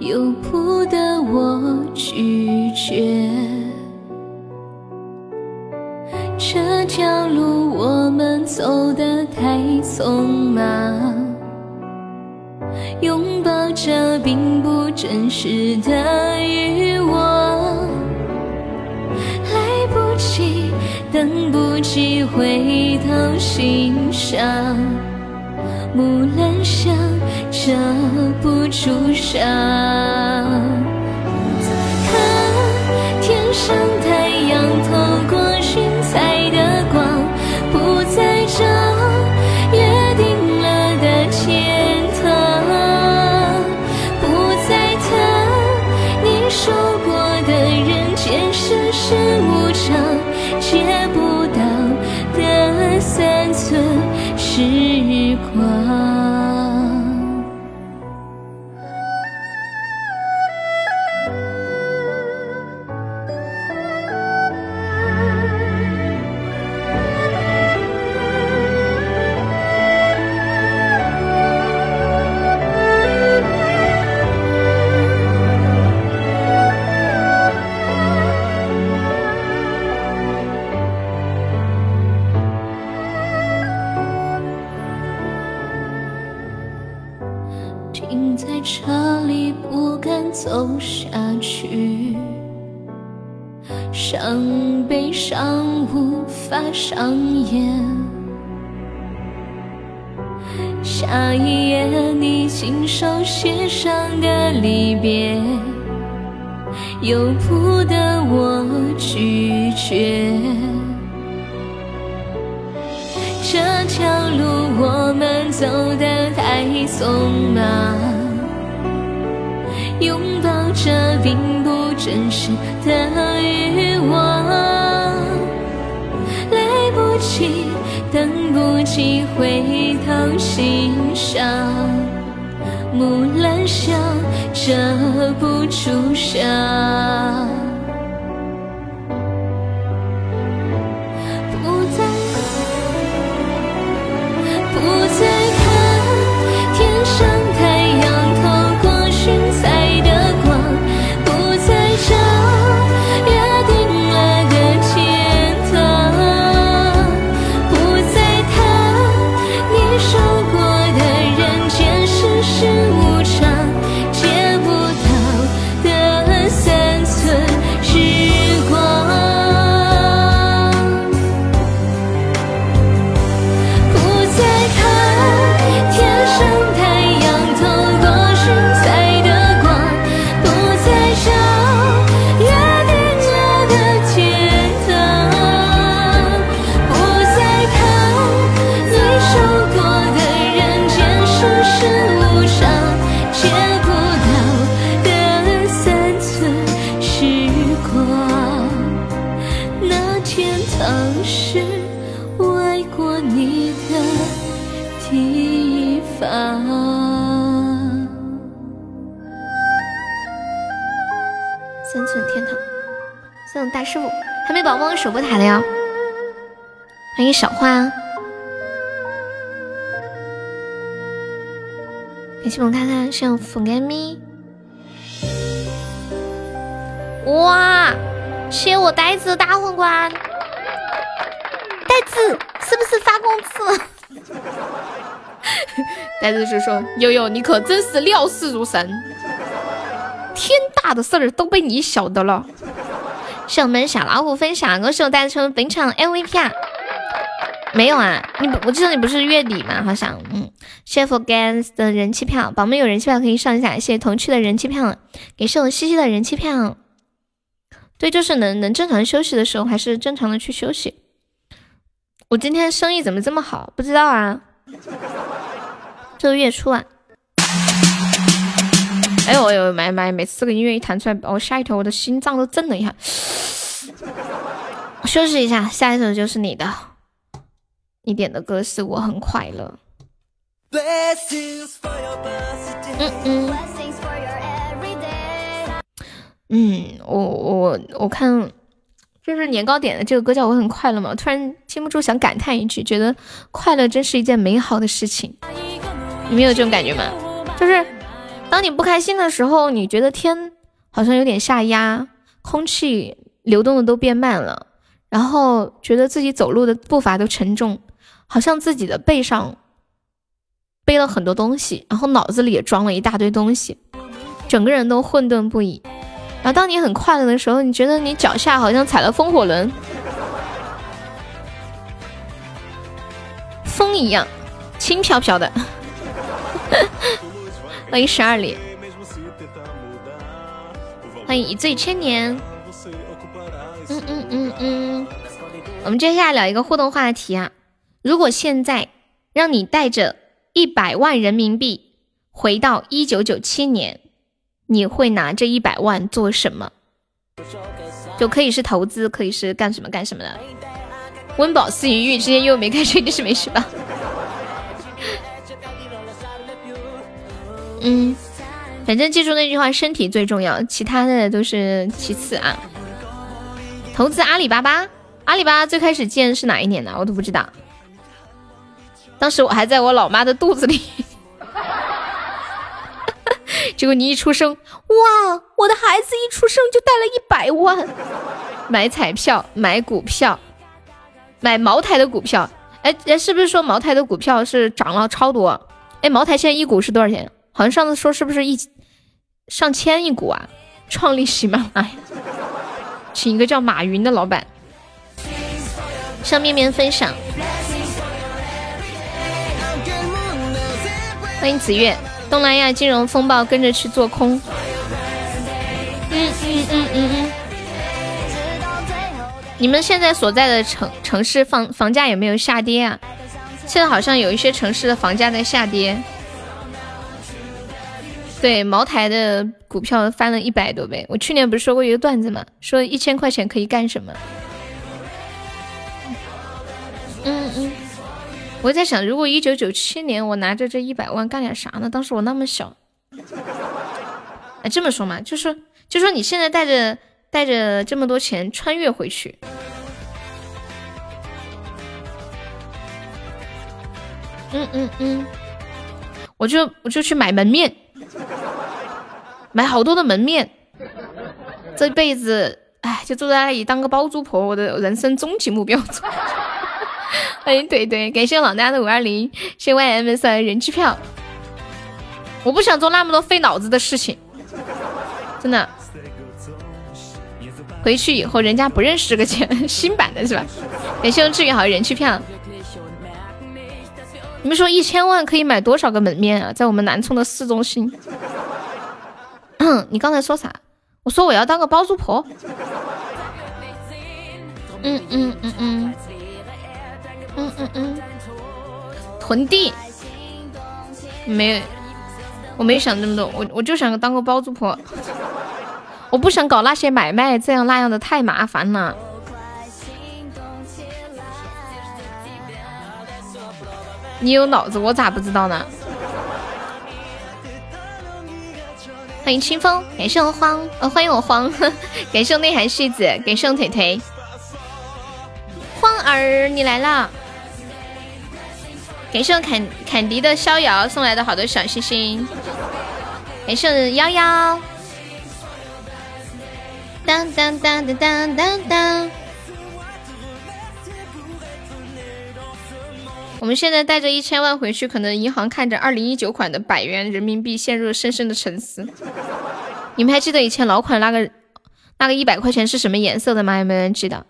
由不得我拒绝。这条路我们走得太匆忙，拥抱着并不真实的欲望，来不及，等不及回头欣赏，木兰香遮不住伤。看天上法上演。下一页你亲手写上的离别，由不得我拒绝。这条路我们走得太匆忙，拥抱着并不真实的欲望，几回头欣赏，木兰香遮不住伤。宝宝守波塔的呀！欢迎小花，感谢我们看看像福干咪，哇！谢我呆子大皇冠，呆子是不是发工资了？呆子是说悠悠，你可真是料事如神，天大的事儿都被你晓得了。是我们小老虎分享，恭喜我呆子成本场 MVP 啊！没有啊，你，我记得你不是月底吗？好像，嗯，谢谢 Gans 的人气票，宝妹有人气票可以上一下，谢谢同区的人气票，给是我西西的人气票。对，就是能能正常休息的时候，还是正常的去休息。我今天生意怎么这么好？不知道啊，这个月初啊。哎呦哎呦，买买，每次这个音乐一弹出来，我吓一跳，我的心脏都震了一下。我休息一下，下一首就是你的。你点的歌是我很快乐。嗯嗯。嗯，我我我看，就是年糕点的这个歌叫我很快乐嘛，突然禁不住想感叹一句，觉得快乐真是一件美好的事情。你们有这种感觉吗？就是当你不开心的时候，你觉得天好像有点下压，空气流动的都变慢了，然后觉得自己走路的步伐都沉重。好像自己的背上背了很多东西，然后脑子里也装了一大堆东西，整个人都混沌不已。然后当你很快乐的时候，你觉得你脚下好像踩了风火轮，风一样轻飘飘的。欢迎十二里，欢迎一醉千年。嗯嗯嗯嗯，我们接下来聊一个互动话题啊。如果现在让你带着一百万人民币回到一九九七年，你会拿这一百万做什么？就可以是投资，可以是干什么干什么的。温饱思淫欲，之间又没开车，你是没事吧？嗯，反正记住那句话，身体最重要，其他的都是其次啊。投资阿里巴巴，阿里巴巴最开始建是哪一年的？我都不知道。当时我还在我老妈的肚子里，结果你一出生，哇！我的孩子一出生就带了一百万，买彩票、买股票、买茅台的股票。哎哎，是不是说茅台的股票是涨了超多？哎，茅台现在一股是多少钱？好像上次说是不是一上千一股啊？创立喜马拉雅，请一个叫马云的老板向面面分享。欢迎子月，东南亚金融风暴跟着去做空。嗯嗯嗯嗯嗯。你们现在所在的城城市房房价有没有下跌啊？现在好像有一些城市的房价在下跌。对，茅台的股票翻了一百多倍。我去年不是说过一个段子吗？说一千块钱可以干什么？嗯嗯。我在想，如果一九九七年我拿着这一百万干点啥呢？当时我那么小。哎，这么说嘛，就说就说你现在带着带着这么多钱穿越回去，嗯嗯嗯，我就我就去买门面，买好多的门面，这辈子哎就坐在那里当个包租婆，我的人生终极目标。欢迎怼怼，感谢老大的五二零，谢谢 YMS 人气票。我不想做那么多费脑子的事情，真的。回去以后人家不认识这个钱，新版的是吧？感谢我志远好人气票。你们说一千万可以买多少个门面啊？在我们南充的市中心。嗯，你刚才说啥？我说我要当个包租婆。嗯嗯嗯嗯。嗯嗯嗯，囤地，没，我没想那么多，我我就想当个包租婆，我不想搞那些买卖，这样那样的太麻烦了。你有脑子，我咋不知道呢？欢迎清风，感谢我慌，呃，欢迎我慌，感谢内涵戏子，感谢我腿腿，慌儿你来了。感谢坎坎迪的逍遥送来的好多小心心，感谢幺幺，当当当当当当当。我们现在带着一千万回去，可能银行看着二零一九款的百元人民币，陷入了深深的沉思。你们还记得以前老款那个那个一百块钱是什么颜色的吗？有没有人记得？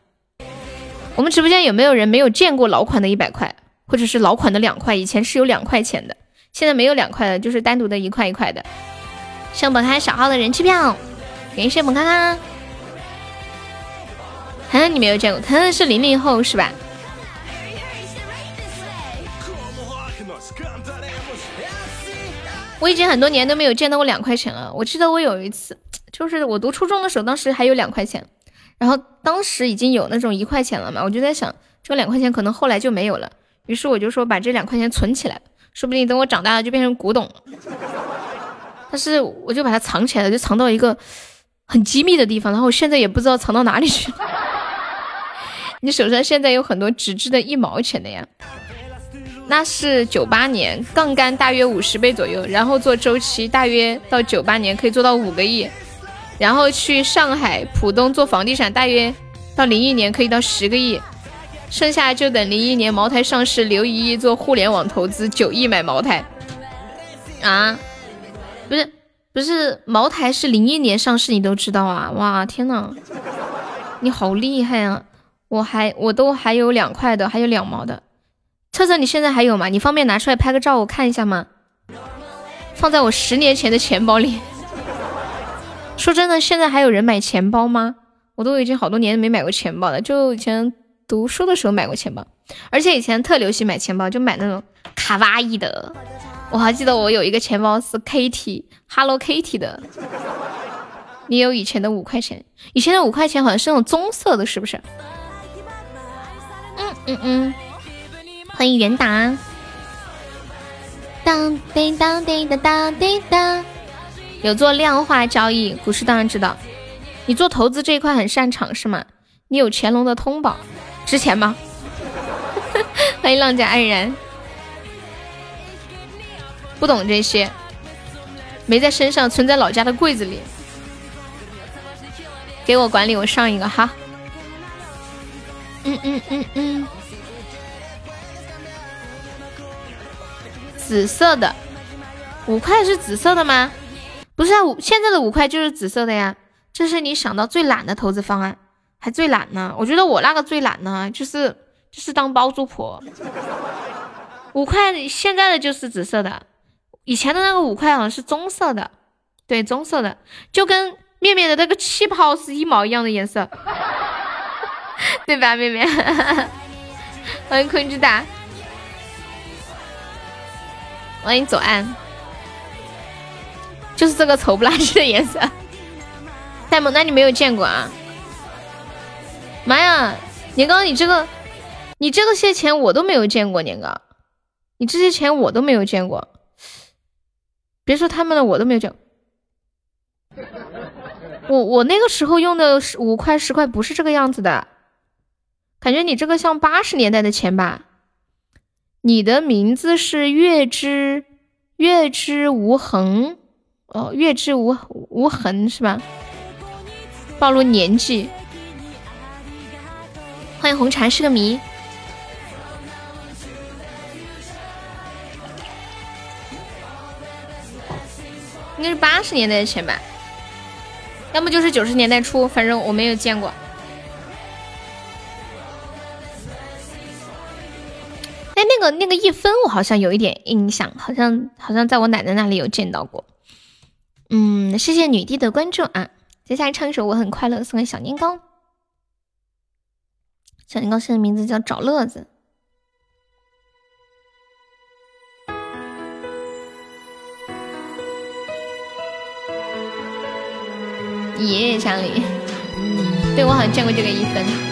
我们直播间有没有人没有见过老款的一百块，或者是老款的两块？以前是有两块钱的，现在没有两块的，就是单独的一块一块的。上本开小号的人气票，感谢本开开。涵涵你没有见过，涵涵是零零后是吧？我已经很多年都没有见到过两块钱了。我记得我有一次，就是我读初中的时候，当时还有两块钱，然后当时已经有那种一块钱了嘛，我就在想，这两块钱可能后来就没有了。于是我就说把这两块钱存起来，说不定等我长大了就变成古董了。但是我就把它藏起来了，就藏到一个很机密的地方，然后我现在也不知道藏到哪里去了。你手上现在有很多纸质的一毛钱的呀？那是九八年，杠杆大约五十倍左右，然后做周期，大约到九八年可以做到五个亿，然后去上海浦东做房地产，大约到零一年可以到十个亿，剩下就等零一年茅台上市，留一亿做互联网投资，九亿买茅台啊。不是不是，茅台是零一年上市，你都知道啊？哇，天呐，你好厉害啊！我还我都还有两块的，还有两毛的。策策，你现在还有吗？你方便拿出来拍个照我看一下吗？放在我十年前的钱包里。说真的，现在还有人买钱包吗？我都已经好多年没买过钱包了，就以前读书的时候买过钱包，而且以前特流行买钱包，就买那种卡哇伊的。我还记得我有一个钱包是 Kitty，Hello Kitty 的。你有以前的五块钱？以前的五块钱好像是那种棕色的，是不是？嗯嗯嗯。欢迎元达。当叮当叮当当叮当。有做量化交易，股市当然知道。你做投资这一块很擅长是吗？你有乾隆的通宝，值钱吗？欢迎浪家安然。不懂这些，没在身上，存在老家的柜子里。给我管理，我上一个哈。嗯嗯嗯嗯。紫色的五块是紫色的吗？不是啊，五现在的五块就是紫色的呀。这是你想到最懒的投资方案，还最懒呢。我觉得我那个最懒呢，就是就是当包租婆。五块现在的就是紫色的。以前的那个五块好像是棕色的，对，棕色的，就跟面面的那个气泡是一毛一样的颜色，对吧，面面？欢迎坤之大，欢迎左岸，就是这个丑不拉几的颜色。戴蒙，那你没有见过啊？妈呀，年糕，你这个，你这个些钱我都没有见过，年糕，你这些钱我都没有见过。别说他们了，我都没有讲。我我那个时候用的五块十块不是这个样子的，感觉你这个像八十年代的钱吧？你的名字是月之月之无痕哦，月之无无痕是吧？暴露年纪。欢迎红茶是个谜。应该是八十年代的钱吧，要么就是九十年代初，反正我没有见过。哎，那个那个一分，我好像有一点印象，好像好像在我奶奶那里有见到过。嗯，谢谢女帝的关注啊！接下来唱一首《我很快乐》，送给小年糕。小年糕现在名字叫找乐子。爷爷乡里，对我好像见过这个一分。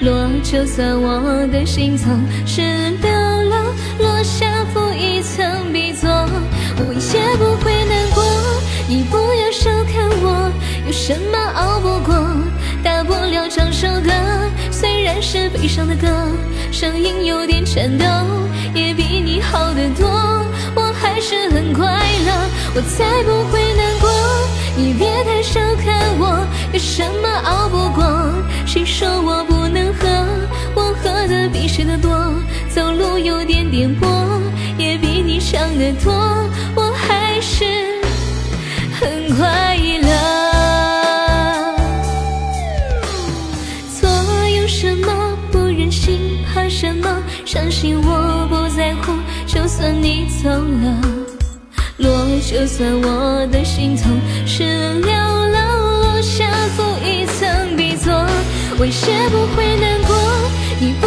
落，就算我的心曾湿掉了，落下负一层壁座，我也不会难过。你不要小看我，有什么熬不过？大不了唱首歌，虽然。是悲伤的歌，声音有点颤抖，也比你好得多。我还是很快乐，我才不会难过。你别太小看我，有什么熬不过？谁说我不？喝的多，走路有点颠簸，也比你强得多。我还是很快乐。错，有什么不忍心，怕什么？相信我不在乎，就算你走了，落，就算我的心痛是寥寥落下负一层笔作，我也不会难过。你不，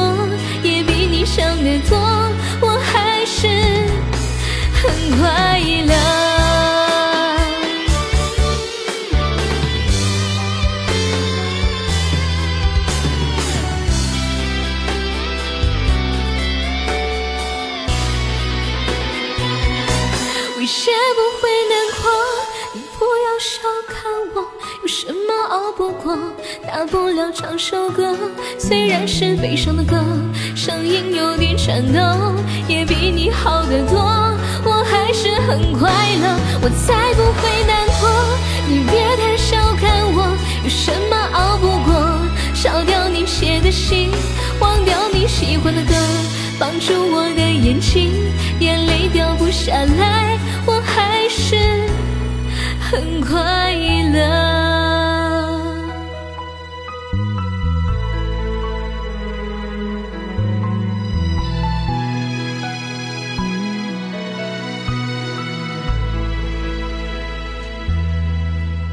什么熬不过？大不了唱首歌，虽然是悲伤的歌，声音有点颤抖，也比你好得多。我还是很快乐，我才不会难过。你别太小看我，有什么熬不过？烧掉你写的信，忘掉你喜欢的歌。绑住我的眼睛，眼泪掉不下来，我还是很快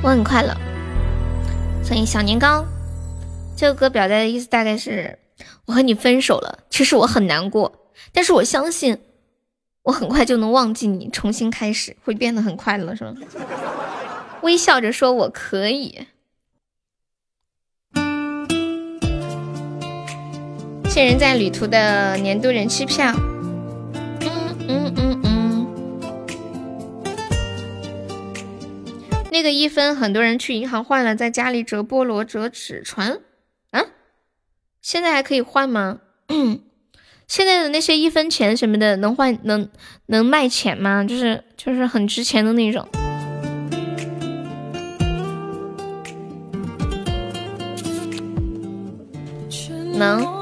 我很快乐，所以小年糕。这个歌表达的意思大概是。我和你分手了，其实我很难过，但是我相信我很快就能忘记你，重新开始，会变得很快乐，是吗？微笑着说我可以。谢人在旅途的年度人气票。嗯嗯嗯嗯。那个一分，很多人去银行换了，在家里折菠萝、折纸船。啊现在还可以换吗？现在的那些一分钱什么的能换能能卖钱吗？就是就是很值钱的那种。能。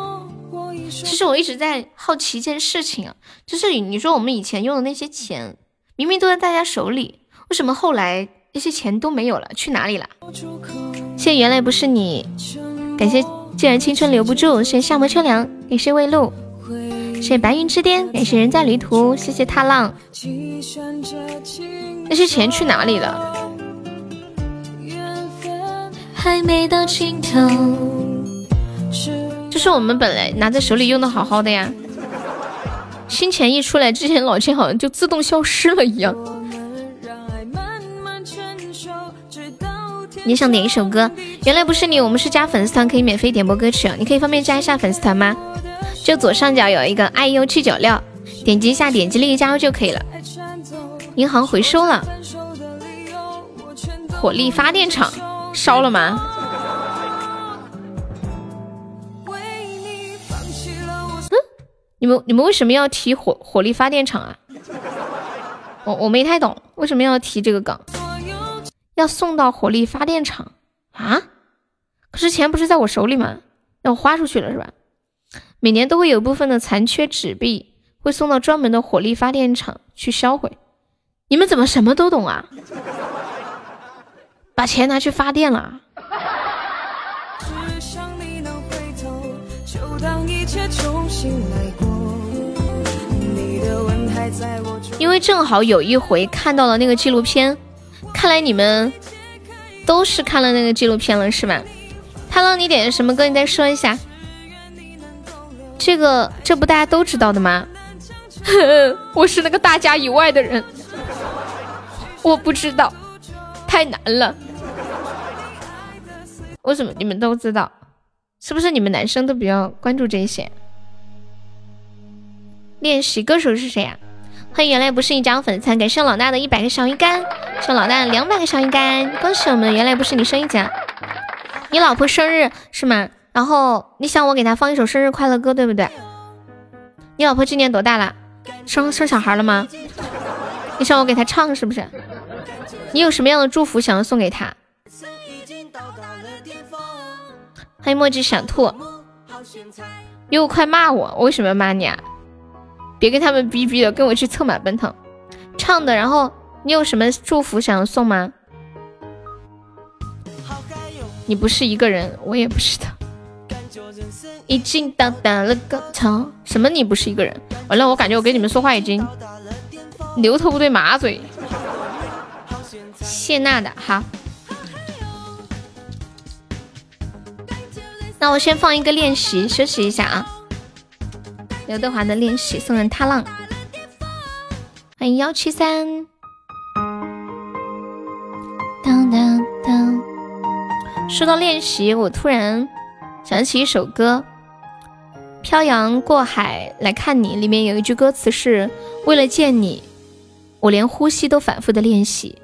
其实我一直在好奇一件事情啊，就是你说我们以前用的那些钱，明明都在大家手里，为什么后来那些钱都没有了？去哪里了？谢谢原来不是你，感谢。既然青春留不住，谢谢夏末秋凉，感谢未露，谢白云之巅，感谢人在旅途，谢谢踏浪。那些钱去哪里了？还没到尽头。这是我们本来拿在手里用的好好的呀，新钱一出来，之前老钱好像就自动消失了一样。你想点一首歌？原来不是你，我们是加粉丝团可以免费点播歌曲，你可以方便加一下粉丝团吗？就左上角有一个 iu 七九六，点击一下，点击立即加入就可以了。银行回收了，火力发电厂烧了吗？嗯，你们你们为什么要提火火力发电厂啊？我我没太懂，为什么要提这个梗？要送到火力发电厂啊？可是钱不是在我手里吗？那我花出去了是吧？每年都会有部分的残缺纸币会送到专门的火力发电厂去销毁。你们怎么什么都懂啊？把钱拿去发电了？因为正好有一回看到了那个纪录片。看来你们都是看了那个纪录片了，是吧？他让你点的什么歌？你再说一下。这个这不大家都知道的吗？我是那个大家以外的人，我不知道，太难了。为什么你们都知道？是不是你们男生都比较关注这些？练习歌手是谁呀？欢迎原来不是你加粉丝，感谢老大的一百个小鱼干，谢老大两百个小鱼干，恭喜我们原来不是你升一级。你老婆生日是吗？然后你想我给她放一首生日快乐歌，对不对？你老婆今年多大了？生生小孩了吗？你想我给她唱是不是？你有什么样的祝福想要送给她？欢迎墨迹闪兔，又快骂我，我为什么要骂你啊？别跟他们逼逼了，跟我去策马奔腾，唱的。然后你有什么祝福想要送吗？你不是一个人，我也不是的。已经到达了高潮。什么？你不是一个人？完了，我感觉我跟你们说话已经牛头不对马嘴。谢娜的哈。那我先放一个练习，休息一下啊。刘德华的练习送人踏浪，欢迎幺七三。当当当。说到练习，我突然想起一首歌，《漂洋过海来看你》里面有一句歌词是：“为了见你，我连呼吸都反复的练习。”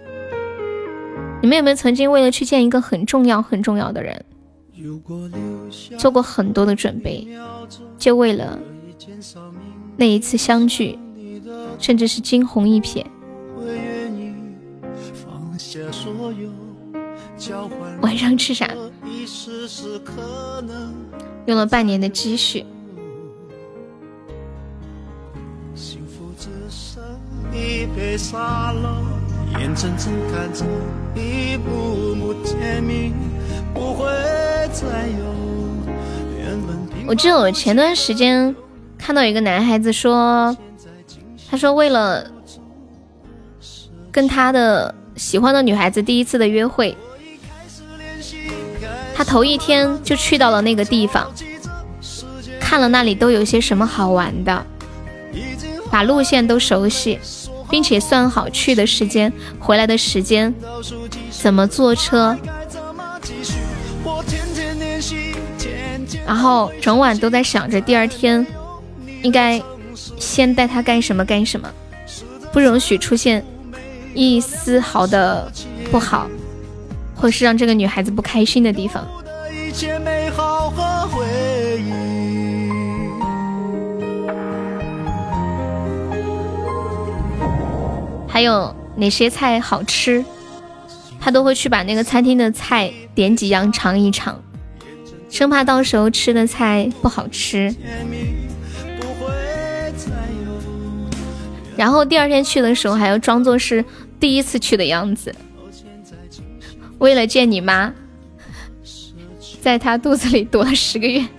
你们有没有曾经为了去见一个很重要很重要的人，做过很多的准备，就为了？那一次相聚，甚至是惊鸿一瞥。晚上吃啥？用了半年的积蓄。我记得我前段时间。看到一个男孩子说，他说为了跟他的喜欢的女孩子第一次的约会，他头一天就去到了那个地方，看了那里都有些什么好玩的，把路线都熟悉，并且算好去的时间、回来的时间，怎么坐车，然后整晚都在想着第二天。应该先带他干什么干什么，不容许出现一丝毫的不好，或是让这个女孩子不开心的地方。还有哪些菜好吃，他都会去把那个餐厅的菜点几样尝一尝，生怕到时候吃的菜不好吃。然后第二天去的时候，还要装作是第一次去的样子。为了见你妈，在他肚子里躲了十个月。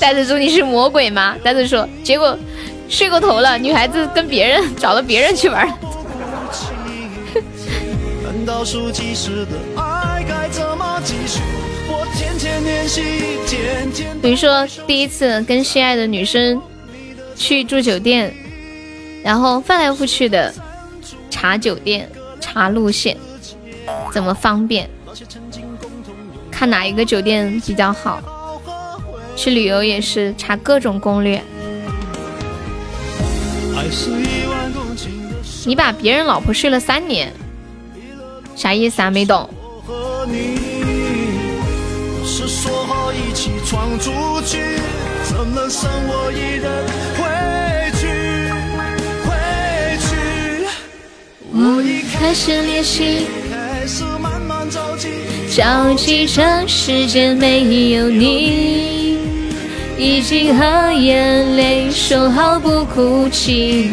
呆子说你是魔鬼吗？呆子说，结果睡过头了，女孩子跟别人找了别人去玩。比如说，第一次跟心爱的女生去住酒店，然后翻来覆去的查酒店、查路线，怎么方便，看哪一个酒店比较好。去旅游也是查各种攻略。你把别人老婆睡了三年，啥意思啊？没懂。起闯出去，怎能剩我一人回去？回去。我已开始练习，开始慢慢着急，着急这世界没有你，已经和眼泪说好不哭泣。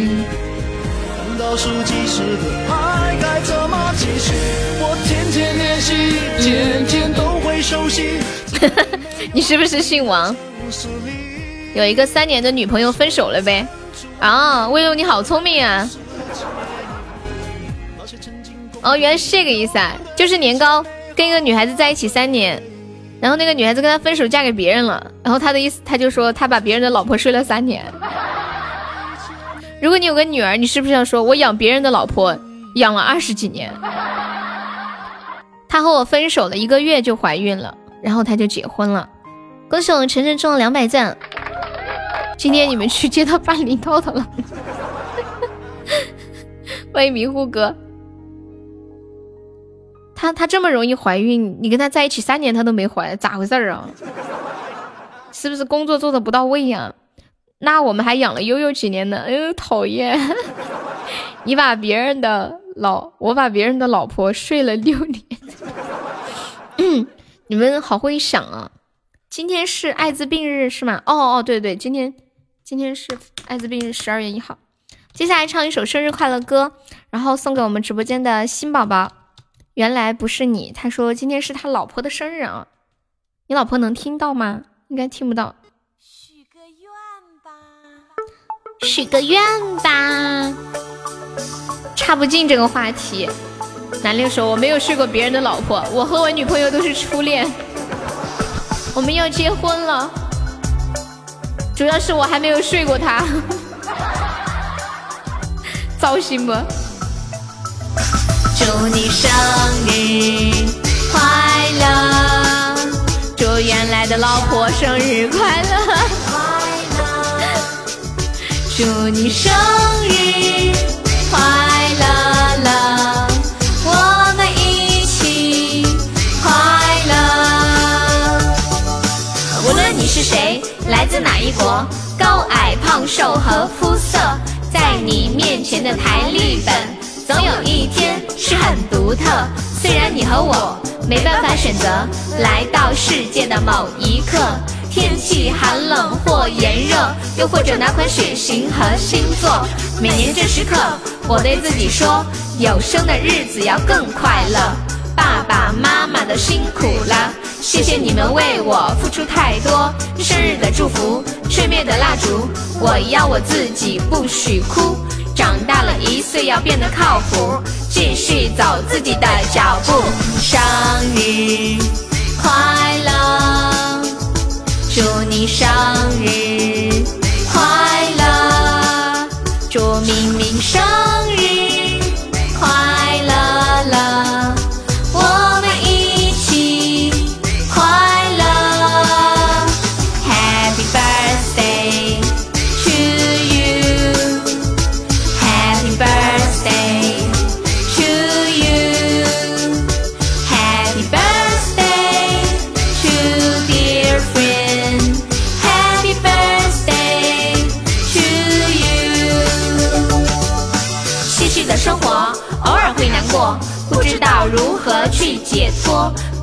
倒数计时的爱该怎么继续？我天天练习，天天都。你是不是姓王？有一个三年的女朋友分手了呗？啊，威龙你好聪明啊！哦，原来是这个意思啊，就是年糕跟一个女孩子在一起三年，然后那个女孩子跟他分手，嫁给别人了。然后他的意思，他就说他把别人的老婆睡了三年。如果你有个女儿，你是不是要说我养别人的老婆养了二十几年？他和我分手了一个月就怀孕了，然后他就结婚了。恭喜我们晨晨中了两百赞。今天你们去接他办理到的了。欢迎迷糊哥。他他这么容易怀孕，你跟他在一起三年他都没怀，咋回事儿啊？是不是工作做的不到位呀？那我们还养了悠悠几年呢？哎呦，讨厌！你把别人的老，我把别人的老婆睡了六年。你们好会想啊！今天是艾滋病日是吗？哦哦，对对，今天今天是艾滋病日，十二月一号。接下来唱一首生日快乐歌，然后送给我们直播间的新宝宝。原来不是你，他说今天是他老婆的生日啊，你老婆能听到吗？应该听不到。许个愿吧，许个愿吧，插不进这个话题。男六说我没有睡过别人的老婆，我和我女朋友都是初恋，我们要结婚了，主要是我还没有睡过她，糟心不？祝你生日快乐，祝原来的老婆生日快乐，祝你生日快哪一国，高矮胖瘦和肤色，在你面前的台历本。总有一天是很独特，虽然你和我没办法选择来到世界的某一刻，天气寒冷或炎热，又或者哪款血型和星座。每年这时刻，我对自己说，有生的日子要更快乐。爸爸妈妈都辛苦了，谢谢你们为我付出太多。生日的祝福，吹灭的蜡烛，我要我自己不许哭。长大了一岁要变得靠谱，继续走自己的脚步。生日快乐，祝你生日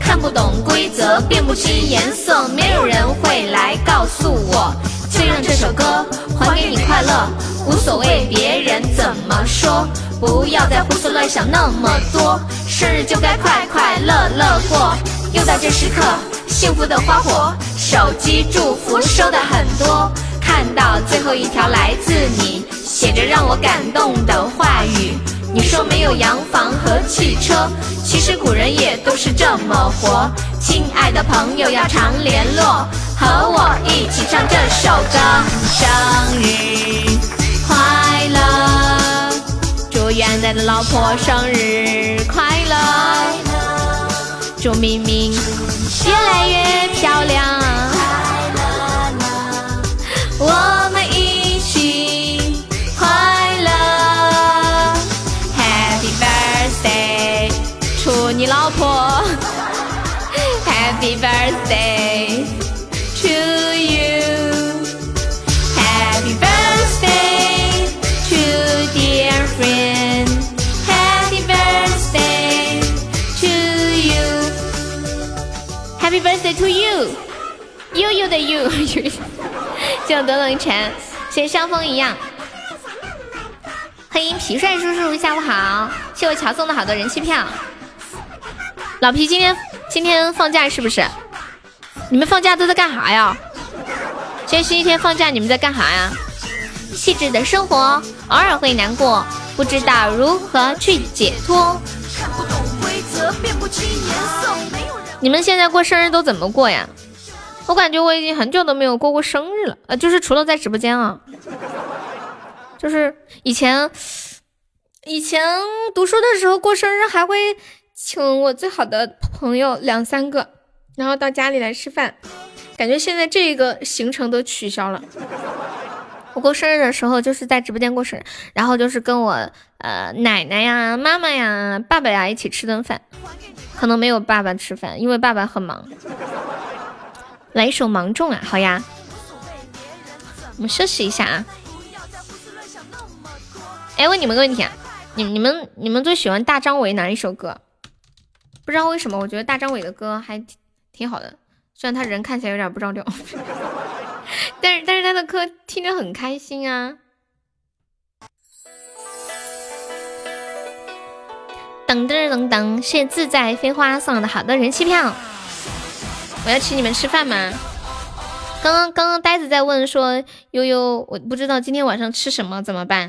看不懂规则，辨不清颜色，没有人会来告诉我。就让这首歌还给你快乐，无所谓别人怎么说，不要再胡思乱想那么多，生日就该快快乐乐过。又到这时刻，幸福的花火，手机祝福收的很多，看到最后一条来自你，写着让我感动的话语。你说没有洋房和汽车，其实古人也都是这么活。亲爱的朋友要常联络，和我一起唱这首歌。生日快乐，祝远在的老婆生日快乐，祝明明越来越漂亮。我 Happy birthday to you，Happy birthday to dear friend，Happy birthday to you，Happy birthday to you，悠悠的 you，就等等晨，谢像风一样。欢迎皮帅叔叔，下午好！谢我乔送的好多人气票。老皮今天今天放假是不是？你们放假都在干啥呀？今天星期天放假，你们在干啥呀？细致的生活偶尔会难过，不知道如何去解脱。看不懂规则，辨不清颜色，你们现在过生日都怎么过呀？我感觉我已经很久都没有过过生日了，呃，就是除了在直播间啊，就是以前以前读书的时候过生日还会请我最好的朋友两三个，然后到家里来吃饭，感觉现在这个行程都取消了。我过生日的时候就是在直播间过生日，然后就是跟我呃奶奶呀、妈妈呀、爸爸呀一起吃顿饭，可能没有爸爸吃饭，因为爸爸很忙。来一首《芒种》啊，好呀，我们休息一下啊。哎，问你们个问题啊，你你们你们最喜欢大张伟哪一首歌？不知道为什么，我觉得大张伟的歌还挺挺好的，虽然他人看起来有点不着调，但是但是他的歌听着很开心啊。噔噔噔噔，谢自在飞花送的好多人气票。我要请你们吃饭吗？刚刚刚刚呆子在问说悠悠，我不知道今天晚上吃什么怎么办？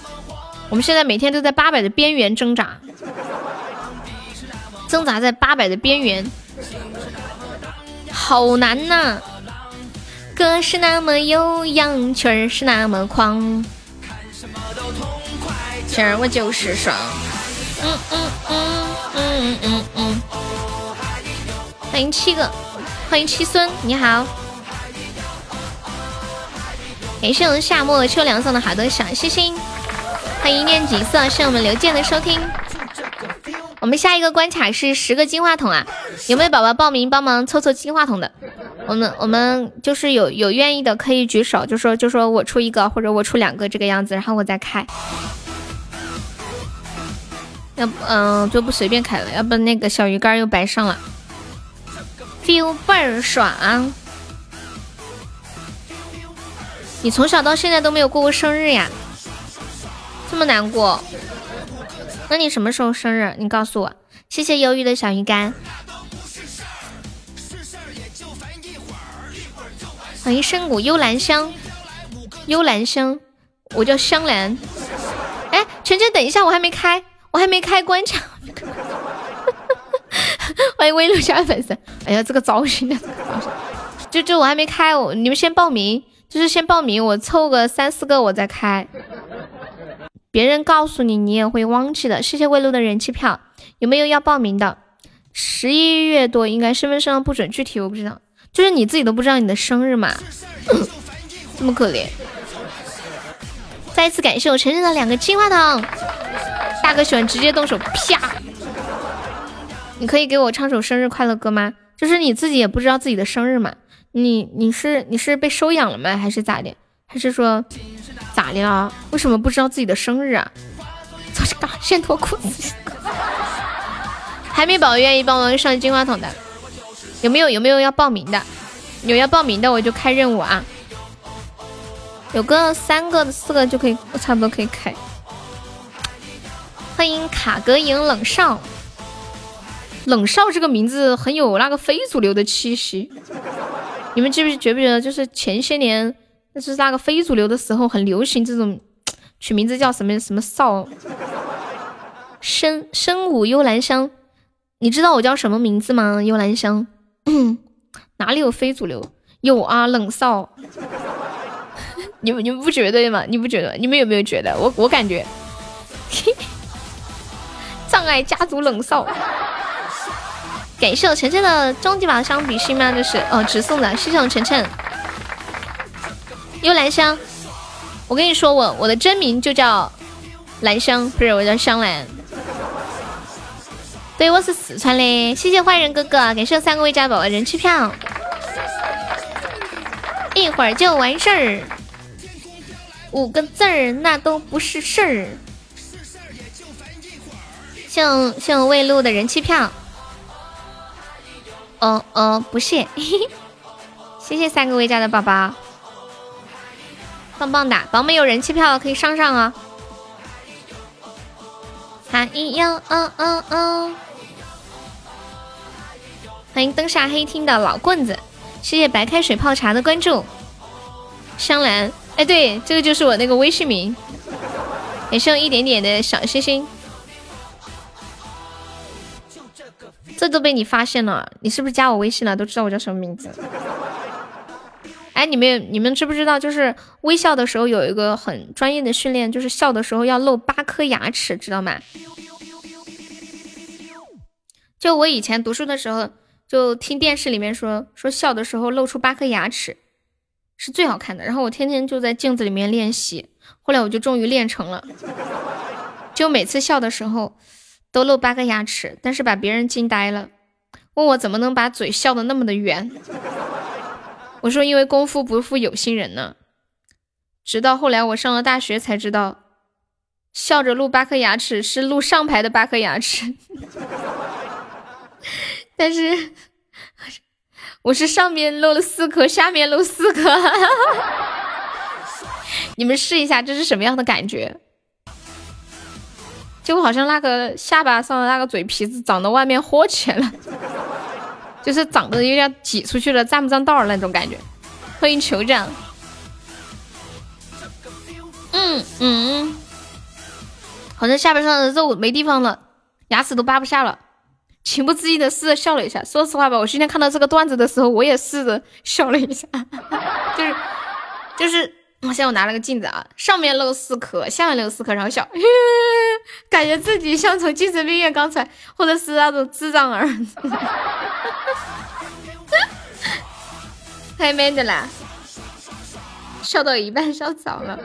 我们现在每天都在八百的边缘挣扎，挣扎在八百的边缘，好难呐！歌是那么悠扬，曲儿是那么狂，今儿我就是爽。嗯嗯嗯嗯嗯嗯嗯。欢迎七个，欢迎七孙，你好。感谢我们夏末秋凉送的好多小心心。欢迎念橘色，是我们刘健的收听。我们下一个关卡是十个金话筒啊，有没有宝宝报名帮忙凑凑金话筒的？我们我们就是有有愿意的可以举手，就说就说我出一个或者我出两个这个样子，然后我再开。要不嗯就不随便开了，要不那个小鱼干又白上了。feel 倍儿爽！你从小到现在都没有过过生日呀？这么难过？那你什么时候生日？你告诉我。谢谢忧郁的小鱼干。欢迎深谷幽兰香，幽兰香，我叫香兰。哎，晨晨，等一下，我还没开，我还没开关卡。欢迎微露加粉丝，哎呀，这个造型的，就就我还没开，我你们先报名，就是先报名，我凑个三四个我再开。别人告诉你，你也会忘记的。谢谢魏露的人气票，有没有要报名的？十一月多应该身份证上不准，具体我不知道。就是你自己都不知道你的生日嘛，这么可怜。再一次感谢我晨晨的两个金话筒，大哥喜欢直接动手，啪。你可以给我唱首生日快乐歌吗？就是你自己也不知道自己的生日嘛？你你是你是被收养了吗？还是咋的？还是说咋的啊？为什么不知道自己的生日啊？走这嘎，先脱裤子。海绵宝宝愿意帮忙上金话筒的，有没有有没有要报名的？有要报名的我就开任务啊！有个三个四个就可以，差不多可以开。欢迎卡格影冷少。冷少这个名字很有那个非主流的气息，你们记不觉不觉得？就是前些年，就是那个非主流的时候，很流行这种取名字叫什么什么少，深深舞幽兰香。你知道我叫什么名字吗？幽兰香，哪里有非主流？有啊，冷少。你们你们不觉得吗？你不觉得？你们有没有觉得？我我感觉，障碍家族冷少。感谢我晨晨的终极宝箱比心吗？这是哦，直送的。谢谢我晨晨。幽兰香，我跟你说，我我的真名就叫兰香，不是我叫香兰。对，我是四川的。谢谢坏人哥哥，感谢三个未加宝宝人气票。一会儿就完事儿，五个字儿那都不是事儿。谢谢我未录的人气票。哦哦，不谢，谢谢三个未家的宝宝，棒棒的，宝们有人气票可以上上啊！还有哦哦哦，欢迎灯下黑厅的老棍子，谢谢白开水泡茶的关注，香兰，哎对，这个就是我那个微信名，也剩一点点的小心心。这都被你发现了，你是不是加我微信了？都知道我叫什么名字。哎，你们你们知不知道，就是微笑的时候有一个很专业的训练，就是笑的时候要露八颗牙齿，知道吗？就我以前读书的时候，就听电视里面说，说笑的时候露出八颗牙齿是最好看的。然后我天天就在镜子里面练习，后来我就终于练成了，就每次笑的时候。都露八颗牙齿，但是把别人惊呆了，问我怎么能把嘴笑得那么的圆。我说因为功夫不负有心人呢。直到后来我上了大学才知道，笑着露八颗牙齿是露上排的八颗牙齿。但是我是上面露了四颗，下面露四颗。你们试一下，这是什么样的感觉？就好像那个下巴上的那个嘴皮子长到外面豁起来了，就是长得有点挤出去了，占不占道那种感觉。欢迎酋长。嗯嗯，好像下巴上的肉没地方了，牙齿都扒不下了，情不自禁的试着笑了一下。说实话吧，我今天看到这个段子的时候，我也试着笑了一下，就是就是。我现在我拿了个镜子啊，上面露四颗，下面露四颗，然后笑，感觉自己像从精神病院刚出来，或者是那种智障儿，太 man 的啦，笑到一半笑早了。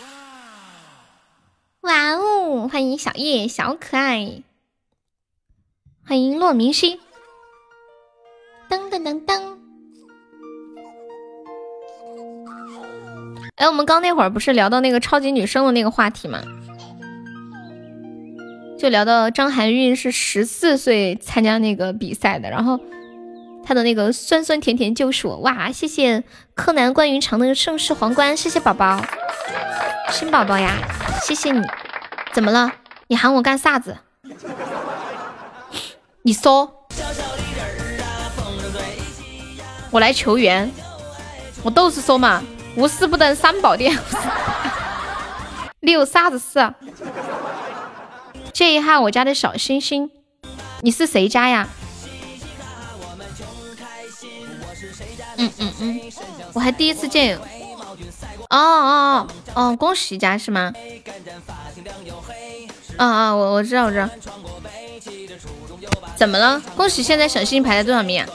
哇哦，欢迎小叶，小可爱，欢迎洛明熙，噔噔噔噔。哎，我们刚那会儿不是聊到那个超级女生的那个话题吗？就聊到张含韵是十四岁参加那个比赛的，然后她的那个酸酸甜甜就是我哇！谢谢柯南关云长的盛世皇冠，谢谢宝宝，新宝宝呀，谢谢你。怎么了？你喊我干啥子？你说，我来求援，我都是说嘛。无事不登三宝殿，你有啥子事？借一下我家的小星星，你是谁家呀？嗯嗯嗯，我还第一次见。哦哦哦哦，恭喜家是吗？啊啊，我我知道我知道。怎么了？恭喜现在小星星排在多少名啊？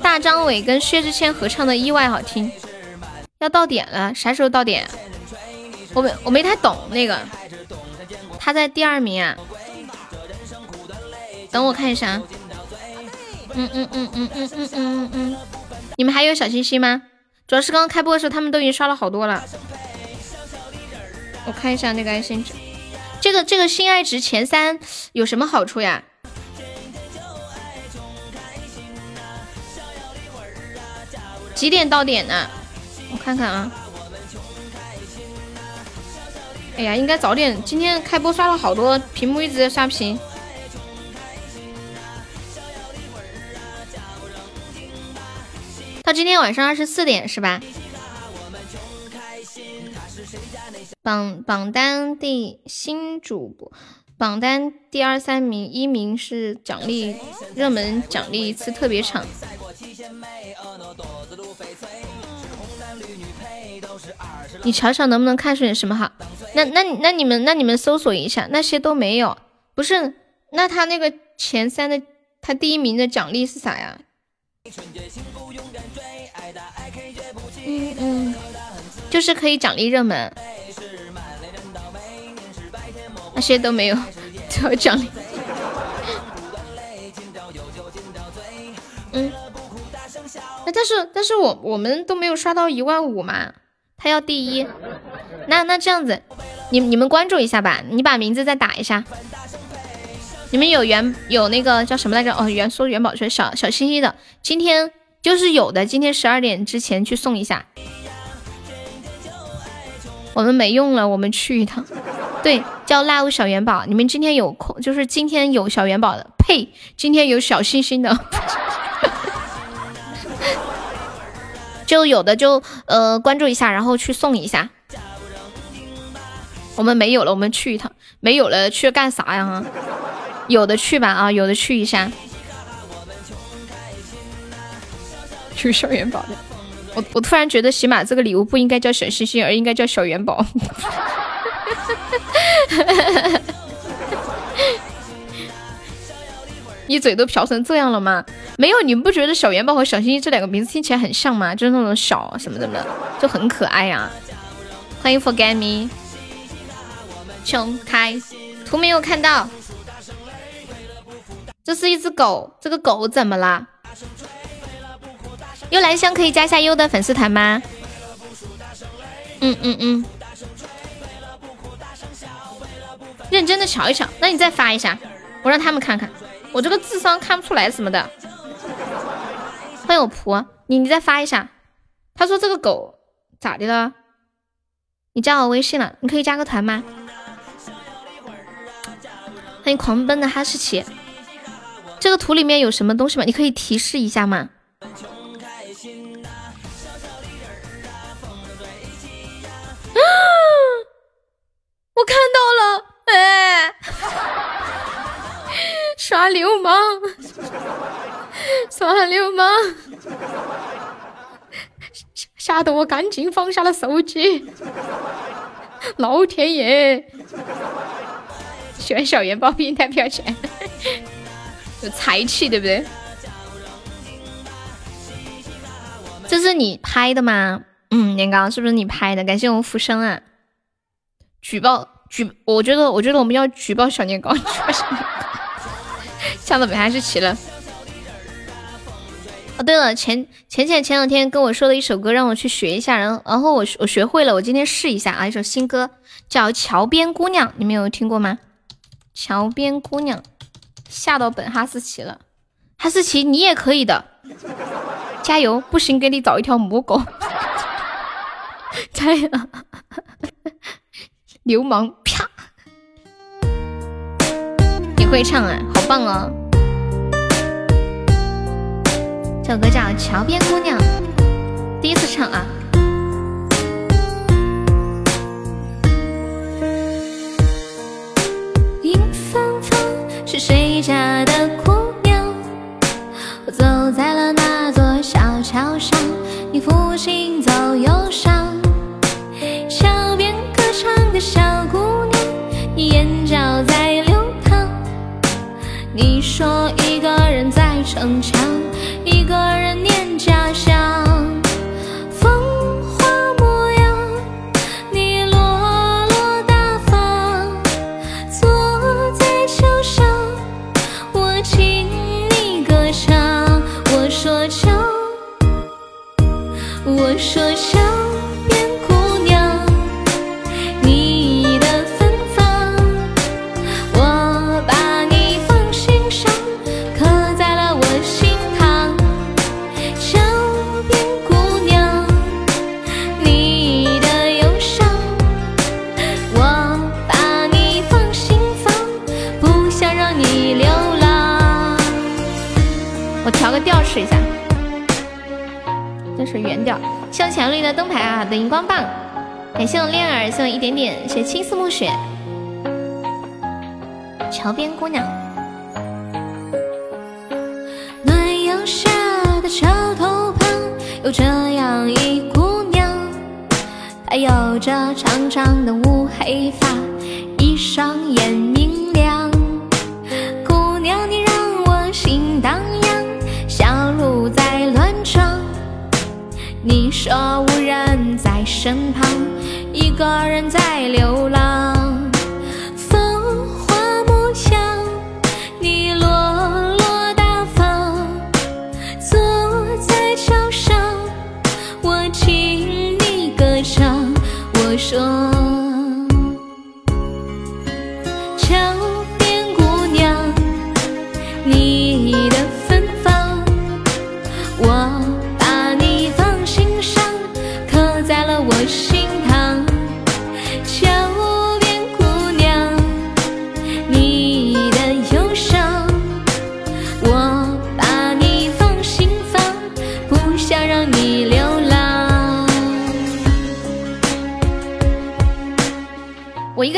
大张伟跟薛之谦合唱的《意外》好听。要到点了，啥时候到点？我没我没太懂那个，他在第二名啊。等我看一下，嗯嗯嗯嗯嗯嗯嗯嗯，你们还有小心心吗？主要是刚刚开播的时候，他们都已经刷了好多了。我看一下那个爱心值，这个这个心爱值前三有什么好处呀？几点到点呢？我看看啊，哎呀，应该早点。今天开播刷了好多，屏幕一直在刷屏。到今天晚上二十四点是吧？榜榜单第新主播，榜单第二三名，一名是奖励热门奖励一次特别场。你瞧瞧能不能看出点什么好？那那那你们那你们搜索一下，那些都没有。不是，那他那个前三的，他第一名的奖励是啥呀？嗯，就是可以奖励热门，那些都没有，都有奖励。嗯，那但是但是我我们都没有刷到一万五嘛。他要第一，那那这样子，你你们关注一下吧，你把名字再打一下。你们有元有那个叫什么来着？哦，元说元宝圈小小心心的，今天就是有的，今天十二点之前去送一下。我们没用了，我们去一趟。对，叫 Love 小元宝。你们今天有空，就是今天有小元宝的，呸！今天有小心心 的，就有的就呃关注一下，然后去送一下。我们没有了，我们去一趟。没有了，去干啥呀？有的去吧啊，有的去一下。去小元宝的，我我突然觉得喜马这个礼物不应该叫小星星，而应该叫小元宝。你嘴都瓢成这样了吗？没有，你们不觉得小元宝和小星星这两个名字听起来很像吗？就是那种小什么什么的，就很可爱呀。欢迎 Forget Me。穷开图没有看到，这是一只狗，这个狗怎么了？幽兰香可以加一下优的粉丝团吗？嗯嗯嗯，认真的瞧一瞧，那你再发一下，我让他们看看，我这个智商看不出来什么的。欢迎我仆，你你再发一下，他说这个狗咋的了？你加我微信了，你可以加个团吗？欢迎狂奔的哈士奇，这个图里面有什么东西吗？你可以提示一下吗？我看到了，哎，耍流氓，耍流氓，吓得我赶紧放下了手机。老天爷！选小元宝比太票钱，有才气对不对？这是你拍的吗？嗯，年糕是不是你拍的？感谢我们浮生啊！举报举，我觉得我觉得我们要举报小年糕，吓得美还是齐了。哦，对了，前前前前两天跟我说了一首歌，让我去学一下，然后然后我我学会了，我今天试一下啊，一首新歌叫《桥边姑娘》，你们有听过吗？桥边姑娘，吓到本哈士奇了。哈士奇，你也可以的，加油！不行，给你找一条母狗。加油！流氓，啪！你会唱啊？好棒哦！这首歌叫《桥边姑娘》，第一次唱啊。你荧光棒，感谢我恋儿送一点点，谢青丝暮雪，桥边姑娘，暖阳下的桥头旁，有这样一姑娘，她有着长长的乌黑发，一双眼明亮，姑娘你让我心荡漾，小鹿在乱撞。你说我身旁，一个人在流浪。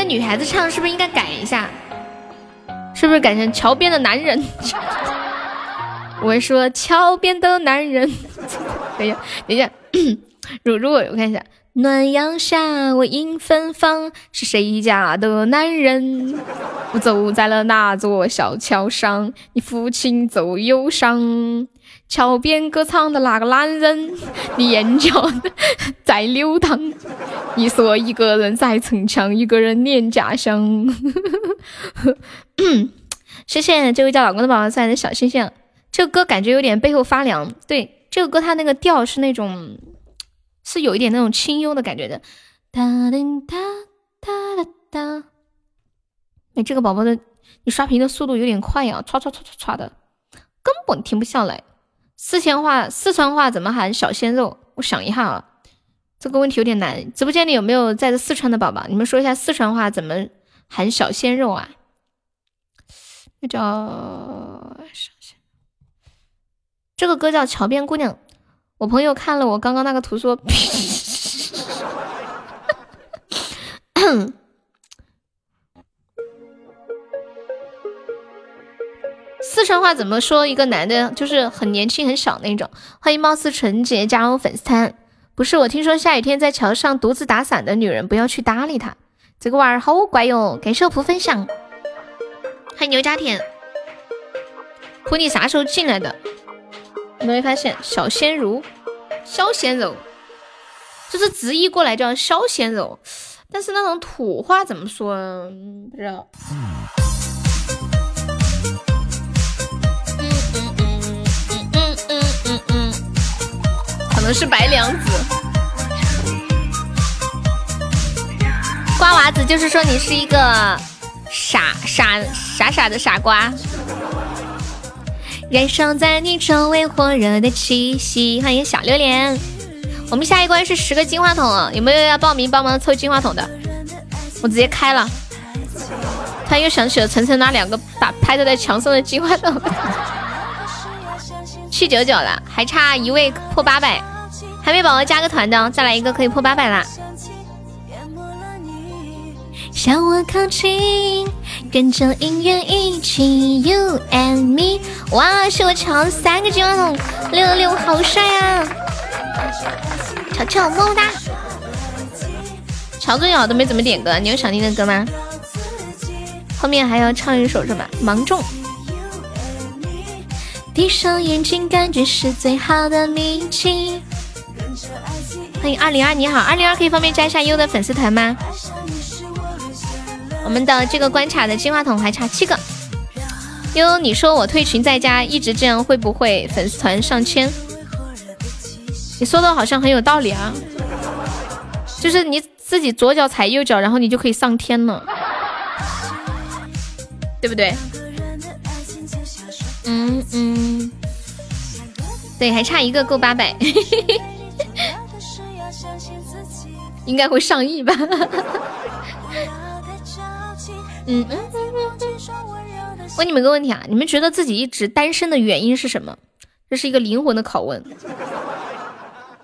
女孩子唱是不是应该改一下？是不是改成桥边的男人？我说桥边的男人。等一下，等一下，如如果我看一下，暖阳下我迎芬芳，是谁家的男人？我走在了那座小桥上，你抚琴奏忧伤。桥边歌唱的那个男人，你眼角在流淌。你说一个人在逞强，一个人念家乡。谢谢这位叫老公的宝宝送来的小星星。这个歌感觉有点背后发凉。对，这个歌它那个调是那种，是有一点那种清幽的感觉的。哒叮哒哒哒哒。哎，这个宝宝的你刷屏的速度有点快呀，唰唰唰唰唰的，根本停不下来。四川话，四川话怎么喊小鲜肉？我想一下啊，这个问题有点难。直播间里有没有在四川的宝宝？你们说一下四川话怎么喊小鲜肉啊？那叫这个歌叫《桥边姑娘》。我朋友看了我刚刚那个图说，四川话怎么说？一个男的，就是很年轻、很小那种。欢迎貌似纯洁加入粉丝团。不是，我听说下雨天在桥上独自打伞的女人不要去搭理她。这个娃儿好乖哟！感谢我普分享。欢迎牛家田。普你啥时候进来的？有没有发现小鲜肉？小鲜肉，就是直译过来叫小鲜肉，但是那种土话怎么说？不知道。是白娘子，瓜娃子就是说你是一个傻傻傻傻的傻瓜，燃烧在你周围火热的气息。欢迎小榴莲，我们下一关是十个金话筒，有没有要报名帮忙凑金话筒的？我直接开了。突然又想起了晨晨那两个打拍的在墙上的金话筒，去九九了，还差一位破八百。还没宝宝加个团的，再来一个可以破八百啦！向我靠近，跟着音乐一起，You and me。哇，是我抢三个金话筒，六六六，好帅啊！乔乔么么哒！乔最好都没怎么点歌，你有想听的歌吗？后面还要唱一首什么？芒种。闭上眼睛，感觉是最好的秘境。欢迎二零二，你好，二零二可以方便加一下优的粉丝团吗？我们的这个关卡的金话筒还差七个。优，你说我退群在家一直这样会不会粉丝团上千？你说的好像很有道理啊，就是你自己左脚踩右脚，然后你就可以上天了，对不对？嗯嗯，对，还差一个够八百。应该会上亿吧。嗯 嗯。问你们个问题啊，你们觉得自己一直单身的原因是什么？这是一个灵魂的拷问。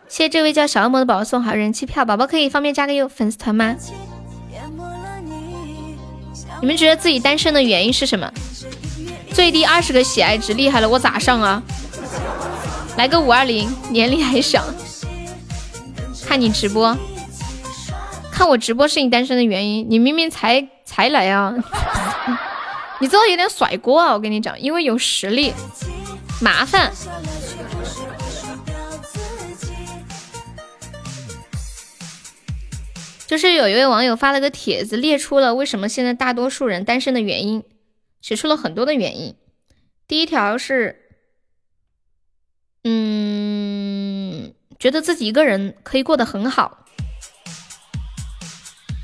谢谢这位叫小恶魔的宝宝送好人气票，宝宝可以方便加个优粉丝团吗？你们觉得自己单身的原因是什么？最低二十个喜爱值，厉害了，我咋上啊？来个五二零，年龄还小，看你直播。看我直播是你单身的原因，你明明才才来啊！你这有点甩锅啊！我跟你讲，因为有实力，麻烦。就是有一位网友发了个帖子，列出了为什么现在大多数人单身的原因，写出了很多的原因。第一条是，嗯，觉得自己一个人可以过得很好。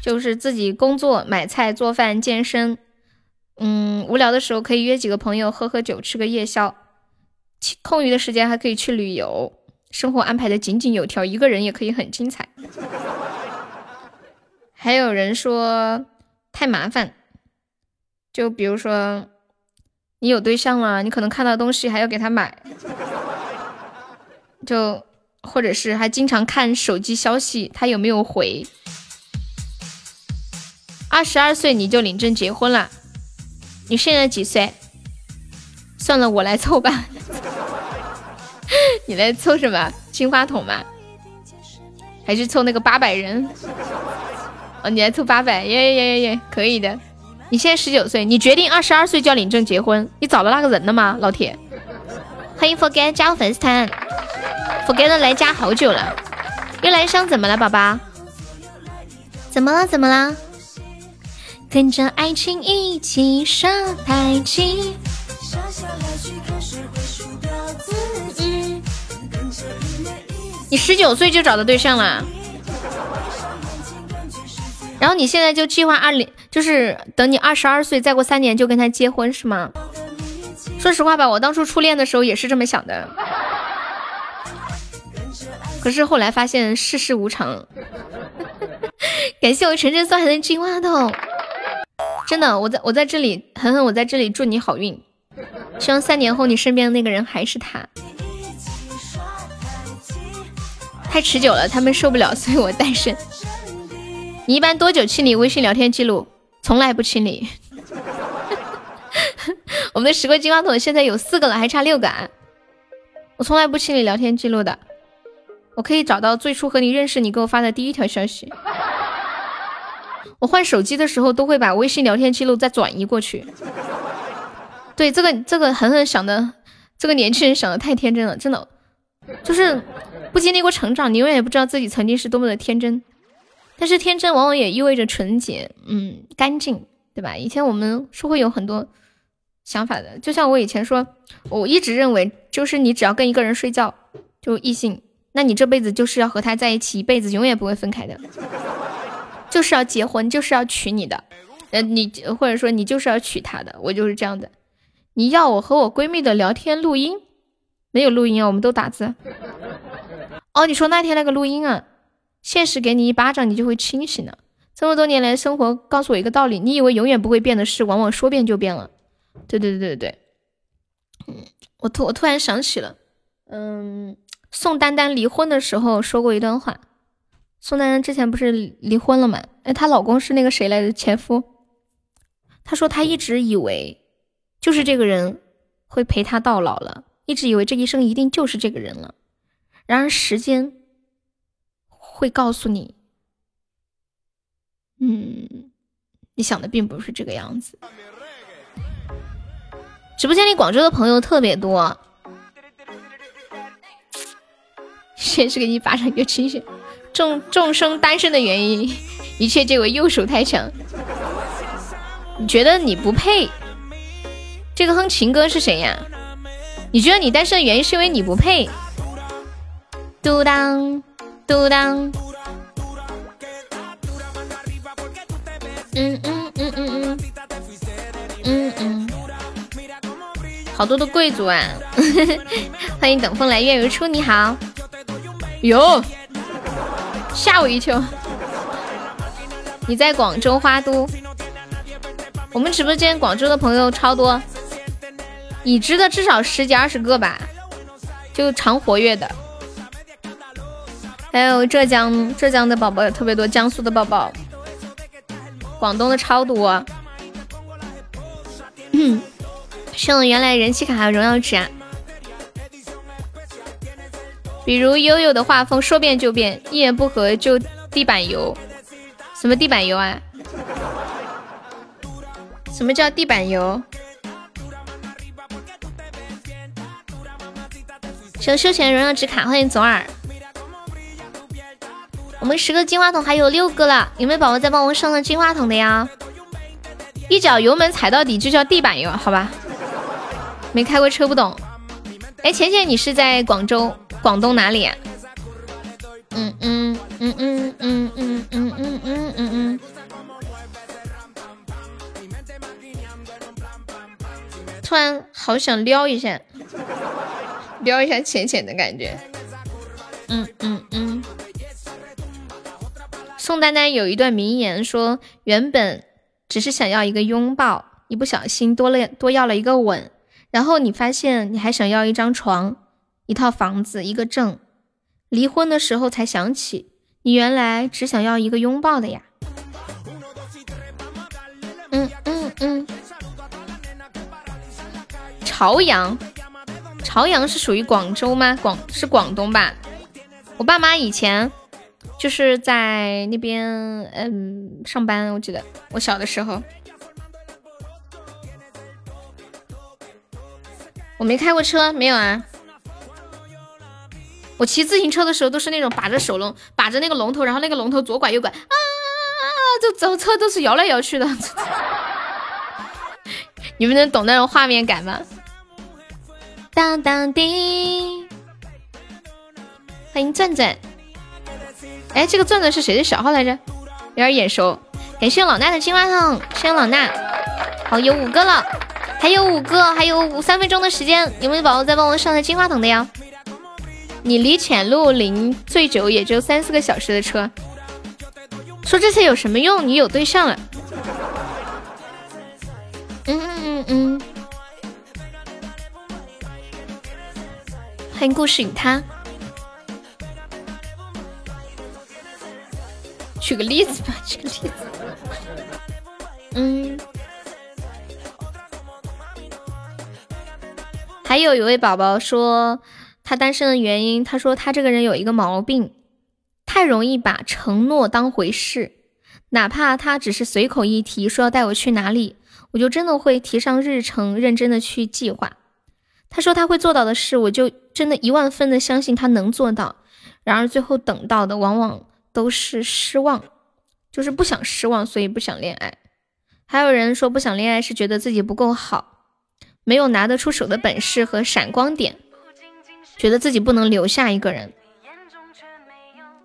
就是自己工作、买菜、做饭、健身，嗯，无聊的时候可以约几个朋友喝喝酒、吃个夜宵，空余的时间还可以去旅游，生活安排的井井有条，一个人也可以很精彩。还有人说太麻烦，就比如说你有对象了，你可能看到东西还要给他买，就或者是还经常看手机消息，他有没有回。二十二岁你就领证结婚了，你现在几岁？算了，我来凑吧。你来凑什么？金话筒吗？还是凑那个八百人？哦，你来凑八百，耶耶耶耶耶，可以的。你现在十九岁，你决定二十二岁就要领证结婚，你找到那个人了吗，老铁？欢迎 forget 加入粉丝团，forget 来加好久了。又来香怎么了，宝宝？怎么了？怎么了？跟着爱情一起耍太极。你十九岁就找到对象了，然后你现在就计划二零，就是等你二十二岁，再过三年就跟他结婚是吗？说实话吧，我当初初恋的时候也是这么想的，可是后来发现世事无常。感谢我晨晨送来的金话筒，真的，我在我在这里，狠狠，我在这里祝你好运，希望三年后你身边的那个人还是他。太持久了，他们受不了，所以我单身。你一般多久清理微信聊天记录？从来不清理。我们的十个金话筒现在有四个了，还差六个！我从来不清理聊天记录的。我可以找到最初和你认识你给我发的第一条消息。我换手机的时候都会把微信聊天记录再转移过去。对，这个这个狠狠想的，这个年轻人想的太天真了，真的，就是。不经历过成长，你永远也不知道自己曾经是多么的天真。但是天真往往也意味着纯洁，嗯，干净，对吧？以前我们是会有很多想法的。就像我以前说，我一直认为，就是你只要跟一个人睡觉，就异性，那你这辈子就是要和他在一起一辈子，永远不会分开的，就是要结婚，就是要娶你的，呃，你或者说你就是要娶她的，我就是这样的。你要我和我闺蜜的聊天录音，没有录音啊，我们都打字。哦，你说那天那个录音啊，现实给你一巴掌，你就会清醒了。这么多年来，生活告诉我一个道理：你以为永远不会变的事，往往说变就变了。对对对对对，嗯，我突我突然想起了，嗯，宋丹丹离婚的时候说过一段话。宋丹丹之前不是离婚了吗？哎，她老公是那个谁来着？前夫。她说她一直以为，就是这个人会陪她到老了，一直以为这一生一定就是这个人了。然而时间会告诉你，嗯，你想的并不是这个样子。直播间里广州的朋友特别多，谁是给你巴掌越清醒。众众生单身的原因，一切皆为右手太强。你觉得你不配？这个哼情歌是谁呀？你觉得你单身的原因是因为你不配？嘟当嘟当，嗯嗯嗯嗯嗯嗯嗯，好多的贵族啊！欢迎等风来月如初，你好。哟，吓我一跳！你在广州花都？我们直播间广州的朋友超多，已知的至少十几二十个吧，就常活跃的。还有浙江浙江的宝宝也特别多，江苏的宝宝，广东的超多。嗯，送原来人气卡还有荣耀值啊。比如悠悠的画风说变就变，一言不合就地板油。什么地板油啊？什么叫地板油？求休闲荣耀值卡，欢迎左耳。我们十个金话筒还有六个了，有没有宝宝再帮我上上金话筒的呀？一脚油门踩到底就叫地板油，好吧？没开过车不懂。哎，浅浅，你是在广州、广东哪里啊？嗯嗯嗯嗯嗯嗯嗯嗯嗯嗯。突然好想撩一下，撩一下浅浅的感觉。嗯嗯嗯。宋丹丹有一段名言说：“原本只是想要一个拥抱，一不小心多了多要了一个吻，然后你发现你还想要一张床、一套房子、一个证。离婚的时候才想起，你原来只想要一个拥抱的呀。”嗯嗯嗯。朝阳，朝阳是属于广州吗？广是广东吧？我爸妈以前。就是在那边，嗯，上班。我记得我小的时候，我没开过车，没有啊。我骑自行车的时候都是那种把着手龙，把着那个龙头，然后那个龙头左拐右拐，啊，就走车都是摇来摇去的。你们能懂那种画面感吗？当当滴，欢迎钻钻。哎，这个钻钻是谁的小号来着？有点眼熟。感谢老衲的金话筒，谢谢老衲。好，有五个了，还有五个，还有五三分钟的时间，有没有宝宝再帮我上个金话筒的呀？你离浅路林最久也就三四个小时的车，说这些有什么用？你有对象了。嗯嗯嗯嗯。欢迎故事与他。举个例子吧，举个例子。嗯，还有一位宝宝说他单身的原因，他说他这个人有一个毛病，太容易把承诺当回事，哪怕他只是随口一提说要带我去哪里，我就真的会提上日程，认真的去计划。他说他会做到的事，我就真的一万分的相信他能做到。然而最后等到的往往。都是失望，就是不想失望，所以不想恋爱。还有人说不想恋爱是觉得自己不够好，没有拿得出手的本事和闪光点，觉得自己不能留下一个人。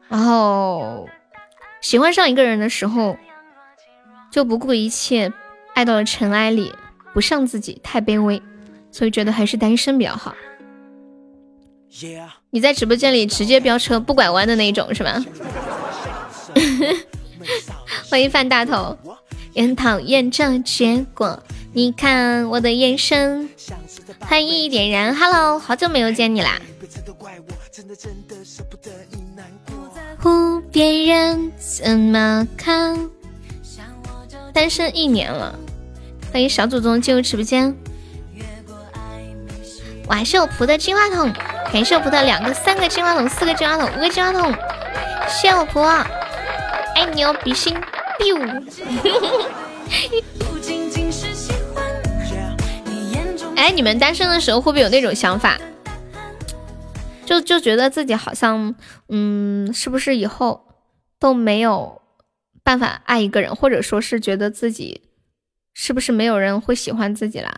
然后喜欢上一个人的时候，就不顾一切爱到了尘埃里，不像自己太卑微，所以觉得还是单身比较好。你在直播间里直接飙车不拐弯的那种是吧？欢迎范大头，也很讨厌这结果。你看我的眼神，欢迎一点燃，Hello，好久没有见你啦。乎别人怎么看？单身一年了，欢迎小祖宗进入直播间。我还是有福的金话筒，感谢我福的两个、三个金话筒、四个金话筒、五个金话筒，谢我福。爱你哦，比心，biu。哎，你们单身的时候会不会有那种想法？就就觉得自己好像，嗯，是不是以后都没有办法爱一个人，或者说是觉得自己是不是没有人会喜欢自己啦？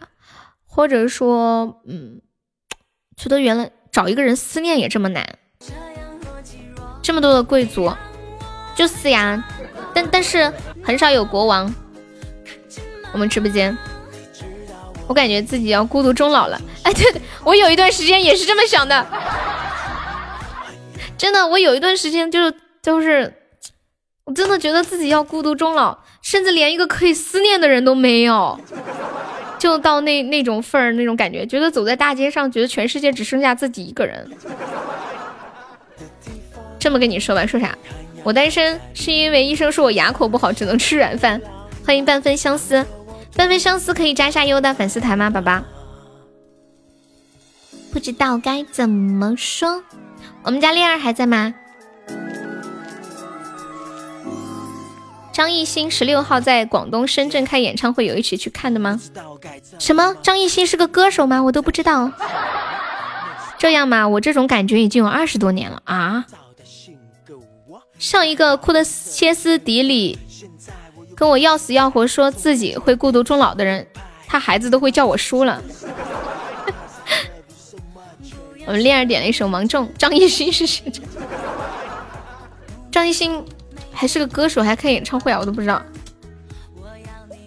或者说，嗯，觉得原来找一个人思念也这么难，这么多的贵族。就是呀，但但是很少有国王。我们直播间，我感觉自己要孤独终老了。哎，对对，我有一段时间也是这么想的。真的，我有一段时间就就是，我真的觉得自己要孤独终老，甚至连一个可以思念的人都没有，就到那那种份儿那种感觉，觉得走在大街上，觉得全世界只剩下自己一个人。这么跟你说吧，说啥？我单身是因为医生说我牙口不好，只能吃软饭。欢迎半分相思，半分相思可以加下优的粉丝团吗，宝宝？不知道该怎么说。我们家恋儿还在吗？张艺兴十六号在广东深圳开演唱会，有一起去看的吗？什么？张艺兴是个歌手吗？我都不知道。这样吗？我这种感觉已经有二十多年了啊。上一个哭的歇斯底里，跟我要死要活说自己会孤独终老的人，他孩子都会叫我叔了。我们恋儿点了一首《芒种》，张艺兴是谁？张艺兴还是个歌手，还开演唱会啊？我都不知道。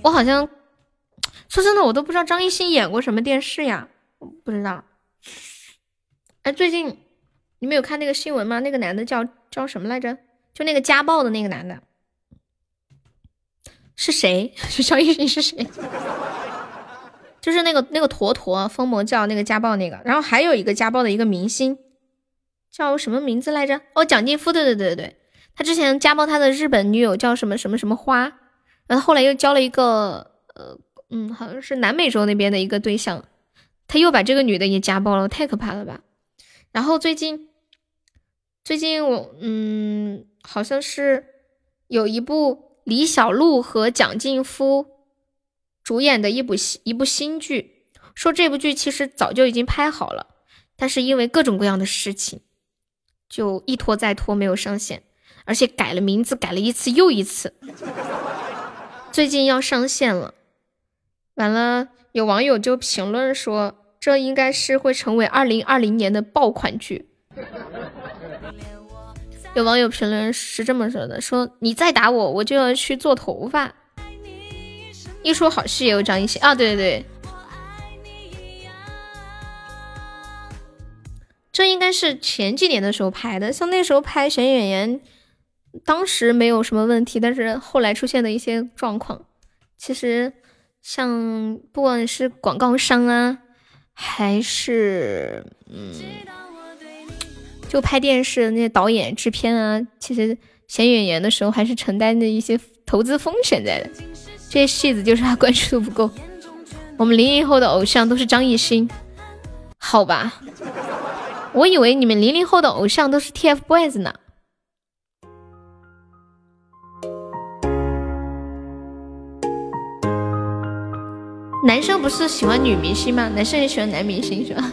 我好像说真的，我都不知道张艺兴演过什么电视呀？不知道。哎，最近你们有看那个新闻吗？那个男的叫叫什么来着？就那个家暴的那个男的，是谁？张艺兴是谁？就是那个那个坨坨疯魔教那个家暴那个，然后还有一个家暴的一个明星，叫什么名字来着？哦，蒋劲夫，对对对对对，他之前家暴他的日本女友叫什么什么什么花，然后后来又交了一个呃嗯，好像是南美洲那边的一个对象，他又把这个女的也家暴了，太可怕了吧？然后最近最近我嗯，好像是有一部李小璐和蒋劲夫。主演的一部新一部新剧，说这部剧其实早就已经拍好了，但是因为各种各样的事情，就一拖再拖没有上线，而且改了名字，改了一次又一次。最近要上线了，完了，有网友就评论说，这应该是会成为二零二零年的爆款剧。有网友评论是这么说的：说你再打我，我就要去做头发。一出好戏也有张艺兴啊，对对对，这应该是前几年的时候拍的，像那时候拍选演员，当时没有什么问题，但是后来出现的一些状况，其实像不管是广告商啊，还是嗯，就拍电视那些导演、制片啊，其实选演员的时候还是承担着一些投资风险在的。这些戏子就是他关注度不够。我们零零后的偶像都是张艺兴，好吧？我以为你们零零后的偶像都是 TFBOYS 呢。男生不是喜欢女明星吗？男生也喜欢男明星是吧？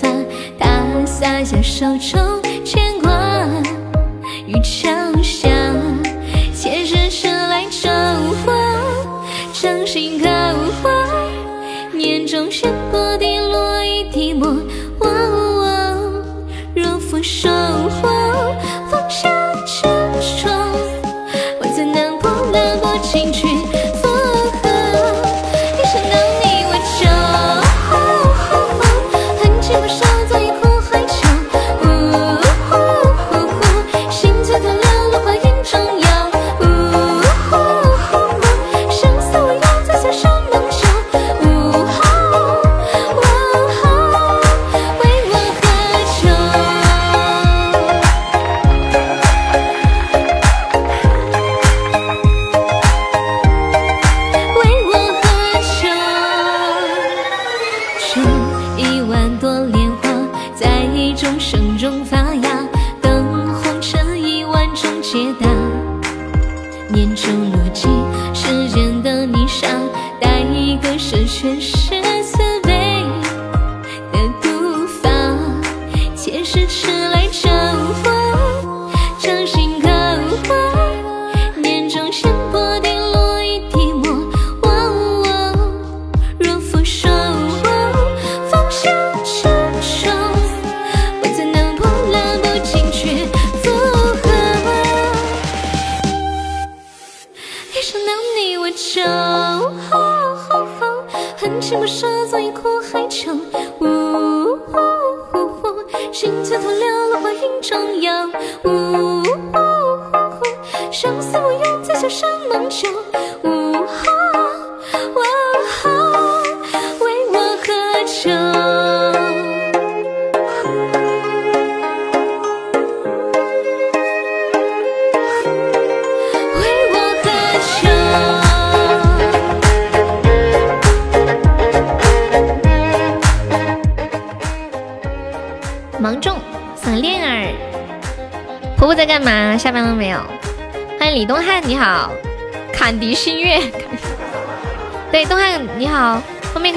洒下手中牵挂与桥下，前世迟来召唤，掌心刻画，眼中悬波滴落一滴墨，若负守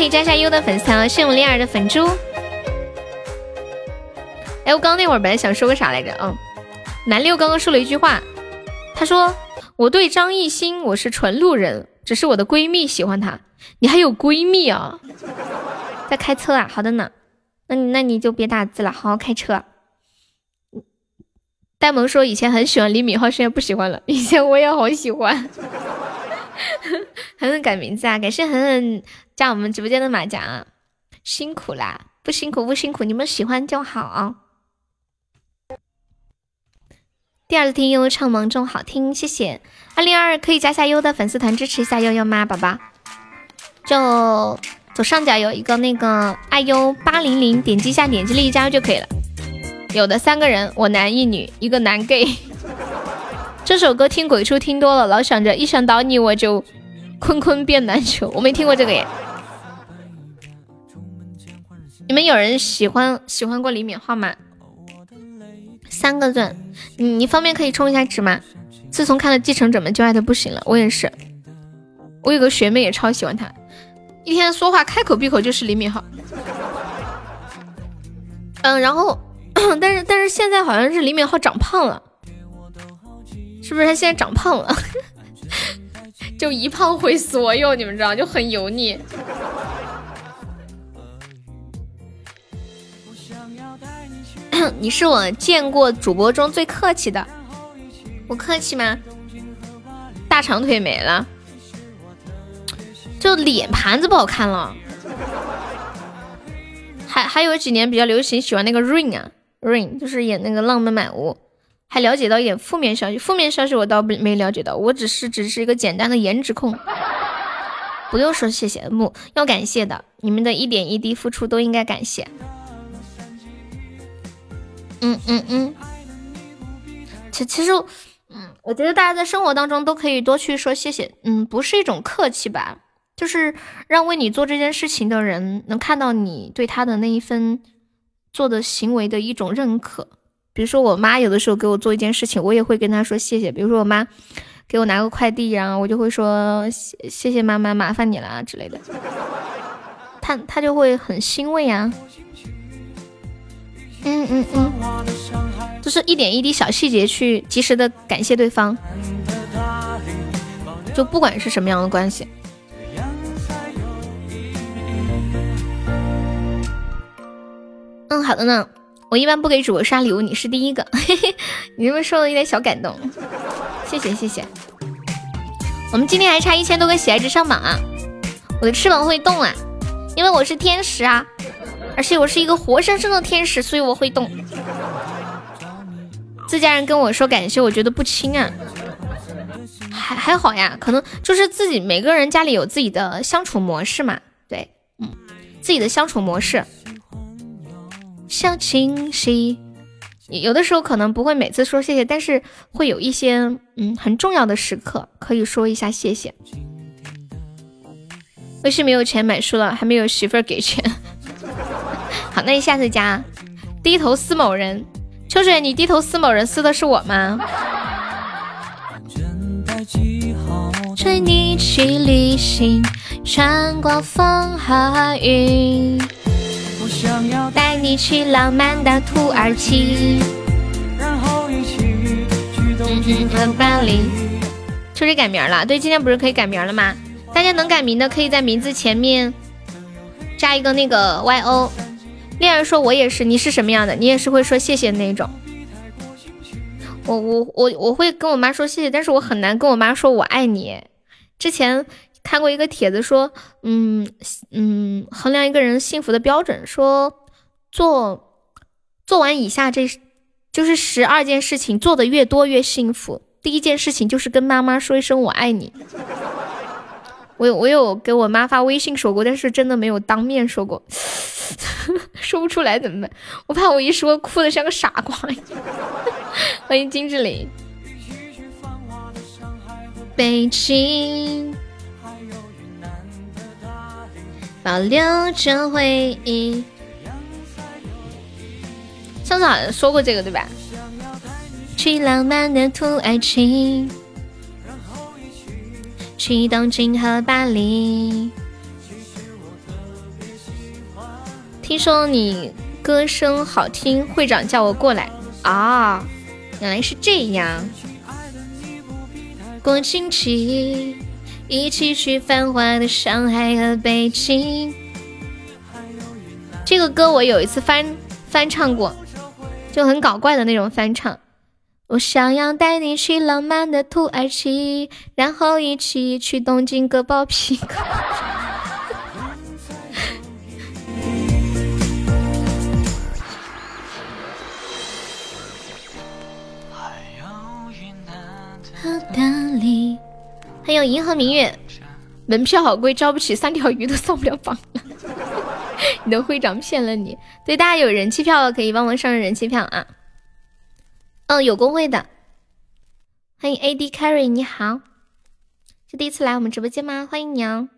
加下优的粉丝谢谢我恋儿的粉猪。哎，我刚刚那会儿本来想说个啥来着？嗯，南六刚刚说了一句话，他说我对张艺兴我是纯路人，只是我的闺蜜喜欢他。你还有闺蜜啊？在开车啊？好的呢，那那你就别打字了，好好开车。呆萌说以前很喜欢李敏镐，现在不喜欢了。以前我也好喜欢。狠狠改名字啊！感谢狠狠加我们直播间的马甲，辛苦啦！不辛苦不辛苦，你们喜欢就好。第二次听悠悠唱芒种好听，谢谢二零二二可以加下悠悠的粉丝团支持一下悠悠吗，宝宝？就左上角有一个那个爱优八零零，点击一下，点击立即加入就可以了。有的三个人，我男一女，一个男 gay。这首歌听鬼畜听多了，老想着一想到你我就坤坤变难求。我没听过这个耶。你们有人喜欢喜欢过李敏镐吗？三个钻，你你方便可以充一下值吗？自从看了《继承者们》就爱的不行了，我也是。我有个学妹也超喜欢他，一天说话开口闭口就是李敏镐。嗯，然后。但是但是现在好像是李敏镐长胖了，是不是他现在长胖了？就一胖毁所有，你们知道就很油腻。你是我见过主播中最客气的，我客气吗？大长腿没了，就脸盘子不好看了。还还有几年比较流行喜欢那个 Rain 啊。Rain 就是演那个浪漫满屋，还了解到一点负面消息。负面消息我倒没没了解到，我只是只是一个简单的颜值控。不用说谢谢，木要感谢的，你们的一点一滴付出都应该感谢。嗯嗯嗯，其其实，嗯，我觉得大家在生活当中都可以多去说谢谢，嗯，不是一种客气吧，就是让为你做这件事情的人能看到你对他的那一份。做的行为的一种认可，比如说我妈有的时候给我做一件事情，我也会跟她说谢谢。比如说我妈给我拿个快递，然后我就会说谢谢妈妈，麻烦你了之类的。她她就会很欣慰啊。嗯嗯嗯，就是一点一滴小细节去及时的感谢对方，就不管是什么样的关系。嗯，好的呢。我一般不给主播刷礼物，你是第一个，你这么说的有点小感动，谢谢谢谢。我们今天还差一千多个喜爱值上榜啊！我的翅膀会动啊，因为我是天使啊，而且我是一个活生生的天使，所以我会动。自家人跟我说感谢，我觉得不轻啊，还还好呀，可能就是自己每个人家里有自己的相处模式嘛，对，嗯，自己的相处模式。小清晰，有的时候可能不会每次说谢谢，但是会有一些嗯很重要的时刻可以说一下谢谢。微信没有钱买书了，还没有媳妇儿给钱。好，那你下次加。低头思某人，秋水，你低头思某人，思的是我吗？吹你去旅行，穿过风和雨。带你去浪漫的土耳其，然后一起去东京和巴黎。秋水改名了，对，今天不是可以改名了吗？大家能改名的，可以在名字前面加一个那个 Y O。恋人说：“我也是，你是什么样的？你也是会说谢谢那种。”我我我我会跟我妈说谢谢，但是我很难跟我妈说我爱你。之前。看过一个帖子说，嗯嗯，衡量一个人幸福的标准，说做做完以下这就是十二件事情，做的越多越幸福。第一件事情就是跟妈妈说一声我爱你。我有我有给我妈发微信说过，但是真的没有当面说过，说不出来怎么办？我怕我一说哭的像个傻瓜。欢迎金志玲，北京。保留着回忆。上次好像说过这个对吧？去浪漫的土耳其，去东京和巴黎。听说你歌声好听，会长叫我过来啊！原来是这样。过惊奇，一起去繁华的上海和北京。这个歌我有一次翻翻唱过，就很搞怪的那种翻唱。我想要带你去浪漫的土耳其，然后一起去东京割包皮。还有银河明月，门票好贵，招不起三条鱼都上不了榜了。你的会长骗了你。对，大家有人气票可以帮忙上人气票啊。嗯，有工会的，欢迎 AD Carry，你好，是第一次来我们直播间吗？欢迎你哦。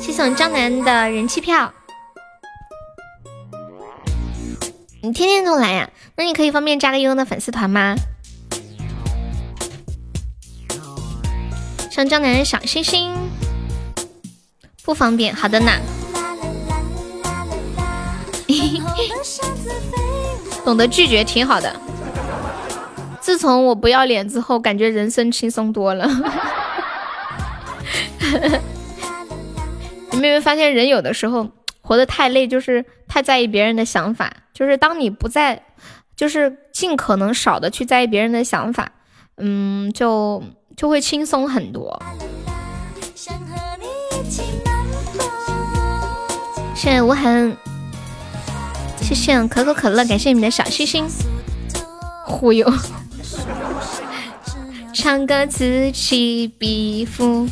谢谢我张楠的人气票。你天天都来呀？那你可以方便加个悠悠的粉丝团吗？上江南小星星，不方便。好的呢。懂得拒绝挺好的。自从我不要脸之后，感觉人生轻松多了。你们有没有发现，人有的时候活得太累，就是太在意别人的想法。就是当你不在，就是尽可能少的去在意别人的想法，嗯，就就会轻松很多。谢谢无痕，谢谢可口可乐，感谢你们的小心心，忽悠，唱歌此起彼伏。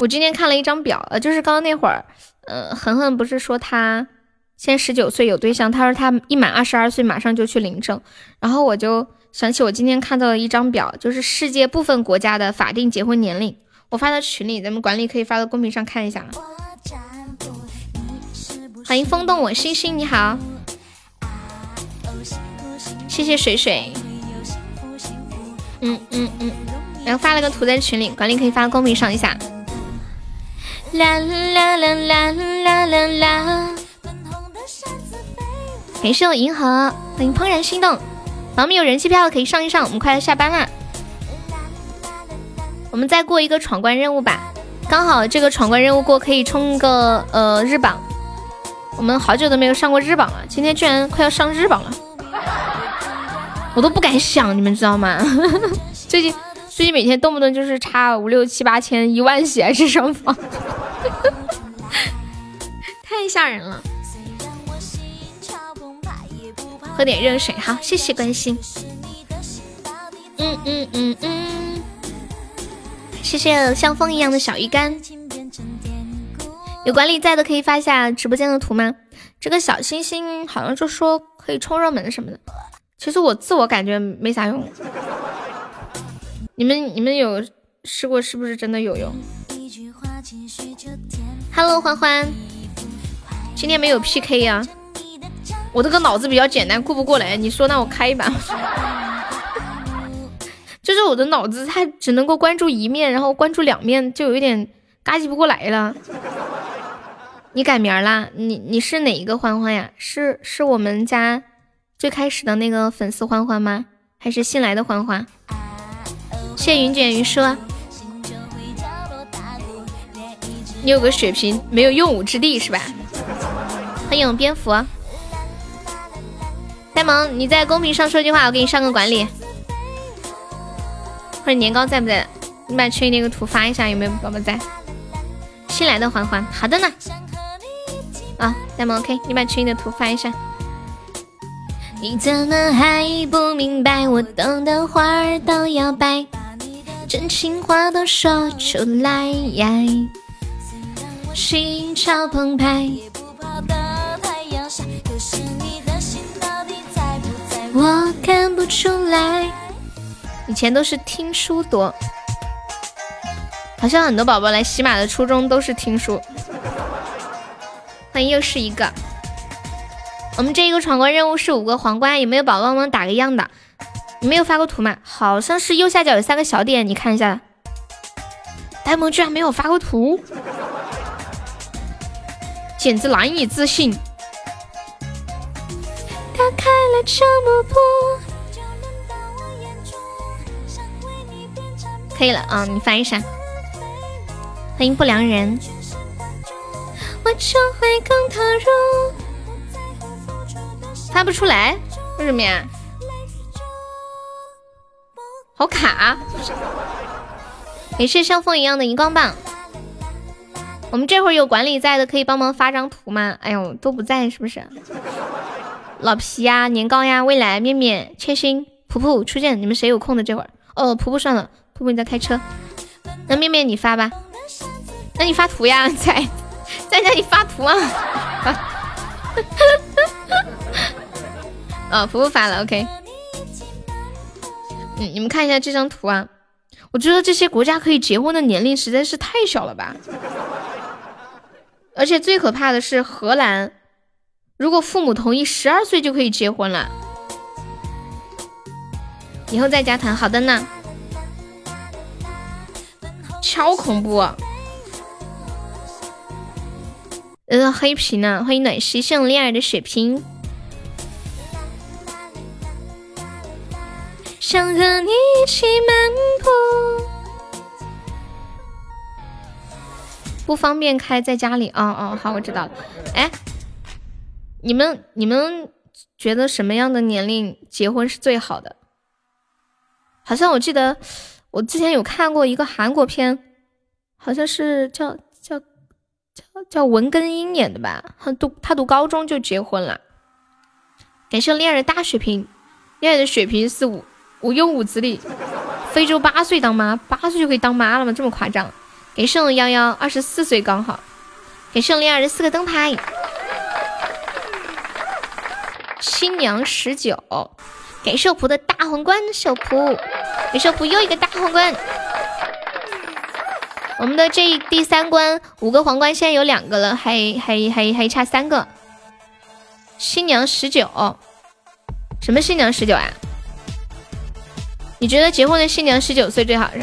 我今天看了一张表，呃，就是刚刚那会儿。呃，恒恒不是说他现在十九岁有对象，他说他一满二十二岁马上就去领证，然后我就想起我今天看到了一张表，就是世界部分国家的法定结婚年龄，我发到群里，咱们管理可以发到公屏上看一下。欢迎风动我星星，你好，谢谢水水，嗯嗯嗯，然后发了个图在群里，管理可以发到公屏上一下。啦啦啦啦啦啦啦！感谢我银河，欢迎怦然心动。宝们有人气票的可以上一上，我们快要下班了。我们再过一个闯关任务吧，刚好这个闯关任务过可以冲个呃日榜。我们好久都没有上过日榜了，今天居然快要上日榜了，我都不敢想，你们知道吗？最近。最近每天动不动就是差五六七八千一万血还是上榜，太吓人了。喝点热水，好，谢谢关心。嗯嗯嗯嗯，谢谢像风一样的小鱼干。有管理在的可以发一下直播间的图吗？这个小星星好像就说可以冲热门什么的，其实我自我感觉没啥用。你们你们有试过是不是真的有用？Hello，欢欢，今天没有 PK 呀？我这个脑子比较简单，顾不过来。你说那我开一把，就是我的脑子它只能够关注一面，然后关注两面就有一点嘎叽不过来了。你改名啦？你你是哪一个欢欢呀？是是我们家最开始的那个粉丝欢欢吗？还是新来的欢欢？谢云卷云舒，你有个血瓶没有用武之地是吧？欢迎蝙蝠，呆萌，你在公屏上说句话，我给你上个管理。或者年糕在不在？你把群里那个图发一下，有没有宝宝在？新来的环环，好的呢。啊，呆萌 OK，你把群里的图发一下。你怎么还不明白？我等的花儿都要白。真情话都说出来，心潮澎湃。我看不出来，以前都是听书多，好像很多宝宝来喜马的初衷都是听书。欢迎又是一个，我们这一个闯关任务是五个皇冠，有没有宝宝帮忙打个样的？你没有发过图吗？好像是右下角有三个小点，你看一下。呆萌居然没有发过图，简直难以置信。可以了啊，你翻一下。欢迎不良人。发不出来，为什么呀？好卡！也是像风一样的荧光棒。我们这会儿有管理在的，可以帮忙发张图吗？哎呦，都不在是不是？老皮呀，年糕呀，未来面面，千心，普普出现，你们谁有空的这会儿？哦，普普算了，普普你在开车。那面面你发吧，那你发图呀，在在那里发图啊。哦，普普发了，OK。嗯，你们看一下这张图啊，我觉得这些国家可以结婚的年龄实在是太小了吧。而且最可怕的是荷兰，如果父母同意，十二岁就可以结婚了。以后再加谈，好的呢。超恐怖！呃，黑皮呢？欢迎暖西圣恋爱的血瓶。想和你一起漫步。不方便开在家里哦哦，好，我知道了。哎，你们你们觉得什么样的年龄结婚是最好的？好像我记得我之前有看过一个韩国片，好像是叫叫叫叫文根英演的吧？他读他读高中就结婚了。感谢恋爱的大血瓶，恋爱的血瓶是五无忧无子的，非洲八岁当妈，八岁就可以当妈了吗？这么夸张？给圣幺幺二十四岁刚好，给圣灵二十四个灯牌，新娘十九，给寿仆的大皇冠，寿仆，给寿仆又一个大皇冠。我们的这第三关五个皇冠现在有两个了，还还还还差三个。新娘十九，什么新娘十九啊？你觉得结婚的新娘十九岁最好是？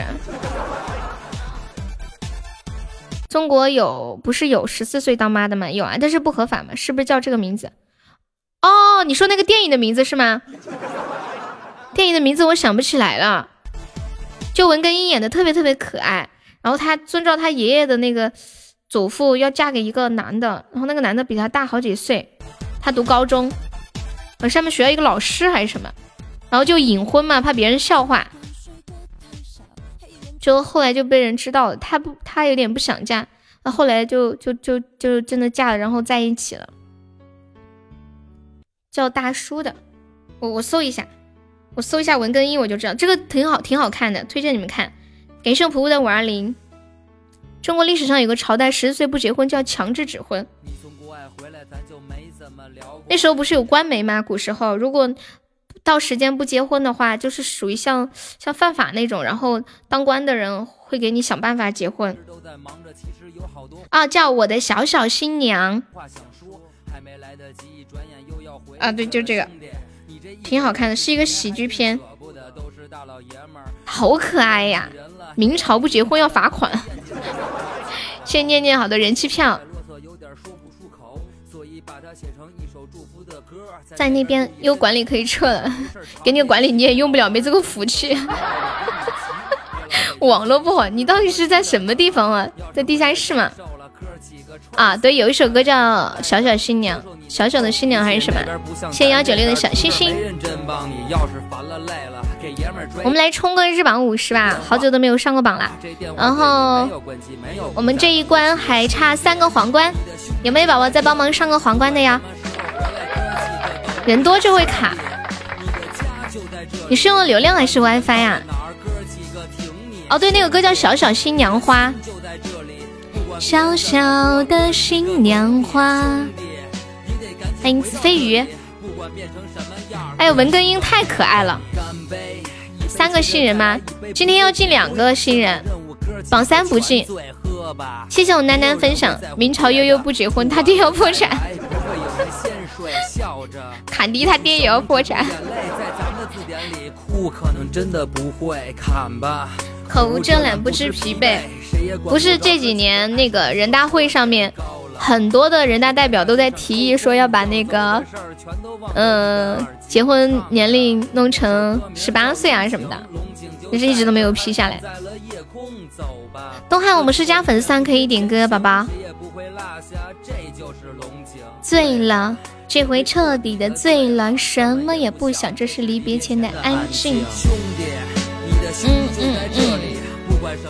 中国有不是有十四岁当妈的吗？有啊，但是不合法嘛，是不是叫这个名字？哦，你说那个电影的名字是吗？电影的名字我想不起来了。就文根英演的特别特别可爱，然后他遵照他爷爷的那个祖父要嫁给一个男的，然后那个男的比他大好几岁，他读高中，呃上面学校一个老师还是什么，然后就隐婚嘛，怕别人笑话。就后来就被人知道了，她不，她有点不想嫁，那后来就就就就真的嫁了，然后在一起了。叫大叔的，我我搜一下，我搜一下文根英，我就知道这个挺好，挺好看的，推荐你们看。感谢仆仆的五二零。中国历史上有个朝代，十四岁不结婚叫强制指婚。那时候不是有官媒吗？古时候如果。到时间不结婚的话，就是属于像像犯法那种，然后当官的人会给你想办法结婚。啊，叫我的小小新娘。啊，对，就这个，挺好看的，是一个喜剧片，好可爱呀！明朝不结婚要罚款。谢谢念念好的人气票。在那边有管理可以撤了，给你个管理你也用不了，没这个福气。网络不好，你到底是在什么地方啊？在地下室吗？啊，对，有一首歌叫《小小新娘》，小小的新娘还是什么？谢幺九六的小星星。我们来冲个日榜五十吧，好久都没有上过榜了。然后我们这一关还差三个皇冠，有没有宝宝再帮忙上个皇冠的呀？人多就会卡。你是用的流量还是 WiFi 呀？哦，对，那个歌叫《小小新娘花》。小小的新娘花。欢迎子飞鱼。哎呦，文根英太可爱了。三个新人吗？今天要进两个新人，榜三不进。谢谢我楠楠分享。明朝悠悠不结婚，他爹要破产。坎迪他爹也要破产。口无遮拦，不知疲惫。不是这几年那个人大会上面很多的人大代表都在提议说要把那个，嗯，结婚年龄弄成十八岁啊什么的，但是一直都没有批下来。东汉，我们是加粉丝团可以点歌，宝宝。醉了，这回彻底的醉了，什么也不想，这是离别前的安静。嗯嗯嗯。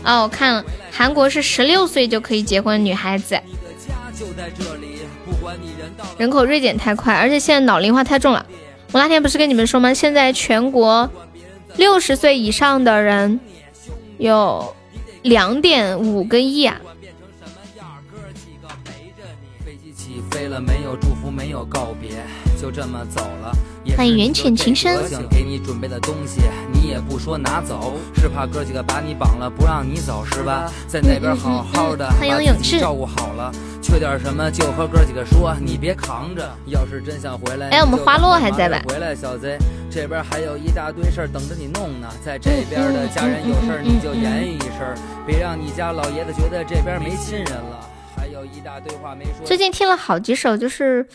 哦，我看了，韩国是十六岁就可以结婚，女孩子。人口锐减太快，而且现在老龄化太重了。我那天不是跟你们说吗？现在全国六十岁以上的人有两点五个亿啊。欢迎缘浅情深。我想给你准备的东西，你也不说拿走，是怕哥几个把你绑了不让你走是吧？在那边好好的，把自己照顾好了，缺点什么就和哥几个说，你别扛着。要是真想回来，哎，我们花落还在吧？回来，小贼，这边还有一大堆事儿等着你弄呢。在这边的家人有事儿你就言语一声，别让你家老爷子觉得这边没亲人了。最近听了好几首，就是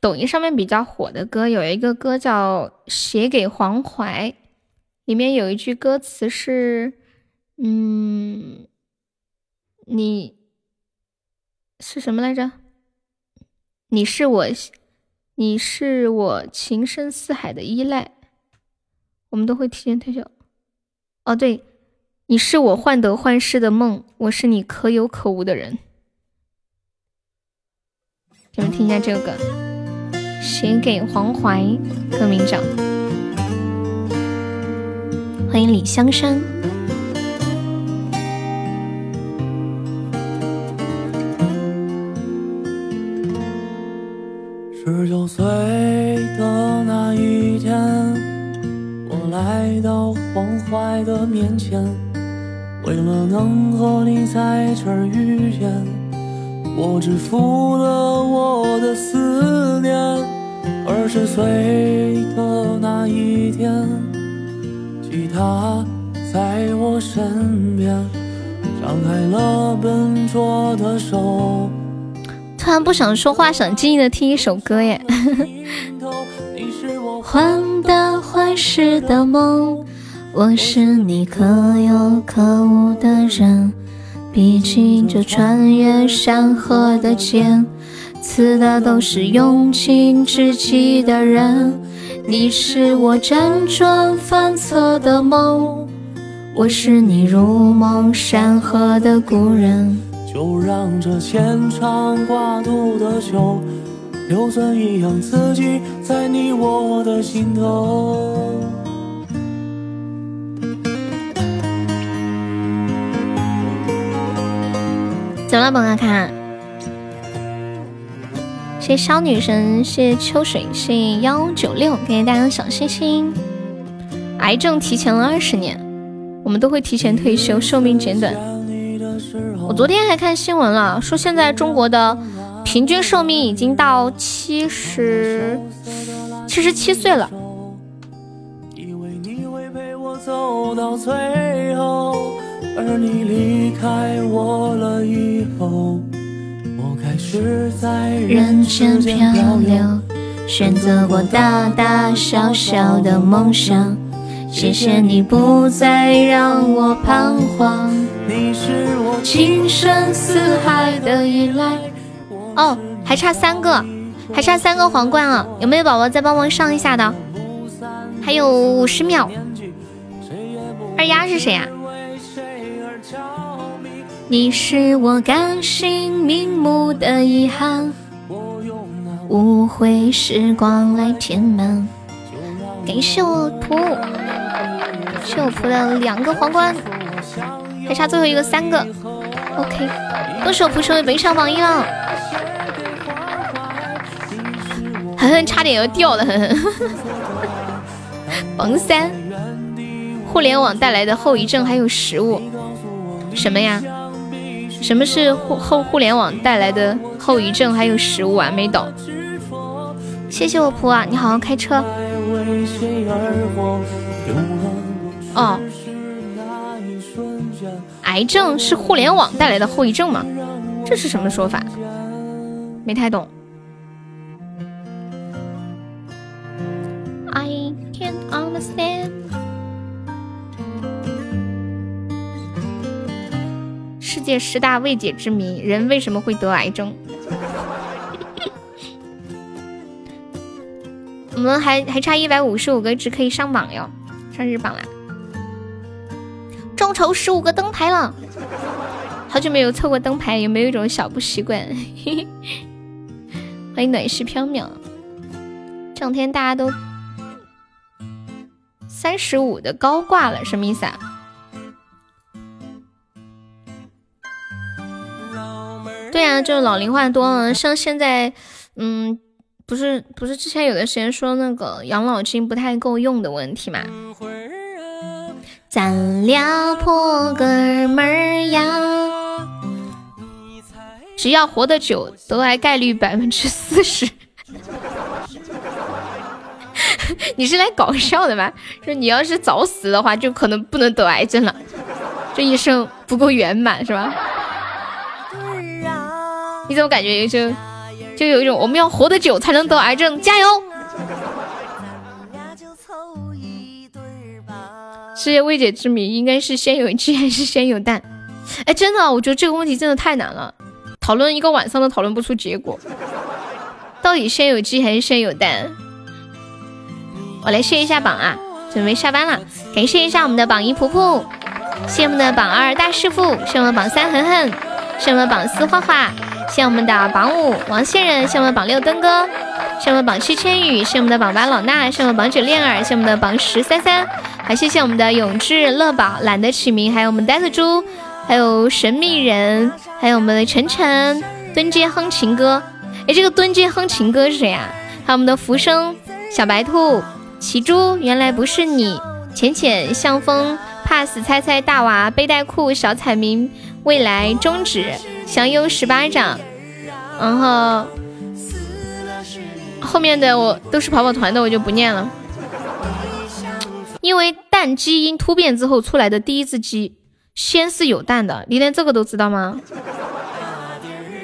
抖音上面比较火的歌，有一个歌叫《写给黄淮》，里面有一句歌词是：“嗯，你是什么来着？你是我，你是我情深似海的依赖。”我们都会提前退休。哦，对，你是我患得患失的梦，我是你可有可无的人。你们听一下这个歌，写给黄淮，歌名叫。欢迎李香山。十九岁的那一天，我来到黄淮的面前，为了能和你在这儿遇见。我只负了我的思念。二十岁的那一天，吉他在我身边，张开了笨拙的手。突然不想说话，想静静的听一首歌耶。患得患失的梦，我是你可有可无的人。毕竟这穿越山河的剑，刺的都是用情至极的人。你是我辗转反侧的梦，我是你如梦山河的故人。就让这牵肠挂肚的酒，硫酸一样刺激在你我的心头。怎么了，本阿看？谢谢小女神，谢谢秋水，谢谢幺九六，感谢大家的小心心。癌症提前了二十年，我们都会提前退休，寿命减短。我昨天还看新闻了，说现在中国的平均寿命已经到七十七十七岁了。而你离开我了以后，我开始在人间漂流，选择过大大小小的梦想。谢谢你不再让我彷徨，你是我情深似海的依赖。哦，还差三个，还差三个皇冠啊！有没有宝宝再帮忙上一下的？还有五十秒。二丫是谁呀？你是我甘心瞑目的遗憾，无悔时光来填满。感谢我仆，谢我仆的两个皇冠，还差最后一个三个。OK，恭喜我仆成为本场榜一了。狠狠差点要掉了，狠狠。榜 三，互联网带来的后遗症还有食物，什么呀？什么是互后互联网带来的后遗症？还有食物啊，没懂。谢谢我仆啊，你好好开车。哦，癌症是互联网带来的后遗症吗？这是什么说法？没太懂。界十大未解之谜：人为什么会得癌症？我们还还差一百五十五个值可以上榜哟，上日榜啦！众筹十五个灯牌了，好久没有凑过灯牌，有没有一种小不习惯？欢迎暖世缥缈，这两天大家都三十五的高挂了，什么意思啊？对啊，就是老龄化多了，像现在，嗯，不是不是之前有的时间说那个养老金不太够用的问题嘛？咱俩破个门儿呀，只要活得久，得癌概率百分之四十。你是来搞笑的吗？说你要是早死的话，就可能不能得癌症了，这一生不够圆满是吧？你怎么感觉就就有一种我们要活得久才能得癌症？加油！世界未解之谜应该是先有鸡还是先有蛋？哎，真的，我觉得这个问题真的太难了，讨论一个晚上都讨论不出结果。到底先有鸡还是先有蛋？我来卸一下榜啊，准备下班了。感谢一下我们的榜一仆仆，谢我们的榜二大师傅，谢我们榜三狠狠，谢我们榜四画画。谢我们的榜五王仙人，谢我们榜六登哥，谢我们榜七千羽，谢我们的榜八老衲，谢我们榜九恋儿，谢我们的榜十三三，还谢谢我们的永志乐宝懒得起名，还有我们呆子猪，还有神秘人，还有我们的晨晨蹲街哼情歌，哎，这个蹲街哼情歌是谁啊？还有我们的浮生小白兔奇猪，原来不是你，浅浅向风，pass 猜猜大娃背带裤小彩民，未来终止。降优十八掌，然后后面的我都是跑跑团的，我就不念了。因为蛋基因突变之后出来的第一只鸡，先是有蛋的，你连这个都知道吗？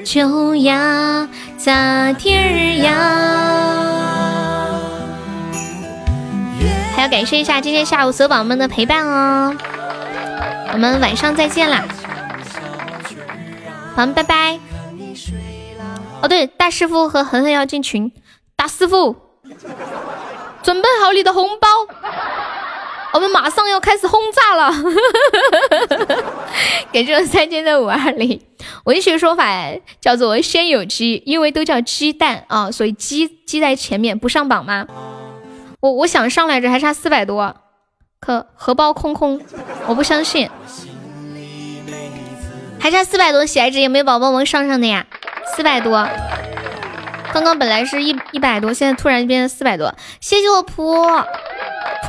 秋呀咋地儿呀？还要感谢一下今天下午所有宝宝们的陪伴哦，我们晚上再见啦！好，拜拜。哦，对，大师傅和恒恒要进群。大师傅，准备好你的红包，我们马上要开始轰炸了。给这三千的五二零，文学说法叫做先有鸡，因为都叫鸡蛋啊，所以鸡鸡在前面不上榜吗？我我想上来着，还差四百多，可荷包空空，我不相信。还差四百多喜爱值，有没有宝宝们上上的呀？四百多，刚刚本来是一一百多，现在突然变成四百多。谢谢我仆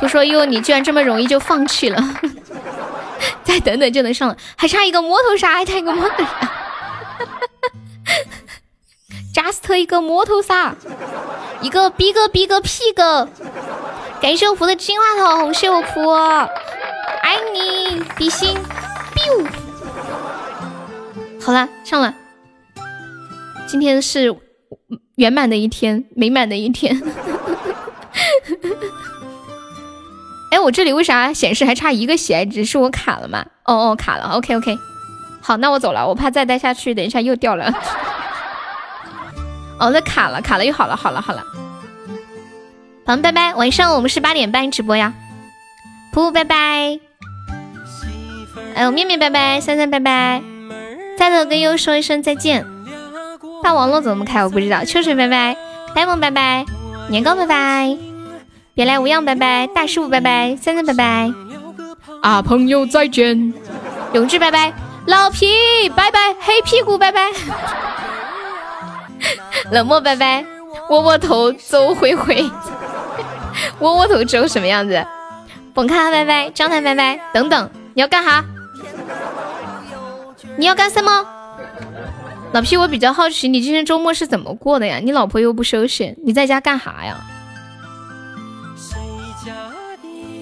仆说哟，你居然这么容易就放弃了，再等等就能上了，还差一个摸头杀，还差一个摸头杀，just 一个摸头杀，一个逼个逼个屁个，感谢我仆的金话筒，谢我仆，爱你，比心，biu。好了，上了。今天是圆满的一天，美满的一天。哎，我这里为啥显示还差一个喜爱值？是我卡了吗？哦哦，卡了。OK OK，好，那我走了，我怕再待下去，等一下又掉了。哦，那卡了，卡了又好了，好了好了。好，拜拜。晚上我们是八点半直播呀。噗噗拜拜。哎呦，面面拜拜，三三拜拜。再头跟优说一声再见。大网络怎么开？我不知道。秋水拜拜，呆萌拜拜，年糕拜拜，别来无恙拜拜，大师傅拜拜，三三拜拜。啊，朋友再见。永志拜拜，老皮拜拜，黑屁股拜拜。冷漠拜拜，窝窝头走回回。窝窝头粥什么样子？本咖拜拜，张台拜拜，等等，你要干哈？你要干什么，老皮？我比较好奇，你今天周末是怎么过的呀？你老婆又不休息，你在家干哈呀？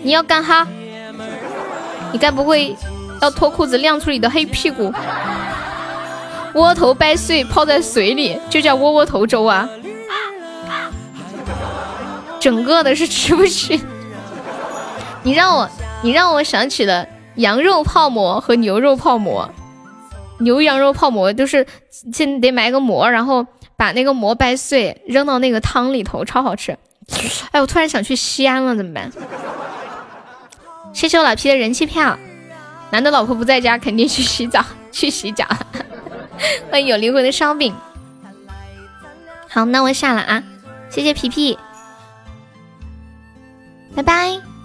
你要干哈？你该不会要脱裤子亮出你的黑屁股？窝头掰碎泡在水里，就叫窝窝头粥啊。整个的是吃不起。你让我，你让我想起了羊肉泡馍和牛肉泡馍。牛羊肉泡馍就是先得买个馍，然后把那个馍掰碎扔到那个汤里头，超好吃。哎，我突然想去西安了，怎么办？谢谢我老皮的人气票。男的老婆不在家，肯定去洗澡，去洗脚。欢迎有灵魂的烧饼。好，那我下了啊，谢谢皮皮，拜拜。